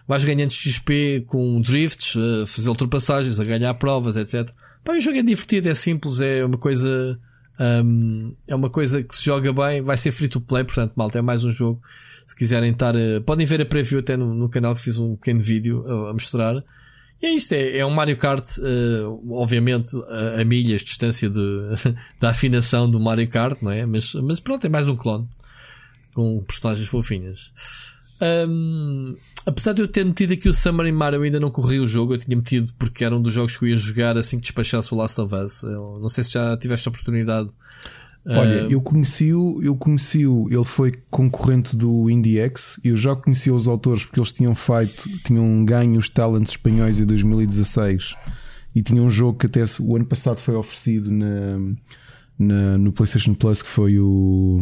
vais ganhando XP com drifts, a fazer ultrapassagens, a ganhar provas, etc. Pá, o jogo é divertido, é simples, é uma coisa. Um, é uma coisa que se joga bem, vai ser free to play, portanto, malta, é mais um jogo. Se quiserem estar, uh, podem ver a preview até no, no canal que fiz um pequeno vídeo uh, a mostrar. E é isto, é, é um Mario Kart, uh, obviamente a, a, milhas distância de, <laughs> da afinação do Mario Kart, não é? Mas, mas pronto, é mais um clone com personagens fofinhas. Um, apesar de eu ter metido aqui o Summer in Mario, ainda não corri o jogo. Eu tinha metido porque era um dos jogos que eu ia jogar assim que despachasse o Last of Us. Eu não sei se já tiveste a oportunidade. Olha, eu conheci-o, eu conheci-o, ele foi concorrente do IndieX, eu já conhecia os autores porque eles tinham feito, tinham ganho os talentos espanhóis em 2016 e tinha um jogo que até o ano passado foi oferecido na, na no PlayStation Plus que foi o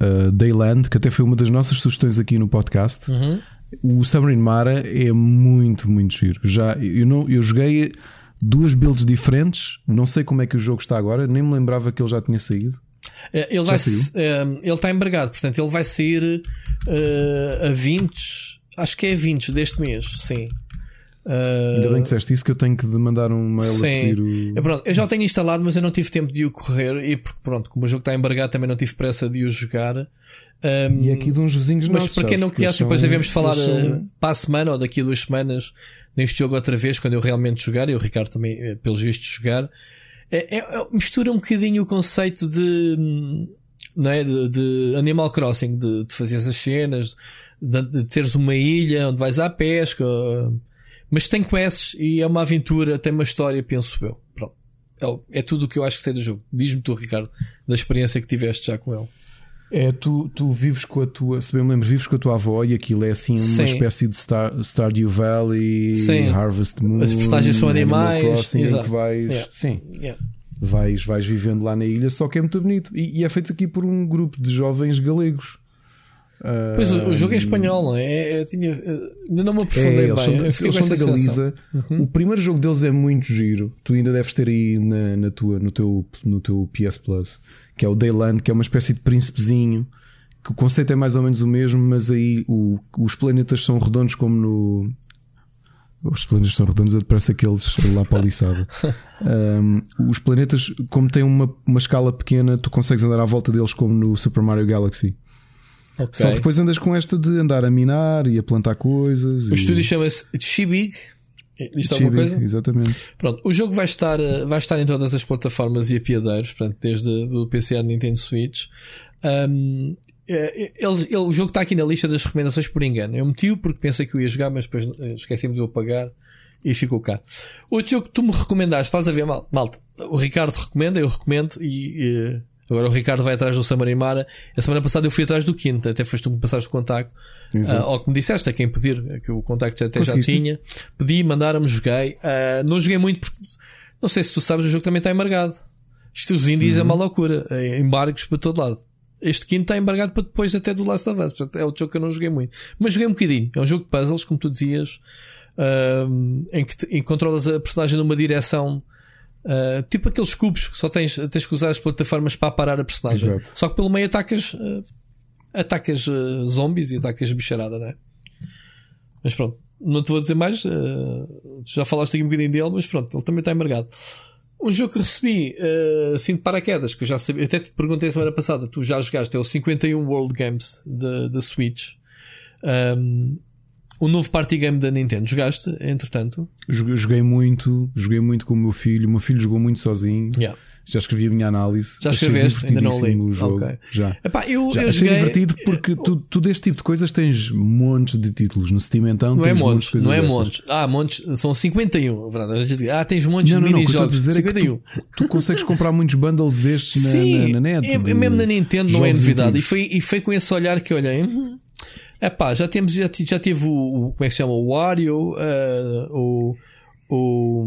uh, Dayland, que até foi uma das nossas sugestões aqui no podcast. Uhum. O Submarine Mara é muito, muito giro. Já, eu, não, eu joguei duas builds diferentes. Não sei como é que o jogo está agora, nem me lembrava que ele já tinha saído. Ele, vai, ele está embargado, portanto, ele vai sair uh, a 20, acho que é a 20 deste mês, sim. Uh, Ainda bem que disseste isso que eu tenho que mandar um mail sim. a pedir o... é, pronto, eu já o tenho instalado, mas eu não tive tempo de o correr e porque pronto, como o jogo está embargado, também não tive pressa de o jogar. Um, e aqui de uns vizinhos Mas nossos, para quem não conhece, depois são, devemos falar são... uh, para a semana ou daqui a duas semanas neste jogo outra vez, quando eu realmente jogar, e o Ricardo também, eh, pelos vistos, jogar. É, é, é, mistura um bocadinho o conceito de, não é, de, de Animal Crossing, de, de fazer as cenas, de, de, teres uma ilha onde vais à pesca, mas tem quests e é uma aventura, tem uma história, penso eu. Pronto. É, é tudo o que eu acho que sei do jogo. Diz-me tu, Ricardo, da experiência que tiveste já com ele. É, tu, tu vives com a tua, se bem me lembro, vives com a tua avó e aquilo é assim Sim. uma espécie de Star, Stardew Valley, Sim. Harvest Moon. As personagens são animais, Crossing, em exato. que vais, Yeah. sim, Yeah. vais, vais vivendo lá na ilha, só que é muito bonito. E, e é feito aqui por um grupo de jovens galegos. Pois o, o jogo é espanhol, não é? Eu tinha, ainda não me É, aprofundei eles bem. são, eles são da. Galiza. O primeiro jogo deles é muito giro. Tu ainda deves ter aí na, na tua, no, teu, no teu PS Plus, que é o Dayland, que é uma espécie de príncipezinho. Que o conceito é mais ou menos o mesmo, mas aí o- os planetas são redondos como no. Os planetas são redondos, parece aqueles lá para a liçada. <laughs> Um, os planetas, como têm uma, uma escala pequena, tu consegues andar à volta deles como no Super Mario Galaxy. Ok. Só que depois andas com esta de andar a minar e a plantar coisas. O e- estúdio chama-se Chibig. Diz alguma coisa? Exatamente. Pronto, o jogo vai estar, eh, vai estar em todas as plataformas e apiadeiros, portanto, desde o PC à Nintendo Switch. Um, eh, ele, ele- o jogo está aqui na lista das recomendações por engano. Eu meti-o porque pensei que eu ia jogar, mas depois eh, esqueci-me de o apagar e ficou cá. Outro jogo que tu me recomendaste, estás a ver, mal, malta? O Ricardo recomenda, eu recomendo e. eh, Agora o Ricardo vai atrás do Samarimara. A semana passada eu fui atrás do quinto, até foste tu que me passaste o contacto. Ah, ou que me disseste a quem pedir, que o contacto até já tinha. Pedi, mandaram-me, joguei. Ah, não joguei muito porque não sei se tu sabes, o jogo também está embargado. Isto os indies é Uhum. uma loucura. É embargos para todo lado. Este quinto está embargado para depois até do Last of Us. Portanto, é o jogo que eu não joguei muito. Mas joguei um bocadinho. É um jogo de puzzles, como tu dizias, ahm, em que te- em que controlas a personagem numa direção. Ah, tipo aqueles cubos que só tens, tens que usar as plataformas para parar a personagem. Exato. Só que pelo meio atacas, ah, atacas ah, zombies e atacas bicharada, não é? Mas pronto, não te vou dizer mais. Uh, já falaste aqui um bocadinho dele, mas pronto, ele também está embargado. Um jogo que recebi uh, assim de paraquedas, que eu já sabia, até te perguntei semana passada, tu já jogaste, é o 51 World Games da Switch. Um, o novo party game da Nintendo, jogaste, entretanto? Joguei, joguei muito, joguei muito com o meu filho, o meu filho jogou muito sozinho. Yeah. Já escrevi a minha análise. Já escreveste? Ainda não li. O jogo. Okay. Já. Epá, eu, já. eu Achei joguei... divertido porque tu, tu deste tipo de coisas tens montes de títulos no Steam então. Não é montes, não é destas. montes. Ah, montes, são 51. Verdade. Ah, tens montes não, de não, mini-jogos. 51. É tu, tu, consegues comprar muitos bundles destes Sim, na, na, na net. É, mesmo na Nintendo não é novidade. E foi, e foi com esse olhar que olhei. É pá, já temos, já, já teve o, o, como é que se chama? O Wario, uh, o, o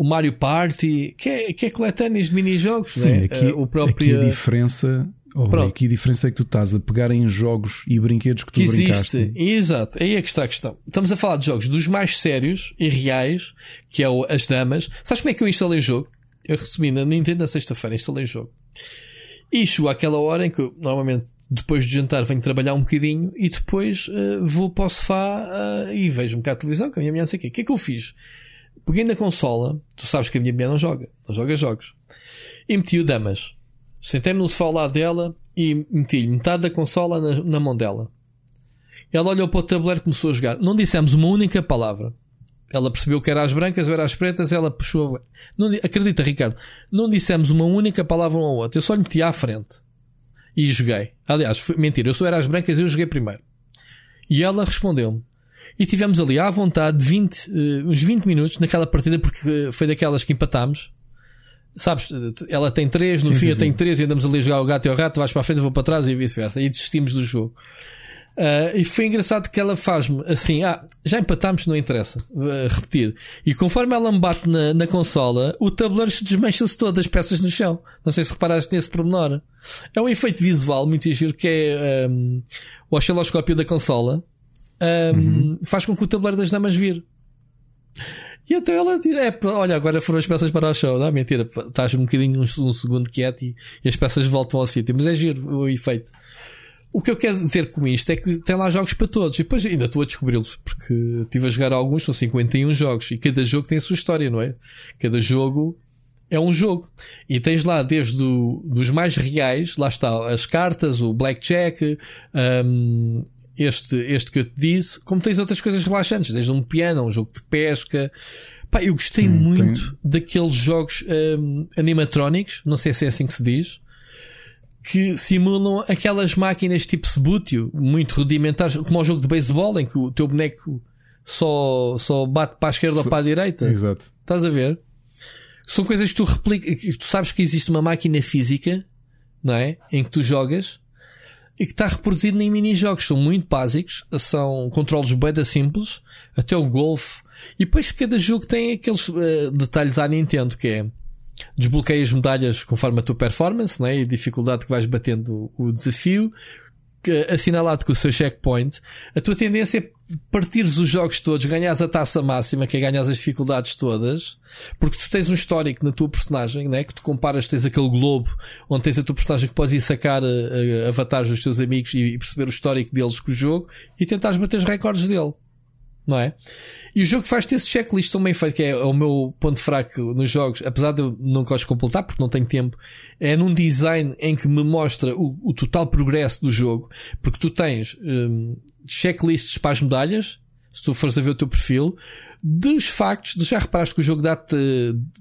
o Mario Party, que é, que é coletâneas de mini-jogos, Sim, né? aqui, uh, o próprio... aqui a diferença. Oh, aqui a diferença é que tu estás a pegar em jogos e brinquedos que tu que brincaste. existe. Exato, aí é que está a questão. Estamos a falar de jogos dos mais sérios e reais, que é o As Damas. Sabes como é que eu instalei o jogo? Eu recebi na Nintendo na sexta-feira, instalei o jogo. Chegou àquela hora em que eu, normalmente depois de jantar venho trabalhar um bocadinho e depois uh, vou para o sofá uh, e vejo um bocado de televisão com a minha mulher, não sei o quê. O que é que eu fiz? Peguei na consola, tu sabes que a minha mulher não joga, não joga jogos, e meti o Damas. Sentei-me no sofá ao lado dela e meti-lhe metade da consola na, na, mão dela. Ela olhou para o tabuleiro e começou a jogar. Não dissemos uma única palavra. Ela percebeu que era as brancas ou era as pretas, ela puxou. Não, acredita, Ricardo, não dissemos uma única palavra um ao outro. Eu só lhe meti à frente e joguei. Aliás, foi, mentira, eu só era as brancas e eu joguei primeiro. E ela respondeu-me: e tivemos ali à vontade 20, uh, eh, uns 20 minutos naquela partida, porque foi daquelas que empatámos. Sabes, ela tem 3, no sim, fim sim, eu tenho 3 e andamos ali a jogar o gato e o rato, vais para a frente, eu vou para trás e vice-versa. E desistimos do jogo. Uh, e foi engraçado que ela faz-me assim: ah, já empatámos, não interessa. Uh, repetir. E conforme ela me bate na, na consola, o tabuleiro desmancha-se todas as peças no chão. Não sei se reparaste nesse pormenor. É um efeito visual muito giro que é um, o osciloscópio da consola um, uhum. faz com que o tabuleiro das damas vir. E então ela diz: é, olha, agora foram as peças para o show. Não, mentira, estás um bocadinho um, um segundo quieto e, e, as peças voltam ao sítio. Mas é giro o efeito. O que eu quero dizer com isto é que tem lá jogos para todos. E depois ainda estou a descobri-los, porque estive a jogar alguns, são 51 jogos. E cada jogo tem a sua história, não é? Cada jogo é um jogo. E tens lá desde o, dos mais reais, lá está as cartas, o blackjack, um, este, este que eu te disse, como tens outras coisas relaxantes, desde um piano, um jogo de pesca. Pá, eu gostei Sim, muito tem... daqueles jogos um, animatrónicos, não sei se é assim que se diz, que simulam aquelas máquinas tipo Sebutio, muito rudimentares, como o jogo de beisebol, em que o teu boneco só, só bate para a esquerda so, ou para a direita. Exato. Estás a ver? São coisas que tu replicas, tu sabes que existe uma máquina física, não é? Em que tu jogas e que está reproduzido em mini-jogos. São muito básicos, são controles bem simples, até o golfe. E depois cada jogo tem aqueles uh, detalhes à Nintendo, que é desbloqueias medalhas conforme a tua performance né, e a dificuldade que vais batendo o desafio assinalado com o seu checkpoint, a tua tendência é partires os jogos todos, ganhas a taça máxima, que é ganhas as dificuldades todas, porque tu tens um histórico na tua personagem, né? que tu comparas, tens aquele globo onde tens a tua personagem que podes ir sacar uh, avatares dos teus amigos e perceber o histórico deles com o jogo e tentares bater os recordes dele não é? E o jogo faz-te esse checklist também feito, que é o meu ponto fraco nos jogos, apesar de eu não gosto de completar porque não tenho tempo, é num design em que me mostra o, o total progresso do jogo, porque tu tens um, checklists para as medalhas, se tu fores a ver o teu perfil, dos factos, já reparaste que o jogo dá-te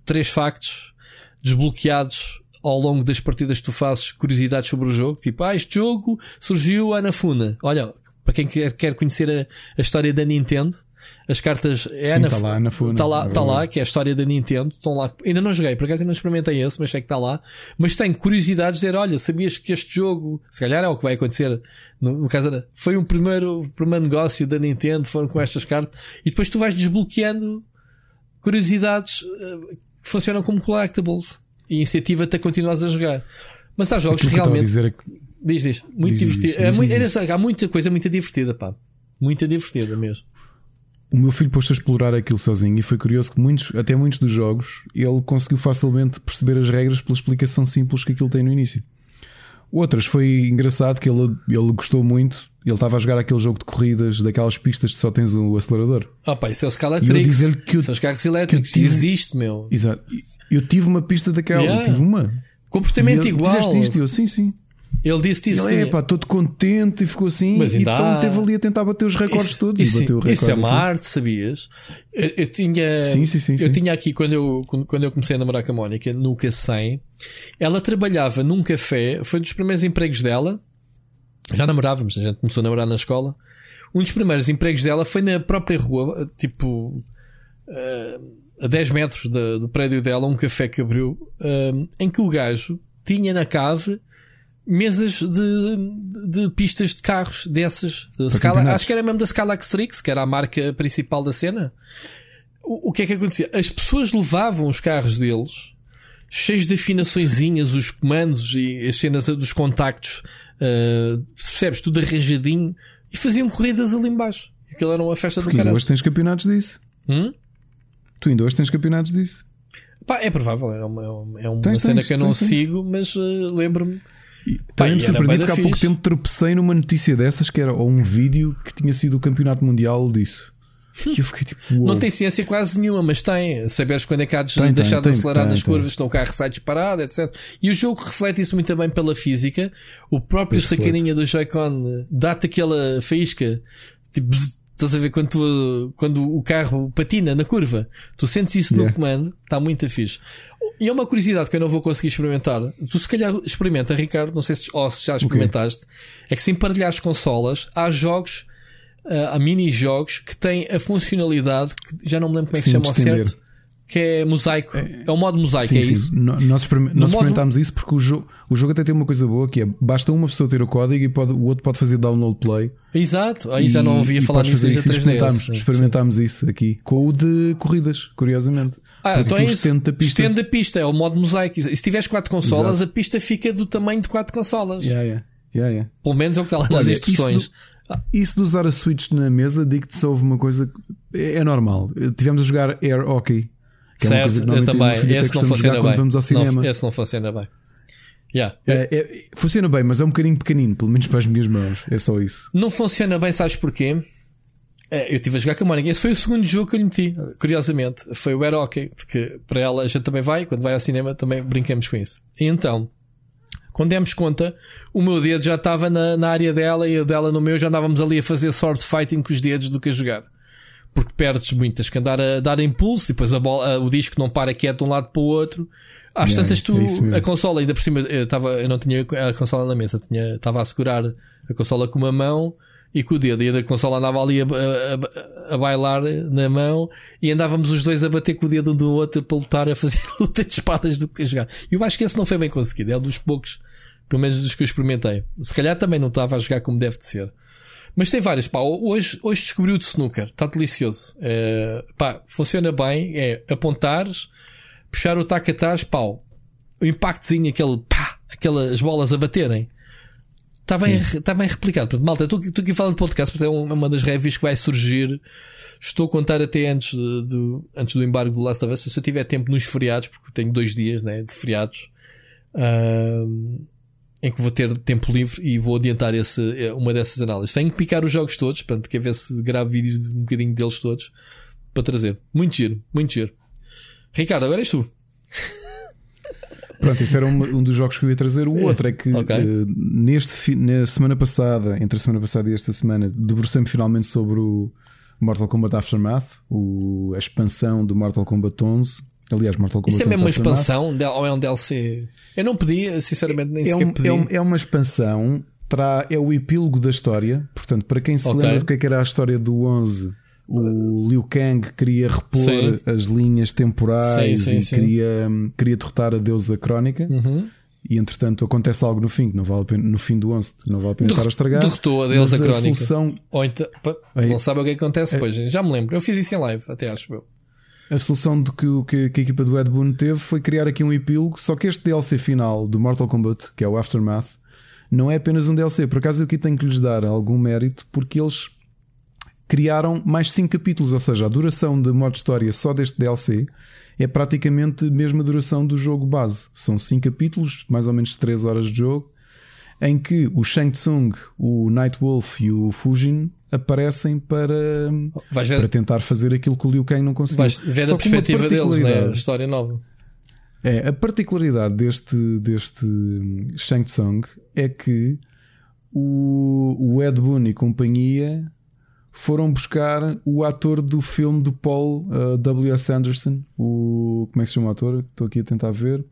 três factos desbloqueados ao longo das partidas que tu fazes curiosidades sobre o jogo, tipo, ah, este jogo surgiu a Anafuna. Olha, para quem quer, quer conhecer a, a história da Nintendo, as cartas é Sim, na, tá lá na Está lá, tá lá, que é a história da Nintendo. Estão lá. Ainda não joguei, por acaso ainda não experimentei esse, mas sei que está lá. Mas tenho curiosidade de dizer: olha, sabias que este jogo, se calhar é o que vai acontecer. No, no caso, foi o primeiro, o primeiro negócio da Nintendo, foram com estas cartas. E depois tu vais desbloqueando curiosidades uh, que funcionam como collectibles. E incentiva-te a continuares a jogar. Mas há jogos que realmente. Que Diz, diz. Muito diz, divertido. Diz, é muito, diz, há muita coisa muito divertida, pá. Muito divertida mesmo. O meu filho pôs-se a explorar aquilo sozinho e foi curioso que muitos, até muitos dos jogos, ele conseguiu facilmente perceber as regras pela explicação simples que aquilo tem no início. Outras foi engraçado que ele, ele gostou muito Ele estava a jogar aquele jogo de corridas daquelas pistas que só tens o acelerador. Ah, pá, isso é o E eu- São os carros elétricos. tive- Existe, meu. Exato. Eu tive uma pista daquela, Yeah. tive uma. Comportamento igual. Isto? Eu, sim, sim. Ele disse E isso. ele é, pá, todo contente e ficou assim. Mas e ainda então há- teve ali a tentar bater os recordes Isso- todos. e Isso, bateu o isso é recorde uma aqui. arte, sabias? Eu, eu tinha, Sim, sim, sim, eu tinha aqui quando eu, quando eu comecei a namorar com a Mónica, no K100, ela trabalhava num café, foi um dos primeiros empregos dela. Já namorávamos, a gente começou a namorar na escola. Um dos primeiros empregos dela foi na própria rua, tipo eh, a 10 metros da- do prédio dela, um café que abriu, eh, em que o gajo tinha na cave mesas de, de pistas de carros dessas. de Scala, acho que era mesmo da Scala X-Trix, que era a marca principal da cena. O, o que é que acontecia? As pessoas levavam os carros deles cheios de afinaçõezinhas, os comandos e as cenas dos contactos, uh, percebes? Tudo arranjadinho e faziam corridas ali embaixo. Aquilo era uma festa Porque do caralho. hoje tens campeonatos disso. Hum? Tu ainda hoje tens campeonatos disso. Pá, é provável, é uma, é uma Tens, cena tens, que eu não tens. sigo, mas uh, lembro-me. Também me surpreendi porque há pouco tempo tropecei numa notícia dessas que era ou um vídeo que tinha sido o campeonato mundial disso. <laughs> E eu fiquei tipo, uou. Não tem ciência quase nenhuma, mas tem. Saberes quando é que há de Tem, tem, deixar de tem, acelerar tem, nas curvas, estão o carro sai disparado, etc. E o jogo reflete isso muito bem pela física. O próprio Pois sacaninha do Joy-Con dá-te aquela faísca. Tipo, estás a ver quando, tu- quando o carro patina na curva. Tu sentes isso no Yeah. comando, está muito fixe. E é uma curiosidade que eu não vou conseguir experimentar. Tu se calhar experimenta, Ricardo, não sei se, ou se já experimentaste. É que se emparelhares consolas, há jogos, ah, há mini-jogos que têm a funcionalidade, que já não me lembro como é que se Sim, chama de ao certo, que é mosaico. É, o modo mosaico, Sim, é sim. isso. No- Nós, experim- nós modo- experimentámos isso porque o jogo, o jogo até tem uma coisa boa que é basta uma pessoa ter o código e pode- o outro pode fazer download play. Exato, aí já E- não ouvia falar nisso desde a isso. 3DS. Experimentámos, Sim, experimentámos isso aqui com o de corridas, curiosamente. Ah, então é isso. estende a pista. Estende a pista, é o modo mosaico. E se tiveres quatro consolas, Exato. a pista fica do tamanho de quatro consolas. Yeah, yeah. Yeah, yeah. Pelo menos é o que está lá nas Olha, instruções. Isso do, isso de usar a Switch na mesa, digo-te se houve uma coisa que é, é normal. Tivemos a jogar Air Hockey. É certo, que eu também. Esse não funciona bem. vamos ao cinema. Não, esse não funciona bem. Yeah. É, é- funciona bem, mas é um bocadinho pequenino, pelo menos para as minhas mãos. É só isso. Não funciona bem, sabes porquê? É, Eu estive a jogar com a Mónica. Esse foi o segundo jogo que eu lhe meti, curiosamente. Foi o Air Hockey, porque para ela a gente também vai, quando vai ao cinema também brincamos com isso. E então, quando demos conta, o meu dedo já estava na, na área dela e a dela no meu, já andávamos ali a fazer sword fighting com os dedos do que a jogar. Porque perdes muito, tens que andar a dar impulso e depois a bola, a- o disco não para quieto de um lado para o outro. Às Yeah, tantas, tu, é isso mesmo. a consola, ainda por cima, eu, tava, eu não tinha a consola na mesa, tinha, estava a segurar a consola com uma mão e com o dedo, e a consola andava ali a, a- a- a bailar na mão e andávamos os dois a bater com o dedo um do outro para lutar a fazer <laughs> luta de espadas do que a jogar. E eu acho que esse não foi bem conseguido, é um dos poucos, pelo menos dos que eu experimentei. Se calhar também não estava a jogar como deve de ser. Mas tem várias, pá. Hoje, hoje descobri o de snooker, está delicioso. É, pá, funciona bem, é apontares, puxar o taco atrás, pau. O impactozinho, aquele pá, aquelas bolas a baterem. Está bem, está bem replicado. Portanto, malta, estou aqui falando de podcast, porque é um- uma das reviews que vai surgir. Estou a contar até antes de- do, antes do embargo do Last of Us. Se eu tiver tempo nos feriados, porque tenho dois dias né, de feriados, ahm, em que vou ter tempo livre e vou adiantar esse, eh, uma dessas análises. Tenho que picar os jogos todos, portanto, quer ver se gravo vídeos de um bocadinho deles todos para trazer. Muito giro, muito giro. Ricardo, agora és tu. Pronto, esse era um, um dos jogos que eu ia trazer. O outro é que Ok. eh, neste, na semana passada, entre a semana passada e esta semana, debrucei-me finalmente sobre o Mortal Kombat Aftermath, o, a expansão do Mortal Kombat 11. Aliás, Mortal Kombat Isso é 11 mesmo uma expansão ou é um DLC? Eu não pedi, sinceramente, nem É, sequer um- pedi. é um- é uma expansão, terá, é o epílogo da história. Portanto, para quem se Ok. lembra do que, é que era a história do 11, o Liu Kang queria repor Sim. as linhas temporais Sim, sim, e. Queria, queria derrotar a deusa crónica. Uhum. E entretanto acontece algo no fim, que não vale a pena, no fim do 11, que não vale a pena estar a estragar. derrotou a deusa crónica. solução, Ou então, Aí- não sabe o que acontece depois. Já me lembro. Eu fiz isso em live, até acho eu. A solução do que, que, que a equipa do Ed Boon teve foi criar aqui um epílogo. Só que este DLC final do Mortal Kombat, que é o Aftermath, não é apenas um DLC. Por acaso eu aqui tenho que lhes dar algum mérito, porque eles criaram mais 5 capítulos, ou seja, a duração de modo história só deste DLC é praticamente a mesma duração do jogo base. São 5 capítulos, mais ou menos 3 horas de jogo. em que o Shang Tsung, o Nightwolf e o Fujin aparecem para, ver, para tentar fazer aquilo que o Liu Kang não conseguiu. vais ver Só a perspectiva deles, né? A história nova. É, a particularidade deste, deste Shang Tsung é que o, o Ed Boon e companhia foram buscar o ator do filme do Paul uh, W.S. Anderson, o como é que se chama o ator? Estou aqui a tentar ver.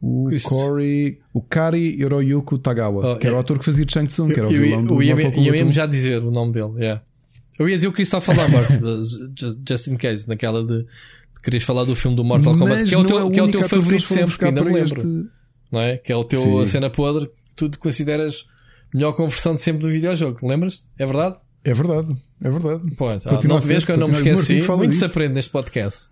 O Cristo. Corey, o Kari Hiroyuki Tagawa, Oh, que era o é. ator que fazia de Shang Tsung, que era o Eu, vilão eu, do eu ia, Mortal ia Kombat mesmo 1. já dizer o nome dele. Yeah. Eu ia dizer o Christopher Lambert, <laughs> ju- just in case, naquela de, de queres falar do filme do Mortal Kombat, Mas que é o teu, a que é o teu favorito sempre, que ainda me lembro. este- Não é? Que é o teu Sim. a cena podre que tu te consideras melhor conversão de sempre do videojogo. Lembras-te? É verdade? É verdade, é verdade. Pois, ah, não, vês que eu não me o esqueci. Muito se disso. aprende neste podcast.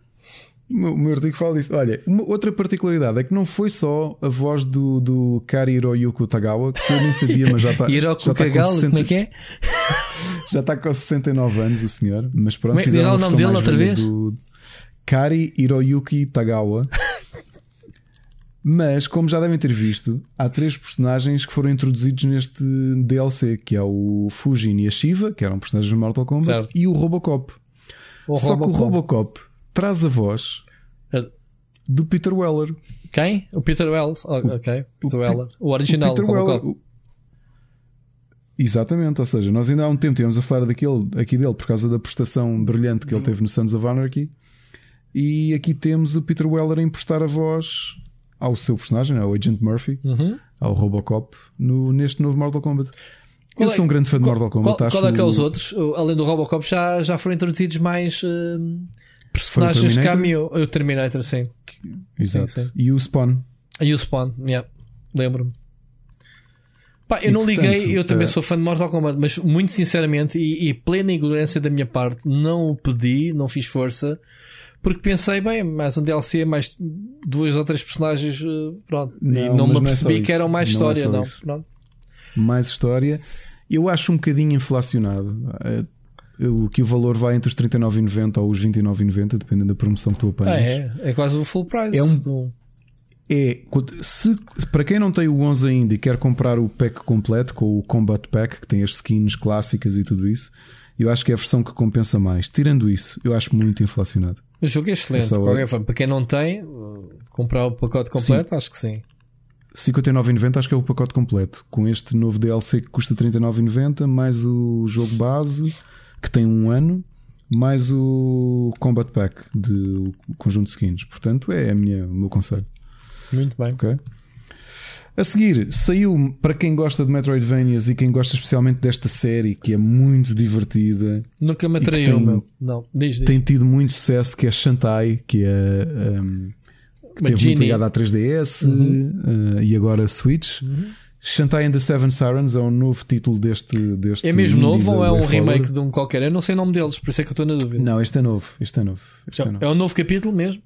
O meu- artigo fala disso. Olha, uma outra particularidade é que não foi só a voz do, do Kari Hiroyuki Tagawa, que eu nem sabia, mas já <laughs> está. Hiroku já está com Kagalo, 60 como é que é? <laughs> Já está com 69 anos o senhor, mas pronto, diz lá o nome dele outra vez? do Kari Hiroyuki Tagawa. <laughs> Mas, como já devem ter visto, há três personagens que foram introduzidos neste DLC, que é o Fujin e a Shiva, que eram personagens de Mortal Kombat, Certo. e o Robocop. O Só que o Robocop. Traz a voz do Peter Weller. Quem? O Peter Wells. Oh, ok. Peter Pe- Weller. O original. O Peter. Weller. o- Exatamente, ou seja, nós ainda há um tempo tínhamos a falar daquele, aqui dele por causa da prestação brilhante que ele teve no Sons of Anarchy. E aqui temos o Peter Weller a emprestar a voz ao seu personagem, ao Agent Murphy, Uhum. ao Robocop, no, neste novo Mortal Kombat. Qual Eu é- sou um grande fã de Mortal Kombat. Qual, qual é que é os o- outros? O- Além do Robocop, já, já foram introduzidos mais hum, personagens cameo. O Terminator, sim. Exato. sim, sim. E o Spawn. E o Spawn, yeah. lembro-me. Pá, eu E, não portanto, liguei, eu também eh, sou fã de Mortal Kombat, mas muito sinceramente e, e plena ignorância da minha parte, não o pedi, não fiz força, porque pensei, bem, mais um DLC, mais duas ou três personagens, eh, pronto. e Não, não me não é apercebi que isso. eram mais Não é história, só não. Pronto. mais história. Eu acho um bocadinho inflacionado. O que o valor vai entre os 39,90 ou os 29,90, dependendo da promoção que tu apanhas. Ah, é, é quase o full price. É um- É, se, para quem não tem o 11 ainda e quer comprar o pack completo com o Combat Pack, que tem as skins clássicas e tudo isso, eu acho que é a versão que compensa mais. Tirando isso, eu acho muito inflacionado. O jogo é excelente, qualquer forma. Para quem não tem, comprar o pacote completo, acho que sim. 59,90 acho que é o pacote completo, com este novo DLC que custa 39,90, mais o jogo base, que tem um ano, mais o Combat Pack de o conjunto de skins. Portanto, é a minha, o meu conselho. Muito bem. ok? A seguir, saiu para quem gosta de Metroidvanias e quem gosta especialmente desta série, que é muito divertida, Nunca me atraiu, tem-. Não, diz, diz. tem tido muito sucesso, que é Shantai, que é. um, que teve muito Genie. ligada à 3DS uh, e agora Switch. Shantai and the Seven Sirens é um novo título deste. deste É mesmo novo ou é um Way Forward. remake de um qualquer? Eu não sei o nome deles, por isso é que eu estou na dúvida. Não, este é novo. Este é novo. Este é, novo. É um novo capítulo mesmo?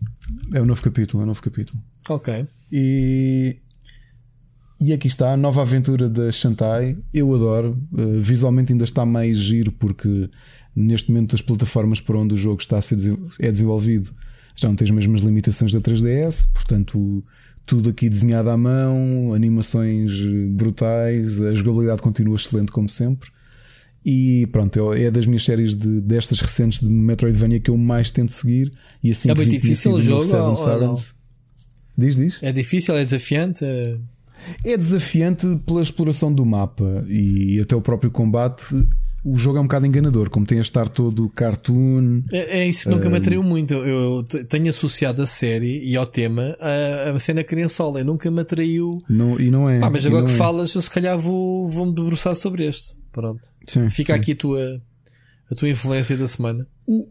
é um novo capítulo. É um novo capítulo. Ok. E, e aqui está a nova aventura da Shantai. Eu adoro. Uh, visualmente ainda está mais giro porque neste momento as plataformas por onde o jogo está a ser é desenvolvido já não tem as mesmas limitações da 3DS, portanto tudo aqui desenhado à mão, animações eh, brutais, a jogabilidade continua excelente como sempre. E pronto, é das minhas séries de, destas recentes de Metroidvania que eu mais tento seguir. E assim É que muito difícil o jogo ou- ou não? Diz, diz. É difícil, é desafiante. é- É desafiante pela exploração do mapa e até o próprio combate. O jogo é um bocado enganador, como tem a estar todo cartoon. É, é isso nunca me atraiu muito. Eu, tenho associado a série e ao tema a, a cena criançola. Eu nunca me atraiu. Não, e não é. Pá, mas agora que é. falas, eu se calhar vou, vou-me debruçar sobre este. Pronto. Sim, Fica sim. aqui a tua, a tua influência da semana. O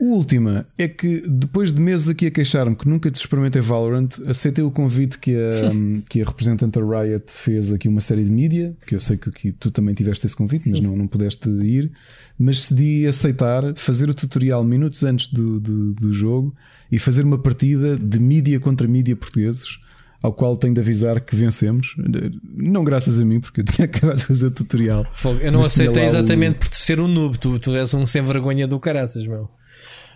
última é que depois de meses aqui a queixar-me que nunca te experimentei Valorant, aceitei o convite que a, <laughs> que a representante da Riot fez aqui uma série de mídia, que eu sei que aqui tu também tiveste esse convite, mas não, não pudeste ir, mas decidi aceitar, fazer o tutorial minutos antes do, do, do jogo e fazer uma partida de mídia contra mídia portugueses. Ao qual tenho de avisar que vencemos, não graças a mim, porque eu <laughs> tinha acabado de fazer o tutorial. Eu não aceitei lá o- exatamente por ser um noob. Tu, tu és um sem vergonha do caraças, meu.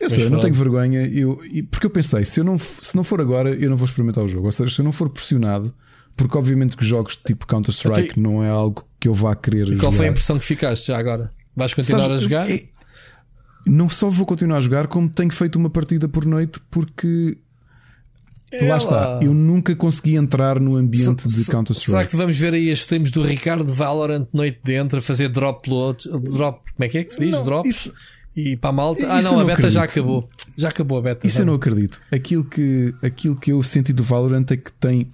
Eu sei, eu não tenho vergonha, eu, porque eu pensei, se, eu não, se não for agora, eu não vou experimentar o jogo. Ou seja, se eu não for pressionado porque obviamente que jogos tipo Counter-Strike Até- não é algo que eu vá querer E qual foi a jogar. impressão que ficaste já agora? Vais continuar Sabes, a jogar? é- não só vou continuar a jogar, como tenho feito uma partida por noite porque É lá está, eu nunca consegui entrar no ambiente Se- de se- Será Counter-Strike. que vamos ver aí as streams do Ricardo Valorant noite dentro a fazer drop load, drop, como é que é que se diz? Não, Drops? isso- E para a malta. Ah, Isso não, eu a não beta já acredito. acabou. Já acabou a beta. Isso já. eu não acredito. Aquilo que, aquilo que eu senti do Valorant é que tem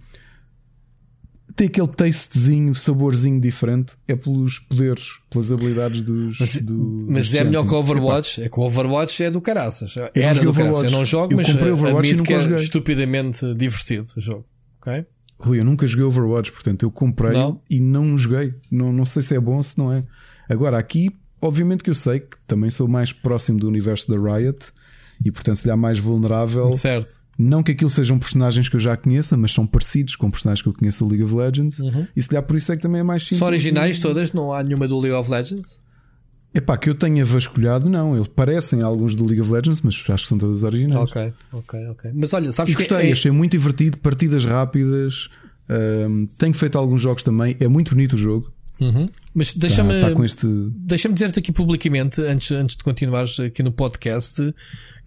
tem aquele tastezinho, saborzinho diferente. É pelos poderes, pelas habilidades dos. Mas, do- mas dos é melhor que o. Overwatch. É que o Overwatch é do caraças. Era joguei do caraças. Eu não jogo, Eu mas comprei Overwatch e nunca é joguei. estupidamente divertido o jogo. Ok? Epá, Rui, eu nunca joguei Overwatch, portanto eu comprei Não? e não joguei. Não, não sei se é bom ou se não é. Agora, aqui, obviamente que eu sei que também sou mais próximo do universo da Riot e, portanto, se lhe há mais vulnerável. Certo. Não que aquilo sejam personagens que eu já conheça, mas são parecidos com personagens que eu conheço do League of Legends. E se calhar por isso é que também é mais simples. São originais todas, não há nenhuma do League of Legends. Epá, que eu tenha vasculhado, não. Eles parecem alguns do League of Legends, mas acho que são todos originais. Ok, ok, ok. Mas olha, sabes E que gostei, é- achei muito divertido, partidas rápidas. hum, tenho feito alguns jogos também. É muito bonito o jogo. Uhum. Mas Está deixa-me com este. deixa-me dizer-te aqui publicamente, antes, antes de continuares aqui no podcast,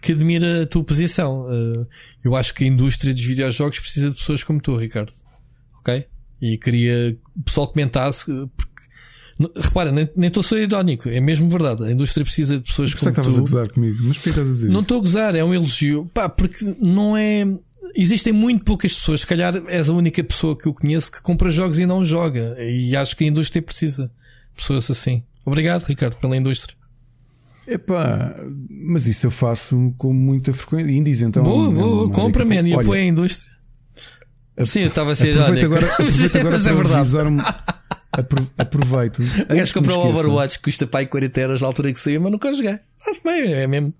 que admira a tua posição. Uh, eu acho que a indústria dos videojogos precisa de pessoas como tu, Ricardo. Ok? E queria que o pessoal comentasse. Porque, repara, nem estou a ser irónico, é mesmo verdade. A indústria precisa de pessoas como que estavas a tu. gozar comigo, mas porquê estás a dizer Não estou a gozar, é um elogio. Pá, porque não é. Existem muito poucas pessoas, se calhar és a única pessoa que eu conheço que compra jogos e não joga. E acho que a indústria precisa. de Pessoas assim. Obrigado, Ricardo, pela indústria. Epá, mas isso eu faço com muita frequência. Indies então. boa, é boa, compra, man, e apoia a indústria. Sim, eu estava a ser Aproveito agora, <laughs> aproveito agora é para verdade. avisar-me. apro- Aproveito. O <laughs> antes gajo que me comprou o. Overwatch que custa pai 40 euros na altura que saiu, mas nunca joguei. Está-se bem, é mesmo.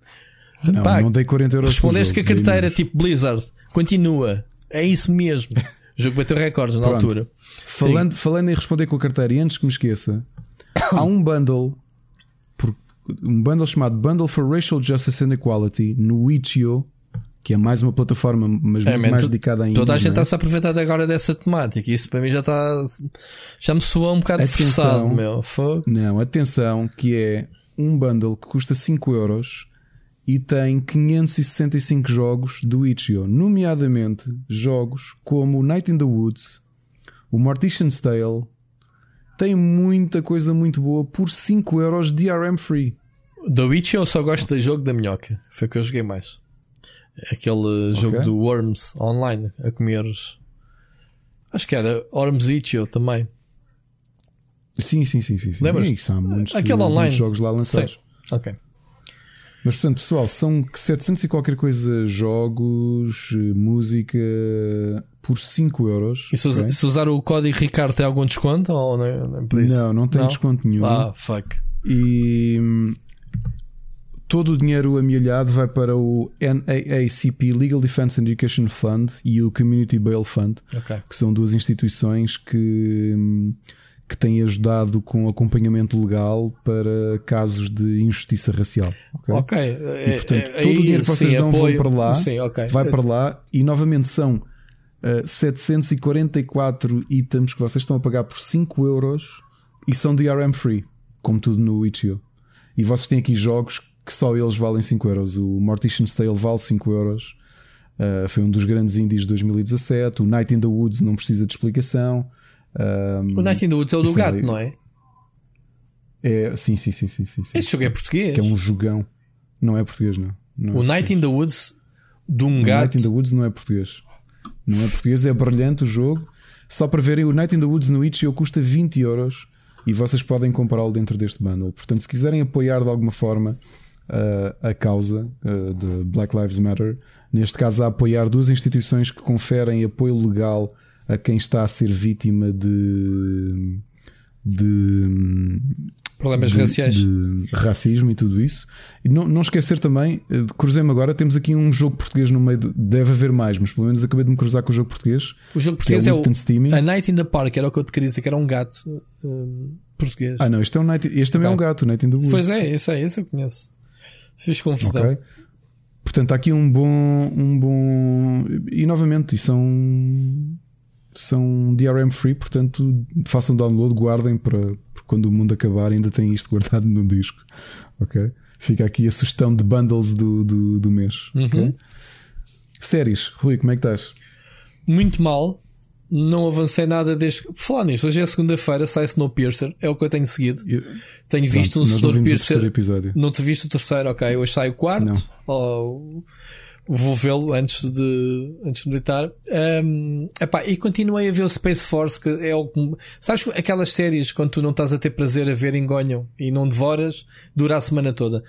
Não, Pá, não dei 40 euros. Respondeste que a carteira menos. tipo Blizzard continua. É isso mesmo. O <laughs> jogo bateu recordes na Pronto. altura. Falando, falando em responder com a carteira, e antes que me esqueça, há um bundle, um bundle chamado Bundle for Racial Justice and Equality no Itch.io, que é mais uma plataforma, mas É, man, mais tu- dedicada a Toda a gente não é? a aproveitar agora dessa temática. Isso para mim já está. Já me soa um bocado Atenção. forçado, meu. Fogo. Não, atenção, que é um bundle que custa 5 euros e tem 565 jogos do Itch.io, nomeadamente jogos como Night in the Woods, o Mortician's Tale, tem muita coisa muito boa por 5 euros DRM free. Witch eu só gosto do jogo da minhoca. Foi o que eu joguei mais. Aquele jogo do Worms online a comer. Acho que era Worms Itch.io também. Sim, sim, sim, sim. sim. Lembras? Aquele online. jogos lá lançados. Ok. Mas portanto, pessoal, são 700 e qualquer coisa jogos, eh, música por 5 euros. E se, us- ok? se usar o código Ricardo tem algum desconto? Ou não, não é por isso? Não, não tem desconto nenhum. Ah, fuck. E hum, todo o dinheiro amelhado vai para o NAACP Legal Defense Education Fund e o Community Bail Fund, Ok. que são duas instituições que, hum, que têm ajudado com acompanhamento legal para casos de injustiça racial. ok? Ok. E, portanto, todo o dinheiro que vocês dão vão para lá, Sim, ok. vai para lá e novamente são uh, 744 itens que vocês estão a pagar por 5 euros e são DRM free, como tudo no Itch.io. E vocês têm aqui jogos que só eles valem 5 euros. O Mortician's Tale vale 5 euros. Uh, foi um dos grandes indies de 2017. O Night in the Woods não precisa de explicação. Um, O Night in the Woods é o do Isso gato, é- não é? é, sim, sim, sim, sim, sim. Esse jogo é português. Que é um jogão. Não é português, não. Não é O Night in the Woods de um O gato. Night in the Woods não é português. Não é português, é brilhante o jogo. Só para verem, o Night in the Woods no itch.io custa 20 euros e vocês podem comprá-lo dentro deste bundle. Portanto, se quiserem apoiar de alguma forma uh, a causa uh, de Black Lives Matter, neste caso a apoiar duas instituições que conferem apoio legal a quem está a ser vítima de. de Problemas de, raciais. de racismo e tudo isso. E não, não esquecer também, eh, cruzei-me agora, temos aqui um jogo português no meio. do- deve haver mais, mas pelo menos acabei de me cruzar com o jogo português. O jogo é português é, o Steaming. o A Night in the Park, era o que eu te queria dizer, que era um gato hum, português. Ah, não, este, é um night, este também é um gato, Night in the Woods. Pois é, esse é, esse eu conheço. Fiz confusão. Ok. Portanto, há aqui um bom. Um bom... E novamente, e são. São DRM free, portanto façam download, guardem para, quando o mundo acabar ainda tem isto guardado no disco. Ok? Fica aqui a sugestão de bundles do, do, do mês. Uhum. ok? Séries, Rui, como é que estás? Muito mal. Não avancei nada desde. Falar nisto, hoje é segunda-feira, sai Snowpiercer, é o que eu tenho seguido. Eu- Tenho visto Pronto, um não Snowpiercer. episódio. Não te viste o terceiro, ok. Hoje sai o quarto. Não. Ou- vou vê-lo antes de, antes de meditar. Um, epá, e continuei a ver o Space Force, que é o que- Sabes aquelas séries quando tu não estás a ter prazer a ver engonham e não devoras, dura a semana toda.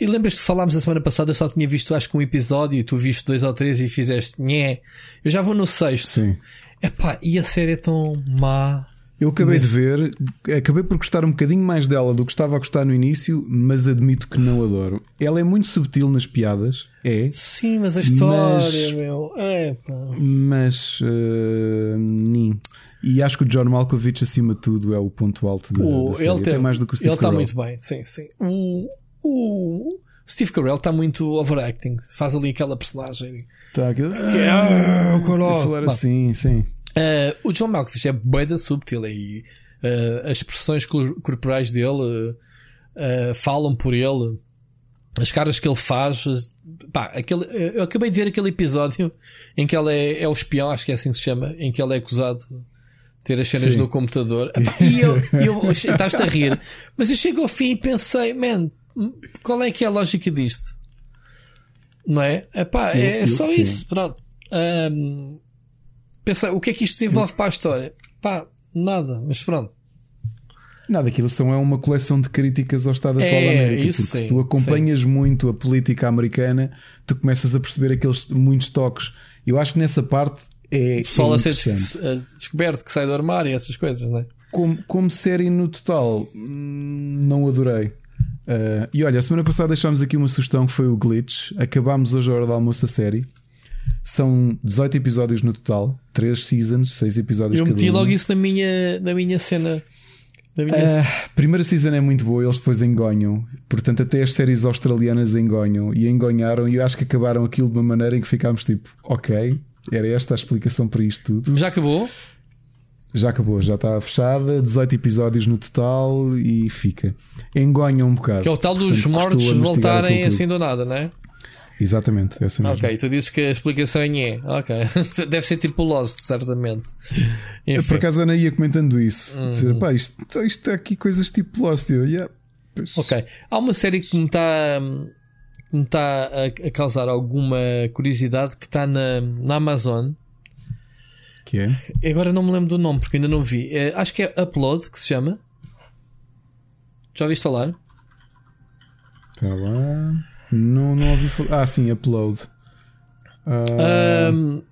E lembras-te que falámos a semana passada, eu só tinha visto acho que um episódio e tu viste dois ou três e fizeste nhé. Eu já vou no sexto. Sim. Epá, e a série é tão má. Eu acabei de ver, acabei por gostar um bocadinho mais dela do que estava a gostar no início, mas admito que não adoro. Ela é muito subtil nas piadas, é, Sim, mas a história, Mas- meu. Epá. mas eh, nim. E acho que o John Malkovich, acima de tudo, é o ponto alto da, O- da série. ele tem- mais do que o Steve Ele está muito bem, sim, sim. O, o Steve Carell está muito overacting. Faz ali aquela personagem. Tá, aquilo- Que é, ah, falar assim, sim. Eh, o John Malkovich é bué da subtil e eh, as expressões cor- corporais dele eh, eh, falam por ele. As caras que ele faz. eh, Pá, aquele, eh, eu acabei de ver aquele episódio em que ele é, é o espião, acho que é assim que se chama, em que ele é acusado de ter as cenas Sim. no computador. Epá, e eu, eu <laughs> estás-te a rir, mas eu chego ao fim e pensei, man, qual é que é a lógica disto? Não é? Epá, é só Sim. isso, pronto. Ahm, pensei, o que é que isto envolve para a história? Pá, nada, mas pronto. Nada, aquilo são é uma coleção de críticas ao Estado atual É, da América. isso porque sim, se tu acompanhas muito a política americana, tu começas a perceber aqueles muitos toques. Eu acho que nessa parte é, O pessoal é a ser descoberto que sai do armário e essas coisas, não é? Como, como série no total, não adorei. Ah, e olha, a semana passada deixámos aqui uma sugestão que foi o Glitch. Acabámos hoje a hora do almoço a série. São 18 episódios no total, 3 seasons, 6 episódios Eu cada meti um. logo isso na minha, na minha cena. Na minha A primeira season é muito boa, eles depois engonham. Portanto, até as séries australianas engonham e engonharam. E eu acho que acabaram aquilo de uma maneira em que ficámos tipo, ok, era esta a explicação para isto tudo. Já acabou? Já acabou, já está fechada, 18 episódios no total e fica. Engonham um bocado. Que é o tal dos Portanto, mortos voltarem assim do nada, não é? Exatamente, essa mesmo. Ok, tu dizes que a explicação é. Ok. <laughs> Deve ser tipo Lost, certamente. Enfim. por acaso a Ana ia comentando isso. Uhum. Dizer, pá, isto, isto está aqui coisas tipo Lost. Eu, yeah, pois. Ok. Há uma série que me está que me está a, a causar alguma curiosidade que está na, na Amazon. Que é? Agora não me lembro do nome porque ainda não vi. É, acho que é Upload que se chama. Já ouviste falar? Está Tá lá. Não, não ouvi falar. Ah, sim, upload. Ah, Ahm,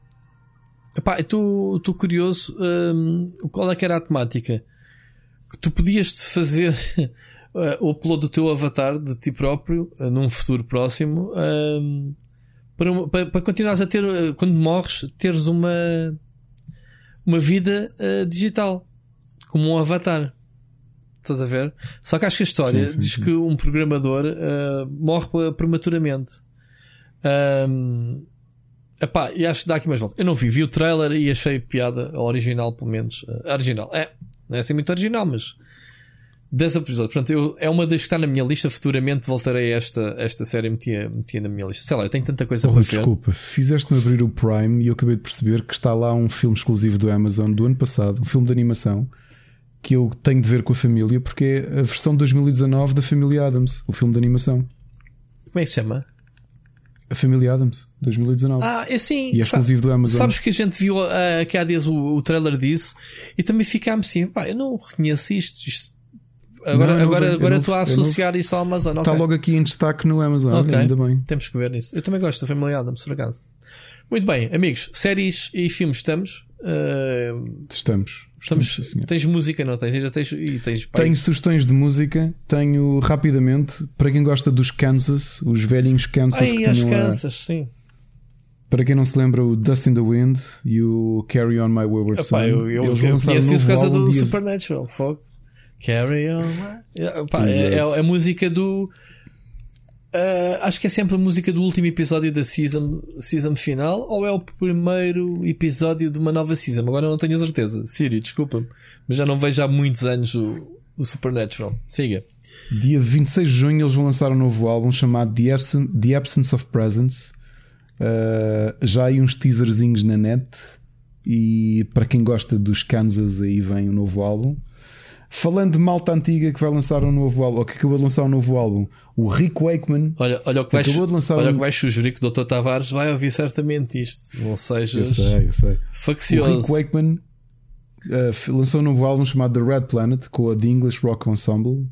epá, estou curioso. ahm, qual é que era a temática? Que tu podias fazer <laughs> eh, o upload do teu avatar de ti próprio eh, num futuro próximo ahm, para, para, para continuares a ter, eh, quando morres, teres uma, uma vida digital como um avatar. Estás a ver? Só que acho que a história Sim, sim, diz sim. que um programador eh, morre pre- prematuramente. Ahm, epá, e acho que dá aqui mais volta. Eu não vi, vi o trailer e achei piada, a original pelo menos. A original, é, não é assim muito original, mas 10 episódios. Portanto, eu, é uma das que está na minha lista. Futuramente voltarei a esta, esta série metia, metia na minha lista. Sei lá, eu tenho tanta coisa oh, para ver. desculpa, fizeste-me abrir o Prime e eu acabei de perceber que está lá um filme exclusivo do Amazon do ano passado, um filme de animação que eu tenho de ver com a família porque é a versão 2019 da Família Adams, o filme de animação. Como é que se chama? A Família Adams, 2019. Ah, é sim. e é exclusivo do Amazon. Sabes que a gente viu ah, que há dias o, o trailer disso e também ficámos assim, pá, eu não reconheço isto. isto- Agora, Não, é novo, agora, é agora novo, estou a é associar isso ao Amazon. Está ok. logo aqui em destaque no Amazon, Ok. ainda bem. Temos que ver isso. Eu também gosto da Family Adams, por acaso. Muito bem, amigos, séries e filmes estamos. Ah, Estamos. estamos senhor. tens música, não tens? Ainda tens, e tens Tenho sugestões de música. Tenho rapidamente para quem gosta dos Kansas, os velhinhos Kansas Ai, que as tinham a- Kansas, sim. Para quem não se lembra, o Dust in the Wind e o Carry On My Wayward Son. Eu, eu, Eles eu conheço isso por causa do Supernatural. Fogo. Carry on. my- Epá, é, é, é a música do. Uh, acho que é sempre a música do último episódio da season, season final ou é o primeiro episódio de uma nova season. Agora não tenho certeza. Siri, desculpa-me, mas já não vejo há muitos anos o, o Supernatural. Siga. Dia 26 de junho eles vão lançar um novo álbum chamado The Absence, The Absence of Presence. Uh, já há uns teaserzinhos na net. E para quem gosta dos Kansas, aí vem o um novo álbum. Falando de malta antiga que vai lançar um novo álbum, ou que acabou de lançar um novo álbum, o Rick Wakeman. Olha, olha o que vais, acabou de lançar olha um... que vais sugerir que o Dr. Tavares vai ouvir certamente isto. Não sejas eu sei, eu sei. faccioso. O Rick Wakeman uh, lançou um novo álbum chamado The Red Planet com a The English Rock Ensemble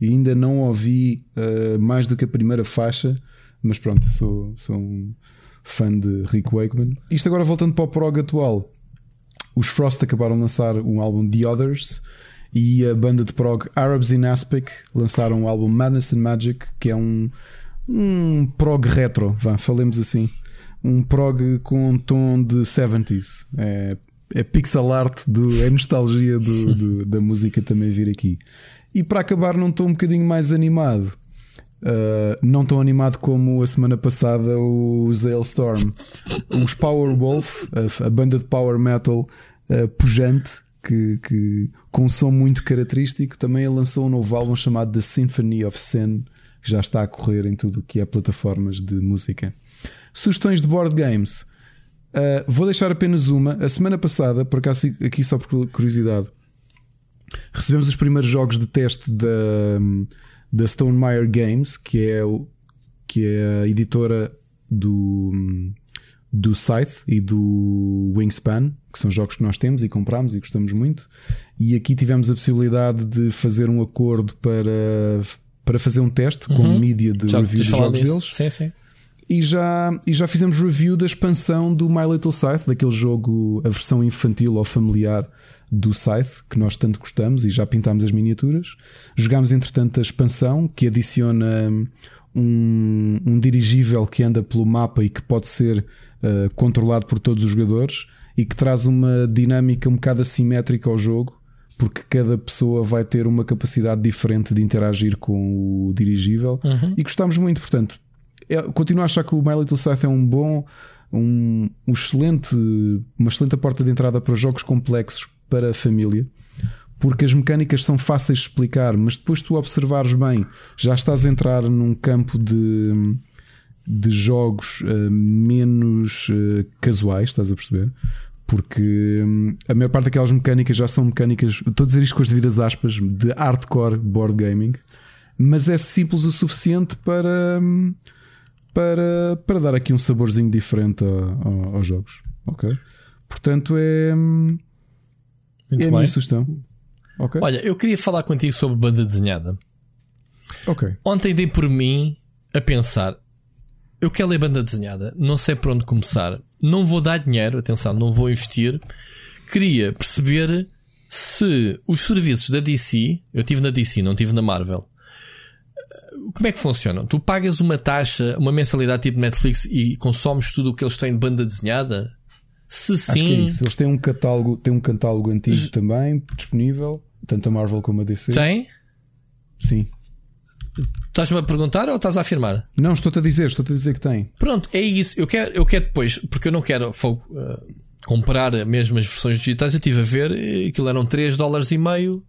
e ainda não ouvi uh, mais do que a primeira faixa, mas pronto, sou, sou um fã de Rick Wakeman. Isto agora voltando para o prog atual. Os Frost acabaram de lançar um álbum The Others e a banda de prog Arabs in Aspic lançaram o álbum Madness and Magic, que é um, um prog retro, vá, falemos assim. Um prog com um tom de 70s. É, é pixel art, do, é nostalgia do, do, <laughs> da música também vir aqui. E para acabar, não estou um bocadinho mais animado. Uh, não tão animado como a semana passada os Hailstorm. Os Power Wolf, a, a banda de power metal uh, pujante, que, que, com um som muito característico, também lançou um novo álbum chamado The Symphony of Sin, que já está a correr em tudo o que é plataformas de música. Sugestões de board games. Uh, vou deixar apenas uma. A semana passada, por acaso, aqui só por curiosidade, recebemos os primeiros jogos de teste da, da Stonemaier Games, que é, que é a editora do do Scythe e do Wingspan, que são jogos que nós temos e compramos e gostamos muito. E aqui tivemos a possibilidade de fazer um acordo para, para fazer um teste uhum. com mídia de já, review dos jogos deles. Sim, sim. E já, e já fizemos review da expansão do My Little Scythe, daquele jogo, a versão infantil ou familiar do Scythe, que nós tanto gostamos e já pintámos as miniaturas. Jogámos, entretanto, a expansão que adiciona um, um dirigível que anda pelo mapa e que pode ser uh, controlado por todos os jogadores e que traz uma dinâmica um bocado assimétrica ao jogo, porque cada pessoa vai ter uma capacidade diferente de interagir com o dirigível uhum. e gostamos muito, portanto, é, continuo a achar que o My Little Scythe é um bom, um, um excelente, uma excelente porta de entrada para jogos complexos para a família porque as mecânicas são fáceis de explicar, mas depois tu observares bem, já estás a entrar num campo de, de jogos uh, menos uh, casuais, estás a perceber? Porque um, a maior parte daquelas mecânicas já são mecânicas, estou a dizer isto com as devidas aspas, de hardcore board gaming, mas é simples o suficiente para, um, para, para dar aqui um saborzinho diferente a, a, aos jogos. Ok? Portanto, é, hum, Muito é a bem. minha sugestão. Okay. Olha, eu queria falar contigo sobre banda desenhada. Ok. Ontem dei por mim a pensar: eu quero ler banda desenhada, não sei por onde começar, não vou dar dinheiro, atenção, não vou investir. Queria perceber se os serviços da DC, eu tive na DC, não tive na Marvel. Como é que funcionam? Tu pagas uma taxa, uma mensalidade tipo Netflix e consomes tudo o que eles têm de banda desenhada? Se sim. Acho que é isso. Eles têm um catálogo, têm um catálogo antigo também disponível, tanto a Marvel como a DC. Tem? Sim. Estás-me a perguntar ou estás a afirmar? Não, estou-te a dizer, estou-te a dizer que tem. Pronto, é isso. Eu quero, eu quero depois, porque eu não quero uh, comprar mesmo as versões digitais. Eu estive a ver, aquilo eram 3 dólares e meio.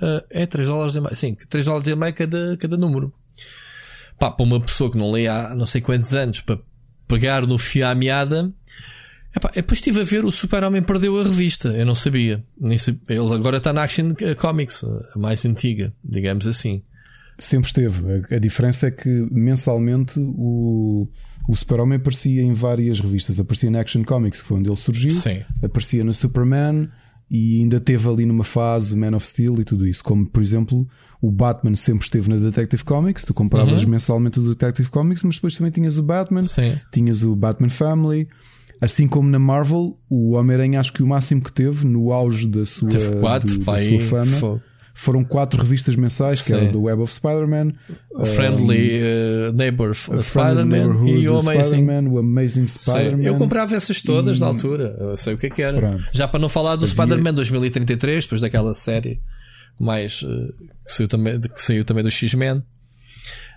Uh, é 3 dólares e meio. Sim, 3 dólares e meio cada, cada número. Pá, para uma pessoa que não lê há não sei quantos anos para pegar no fio à meada. Epá, depois estive a ver o Super-Homem perdeu a revista. Eu não sabia. Nem sabia. Ele agora está na Action Comics, a mais antiga, digamos assim. Sempre esteve. A, a diferença é que mensalmente o, o Super-Homem aparecia em várias revistas. Aparecia na Action Comics, que foi onde ele surgiu. Sim. Aparecia no Superman e ainda teve ali numa fase Man of Steel e tudo isso. Como, por exemplo, o Batman sempre esteve na Detective Comics. Tu compravas uhum. mensalmente o Detective Comics, mas depois também tinhas o Batman, Sim. tinhas o Batman Family. Assim como na Marvel, o Homem-Aranha acho que o máximo que teve no auge da sua, quatro, do, da sua fama foram quatro revistas mensais, que eram The Web of Spider-Man, Friendly um, uh, Neighbor Spider-Man e o Amazing. Spider o Amazing Spider-Man. Eu comprava essas todas e... na altura, eu sei o que é que era. Pronto. Já para não falar do Spider-Man 2033, depois daquela série mais uh, que, saiu também, que saiu também do X-Men.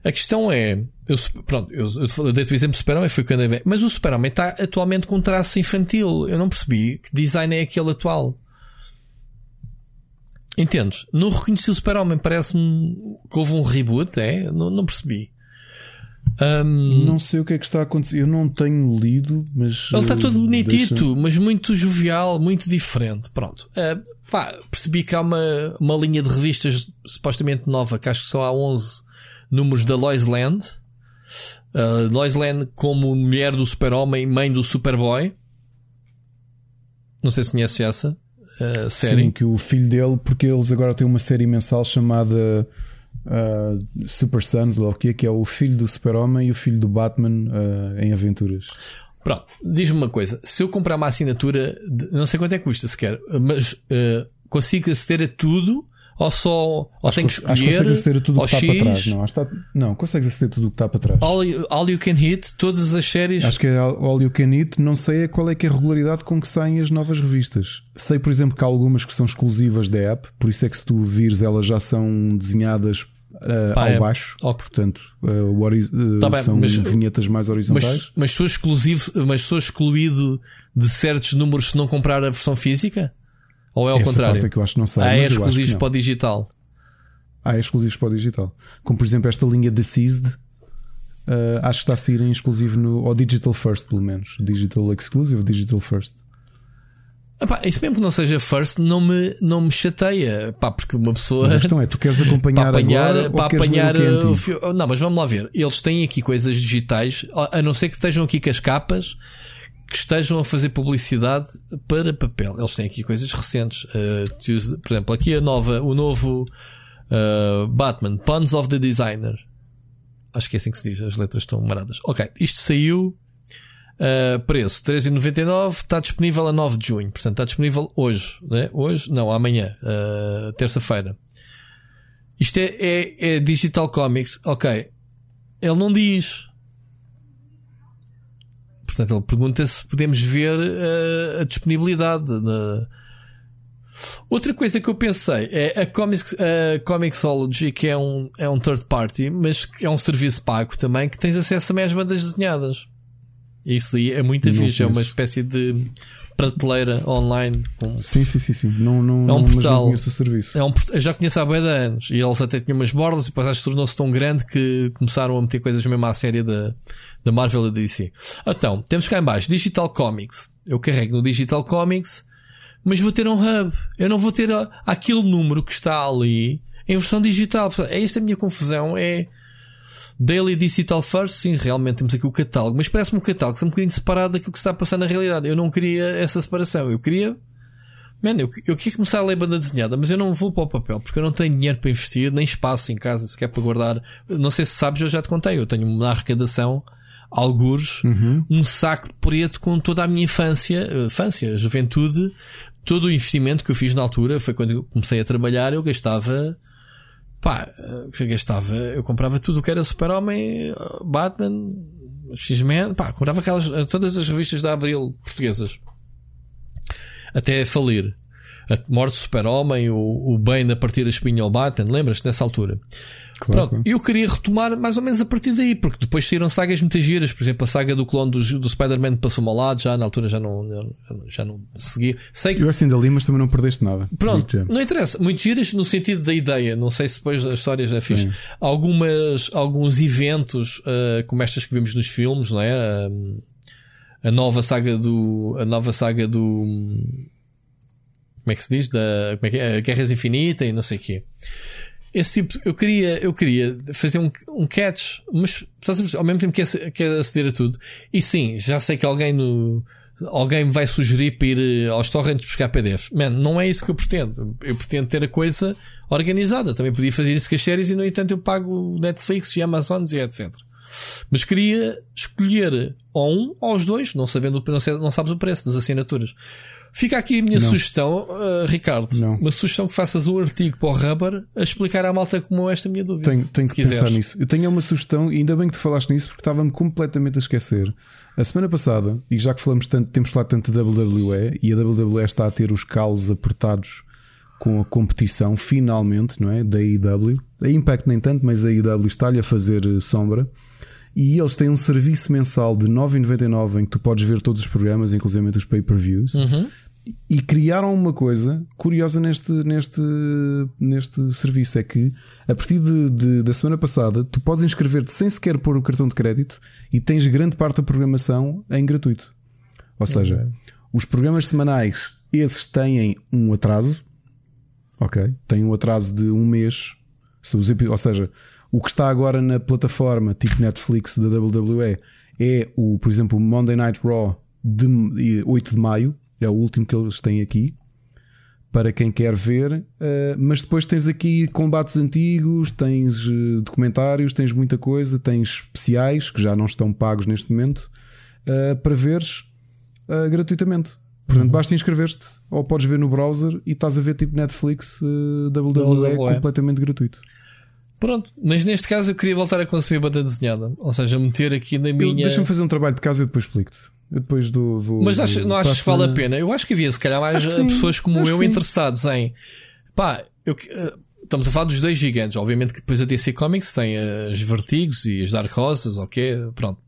A questão é, eu, pronto, eu, eu dei o exemplo do Super-Homem, foi quando eu mas o Super-Homem está atualmente com um traço infantil. Eu não percebi que design é aquele atual. Entendes? Não reconheci o Super-Homem, parece-me que houve um reboot, é? Não, não percebi. Um, não sei o que é que está a acontecer. Eu não tenho lido, mas. Ele está todo uh, bonitito, deixa- mas muito jovial, muito diferente. Pronto. Uh, pá, percebi que há uma, uma linha de revistas supostamente nova, que acho que só há 11 números da Lois Land. Uh, Lois Land como mulher do Super-Homem, mãe do Superboy. Não sei se conhece essa uh, série. Sim, que o filho dele, porque eles agora têm uma série mensal chamada uh, Super Sons, lá o que é, que é o filho do Super-Homem e o filho do Batman uh, em aventuras. Pronto, diz-me uma coisa: se eu comprar uma assinatura, de- não sei quanto é que custa sequer, mas uh, consigo aceder a tudo ou só ou tenho que Acho que escolher consegues aceder a tudo o que está para X, trás. Não, está- não, consegues aceder a tudo o que está para trás. All, you- all you can hit, todas as séries. Acho que é All You Can Eat, não sei qual é que é a regularidade com que saem as novas revistas. Sei, por exemplo, que há algumas que são exclusivas da app, por isso é que se tu vires, elas já são desenhadas uh, Pá, ao é- baixo. Ok. Portanto, uh, uh, Tá bem, são mas- vinhetas mais horizontais. mas, mas sou exclusivo, mas sou excluído de certos números se não comprar a versão física? Ou é ao Essa contrário? parte é que eu acho que não sei. ah, é mas eu acho que exclusivo não. para o digital. Há exclusivos para o digital. Como por exemplo esta linha Deceased. uh, acho que está a sair em exclusivo no. Ou Digital First, pelo menos. Digital Exclusive, Digital First. Epá, isso mesmo que não seja first, não me, não me chateia. Pá, porque uma pessoa. Mas a questão é: tu queres <laughs> para acompanhar, apanhar, agora para apanhar o é o Não, mas vamos lá ver. Eles têm aqui coisas digitais, a não ser que estejam aqui com as capas que estejam a fazer publicidade para papel. Eles têm aqui coisas recentes. Uh, por exemplo, aqui a nova, o novo uh, Batman, Puns of the Designer. Acho que é assim que se diz, as letras estão maradas. Ok, isto saiu. Uh, preço 13,99 está disponível a 9 de junho, portanto está disponível hoje, né? hoje, não, amanhã, uh, terça-feira. Isto é, é, é Digital Comics, ok. Ele não diz, portanto, ele pergunta se podemos ver uh, a disponibilidade. Da... Outra coisa que eu pensei é a, Comics, a Comixology, que é um, é um third party, mas que é um serviço pago também, que tens acesso também às bandas desenhadas. Isso aí é muito Não fixe, é uma espécie de prateleira online. Com... Sim, sim, sim, sim. Não, não, É um portal. não conheço o serviço. É um, eu já conheço há bem de anos e eles até tinham umas bordas e depois acho que tornou-se tão grande que começaram a meter coisas mesmo à série da, da Marvel e da DC. Então, temos cá em baixo Digital Comics. Eu carrego no Digital Comics, mas vou ter um hub. Eu não vou ter aquele número que está ali em versão digital. É esta a minha confusão. É Daily Digital First, sim, realmente temos aqui o catálogo, mas parece-me um catálogo que é um bocadinho separado daquilo que está a passar na realidade. Eu não queria essa separação. Eu queria Mano, eu, eu queria começar a ler banda desenhada, mas eu não vou para o papel porque eu não tenho dinheiro para investir, nem espaço em casa sequer para guardar. Não sei se sabes, eu já te contei. Eu tenho na arrecadação, algures, um saco preto com toda a minha infância, infância, juventude, todo o investimento que eu fiz na altura. Foi quando eu comecei a trabalhar, eu gastava. Pá, eh, eu gastava, eu comprava tudo o que era Super-Homem, Batman, X-Men, pá, comprava aquelas, todas as revistas da Abril portuguesas até falir. A morte do super-homem, o, o Bane a partir da espinha ao Batman, lembras-te nessa altura? Claro, Pronto, eu queria retomar mais ou menos a partir daí, porque depois saíram sagas muito giras, por exemplo, a saga do clone do, do Spider-Man passou-me ao lado, já na altura já não, já não segui. Sei que Eu assim dali, mas também não perdeste nada. Pronto, não interessa. Muito giras no sentido da ideia. Não sei se depois a história já fiz. Sim. Algumas, alguns eventos, ah, como estas que vimos nos filmes, não é? Ah, a nova saga do. A nova saga do. Como é que se diz? Da, como é que é? Guerras Infinita e não sei o quê. Esse tipo, eu queria, eu queria fazer um, um catch, mas ao mesmo tempo que que é aceder a tudo. E sim, já sei que alguém no, alguém me vai sugerir para ir eh, aos torrents buscar PDFs. Man, não é isso que eu pretendo. Eu pretendo ter a coisa organizada. Também podia fazer isso com as séries e no entanto eu pago Netflix e Amazons e etc. Mas queria escolher ou um ou os dois, não sabendo, não sabes o preço das assinaturas. Fica aqui a minha Não. sugestão, uh, Ricardo. Não. Uma sugestão que faças um artigo para o Rubber a explicar à malta como é esta minha dúvida. Tenho, tenho que pensar quiseres. nisso. Eu tenho uma sugestão, e ainda bem que tu falaste nisso, porque estava-me completamente a esquecer. A semana passada, e já que falamos tanto, temos falado tanto da WWE, e a WWE está a ter os calos apertados com a competição, finalmente, não é? Da IW. A Impact nem tanto, mas a IW está-lhe a fazer eh, sombra. E eles têm um serviço mensal de 9,99 em que tu podes ver todos os programas, inclusive os pay-per-views. Uhum. E criaram uma coisa curiosa neste, neste, neste serviço: é que a partir de, de- da semana passada tu podes inscrever-te sem sequer pôr o cartão de crédito e tens grande parte da programação em gratuito. Ou seja, os programas semanais, esses têm um atraso, ok? Têm um atraso de um mês. Se os Ou seja, o que está agora na plataforma tipo Netflix da WWE é o, por exemplo, o Monday Night Raw de 8 de maio, é o último que eles têm aqui. Para quem quer ver, eh, mas depois tens aqui combates antigos, tens eh, documentários, tens muita coisa, tens especiais que já não estão pagos neste momento eh, para veres gratuitamente. Portanto, basta inscrever-te ou podes ver no browser e estás a ver tipo Netflix eh, WWE WWE. completamente gratuito. Pronto, mas neste caso eu queria voltar a conceber banda desenhada. Ou seja, meter aqui na minha. Deixa-me fazer um trabalho de casa e depois explico-te. Eu depois do, vou, Mas acho- não achas que vale a pena? Eu acho que havia, se calhar, mais eh, pessoas como eu interessados em. Pá, eu eh, estamos a falar dos dois gigantes. Obviamente que depois a DC Comics tem eh, as Vertigos e as Dark Horses, ok? Pronto.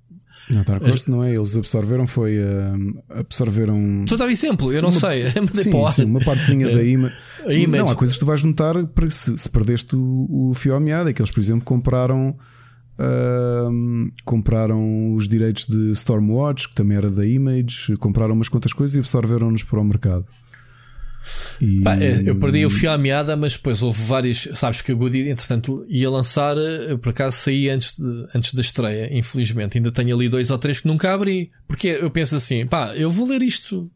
Não, Dark Horse não é. Eles absorveram, foi. eh, absorveram. Estou a dar exemplo, eu não sei. <laughs> Mandei Sim, sim, uma partezinha da ima... Image. Não, há coisas que tu vais notar para se, se perdeste o, o fio à meada, é que eles, por exemplo, compraram ahm, compraram os direitos de Stormwatch, que também era da Image, compraram umas quantas coisas e absorveram-nos para o mercado. E- Pá, eh, eu perdi o fio à meada, mas depois houve vários. Sabes que a Goody, entretanto, ia lançar. eh, por acaso saí antes, de- antes da estreia, infelizmente. Ainda tenho ali dois ou três que nunca abri. Porque eu penso assim, pá, eu vou ler isto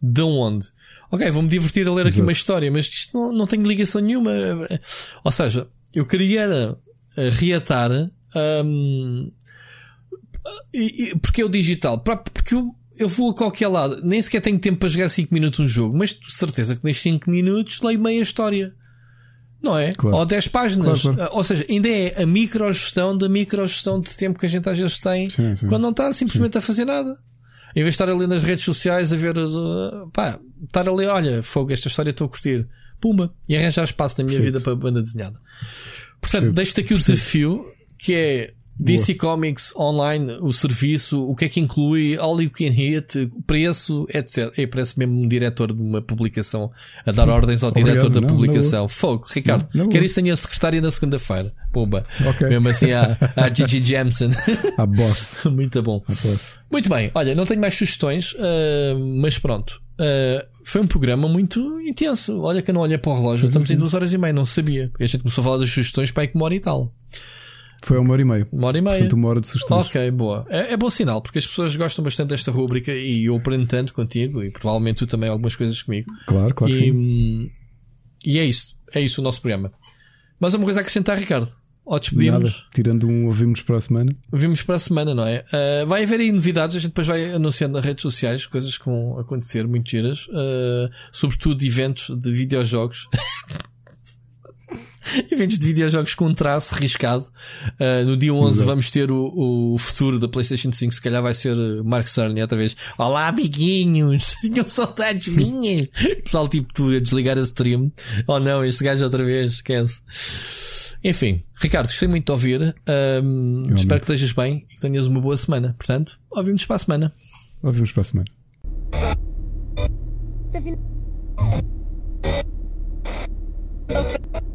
de onde? Ok, vou-me divertir a ler aqui Exato. uma história, mas isto não, não tem ligação nenhuma. Ou seja, eu queria era, eh, reatar. e- porque é o digital? Porque eu, eu vou a qualquer lado, nem sequer tenho tempo para jogar 5 minutos um jogo, mas de certeza que nestes 5 minutos leio meia história. Não é? Claro. Ou 10 páginas. Claro, claro. Ou seja, ainda é a microgestão da microgestão de tempo que a gente às vezes tem Sim, sim. quando não está simplesmente a fazer nada. Em vez de estar ali nas redes sociais a ver, pá, estar ali, olha, fogo, esta história estou a curtir. Pumba, e arranjar espaço na minha vida para banda desenhada. Portanto, deixo-te aqui o desafio que é DC Comics online, o serviço, o que é que inclui, all you can hit, preço, etc. E parece mesmo um diretor de uma publicação a dar <laughs> ordens ao Obrigado. diretor da Não, publicação. Fogo, Ricardo, Não, não quero isso tenha a secretária na segunda-feira. Pumba. Ok. Mesmo assim, a, <laughs> a Gigi Jamson. A boss. <laughs> Muito bom. A boss. Muito bem, olha, não tenho mais sugestões, ah, mas pronto. Ah, foi um programa muito intenso. Olha que eu não olhei para o relógio, estamos em duas horas e meia, não sabia. A gente começou a falar das sugestões para aí com uma hora e tal. Foi uma hora e meia. Uma hora e meia. Portanto, uma hora de sugestões. Ok, boa. É, é bom sinal, porque as pessoas gostam bastante desta rúbrica e eu aprendo tanto contigo e provavelmente tu também algumas coisas comigo. Claro, claro que e, sim. hum, e é isso. É isso o nosso programa. Mas há uma coisa a acrescentar, Ricardo. Ou Nada. despedimos, Tirando um ouvimos para a semana. vimos para a semana, não é? Ah, vai haver aí novidades, a gente depois vai anunciando nas redes sociais coisas que vão acontecer, muito giras, ah, sobretudo eventos de videojogos. <laughs> <laughs> Eventos de videojogos com um traço riscado. Ah, no dia 11 Exato. vamos ter o, o futuro da PlayStation 5. Se calhar vai ser uh, Mark Cerny outra vez. Olá, amiguinhos! <laughs> Tinham saudades <laughs> minhas! Pessoal, tipo, tu a desligar a stream. Oh não, este gajo outra vez, esquece. Enfim, Ricardo, gostei muito de ouvir. Ahm, espero que estejas bem e que tenhas uma boa semana. Portanto, ouvimos para a semana. Ouvimos para a semana. Okay.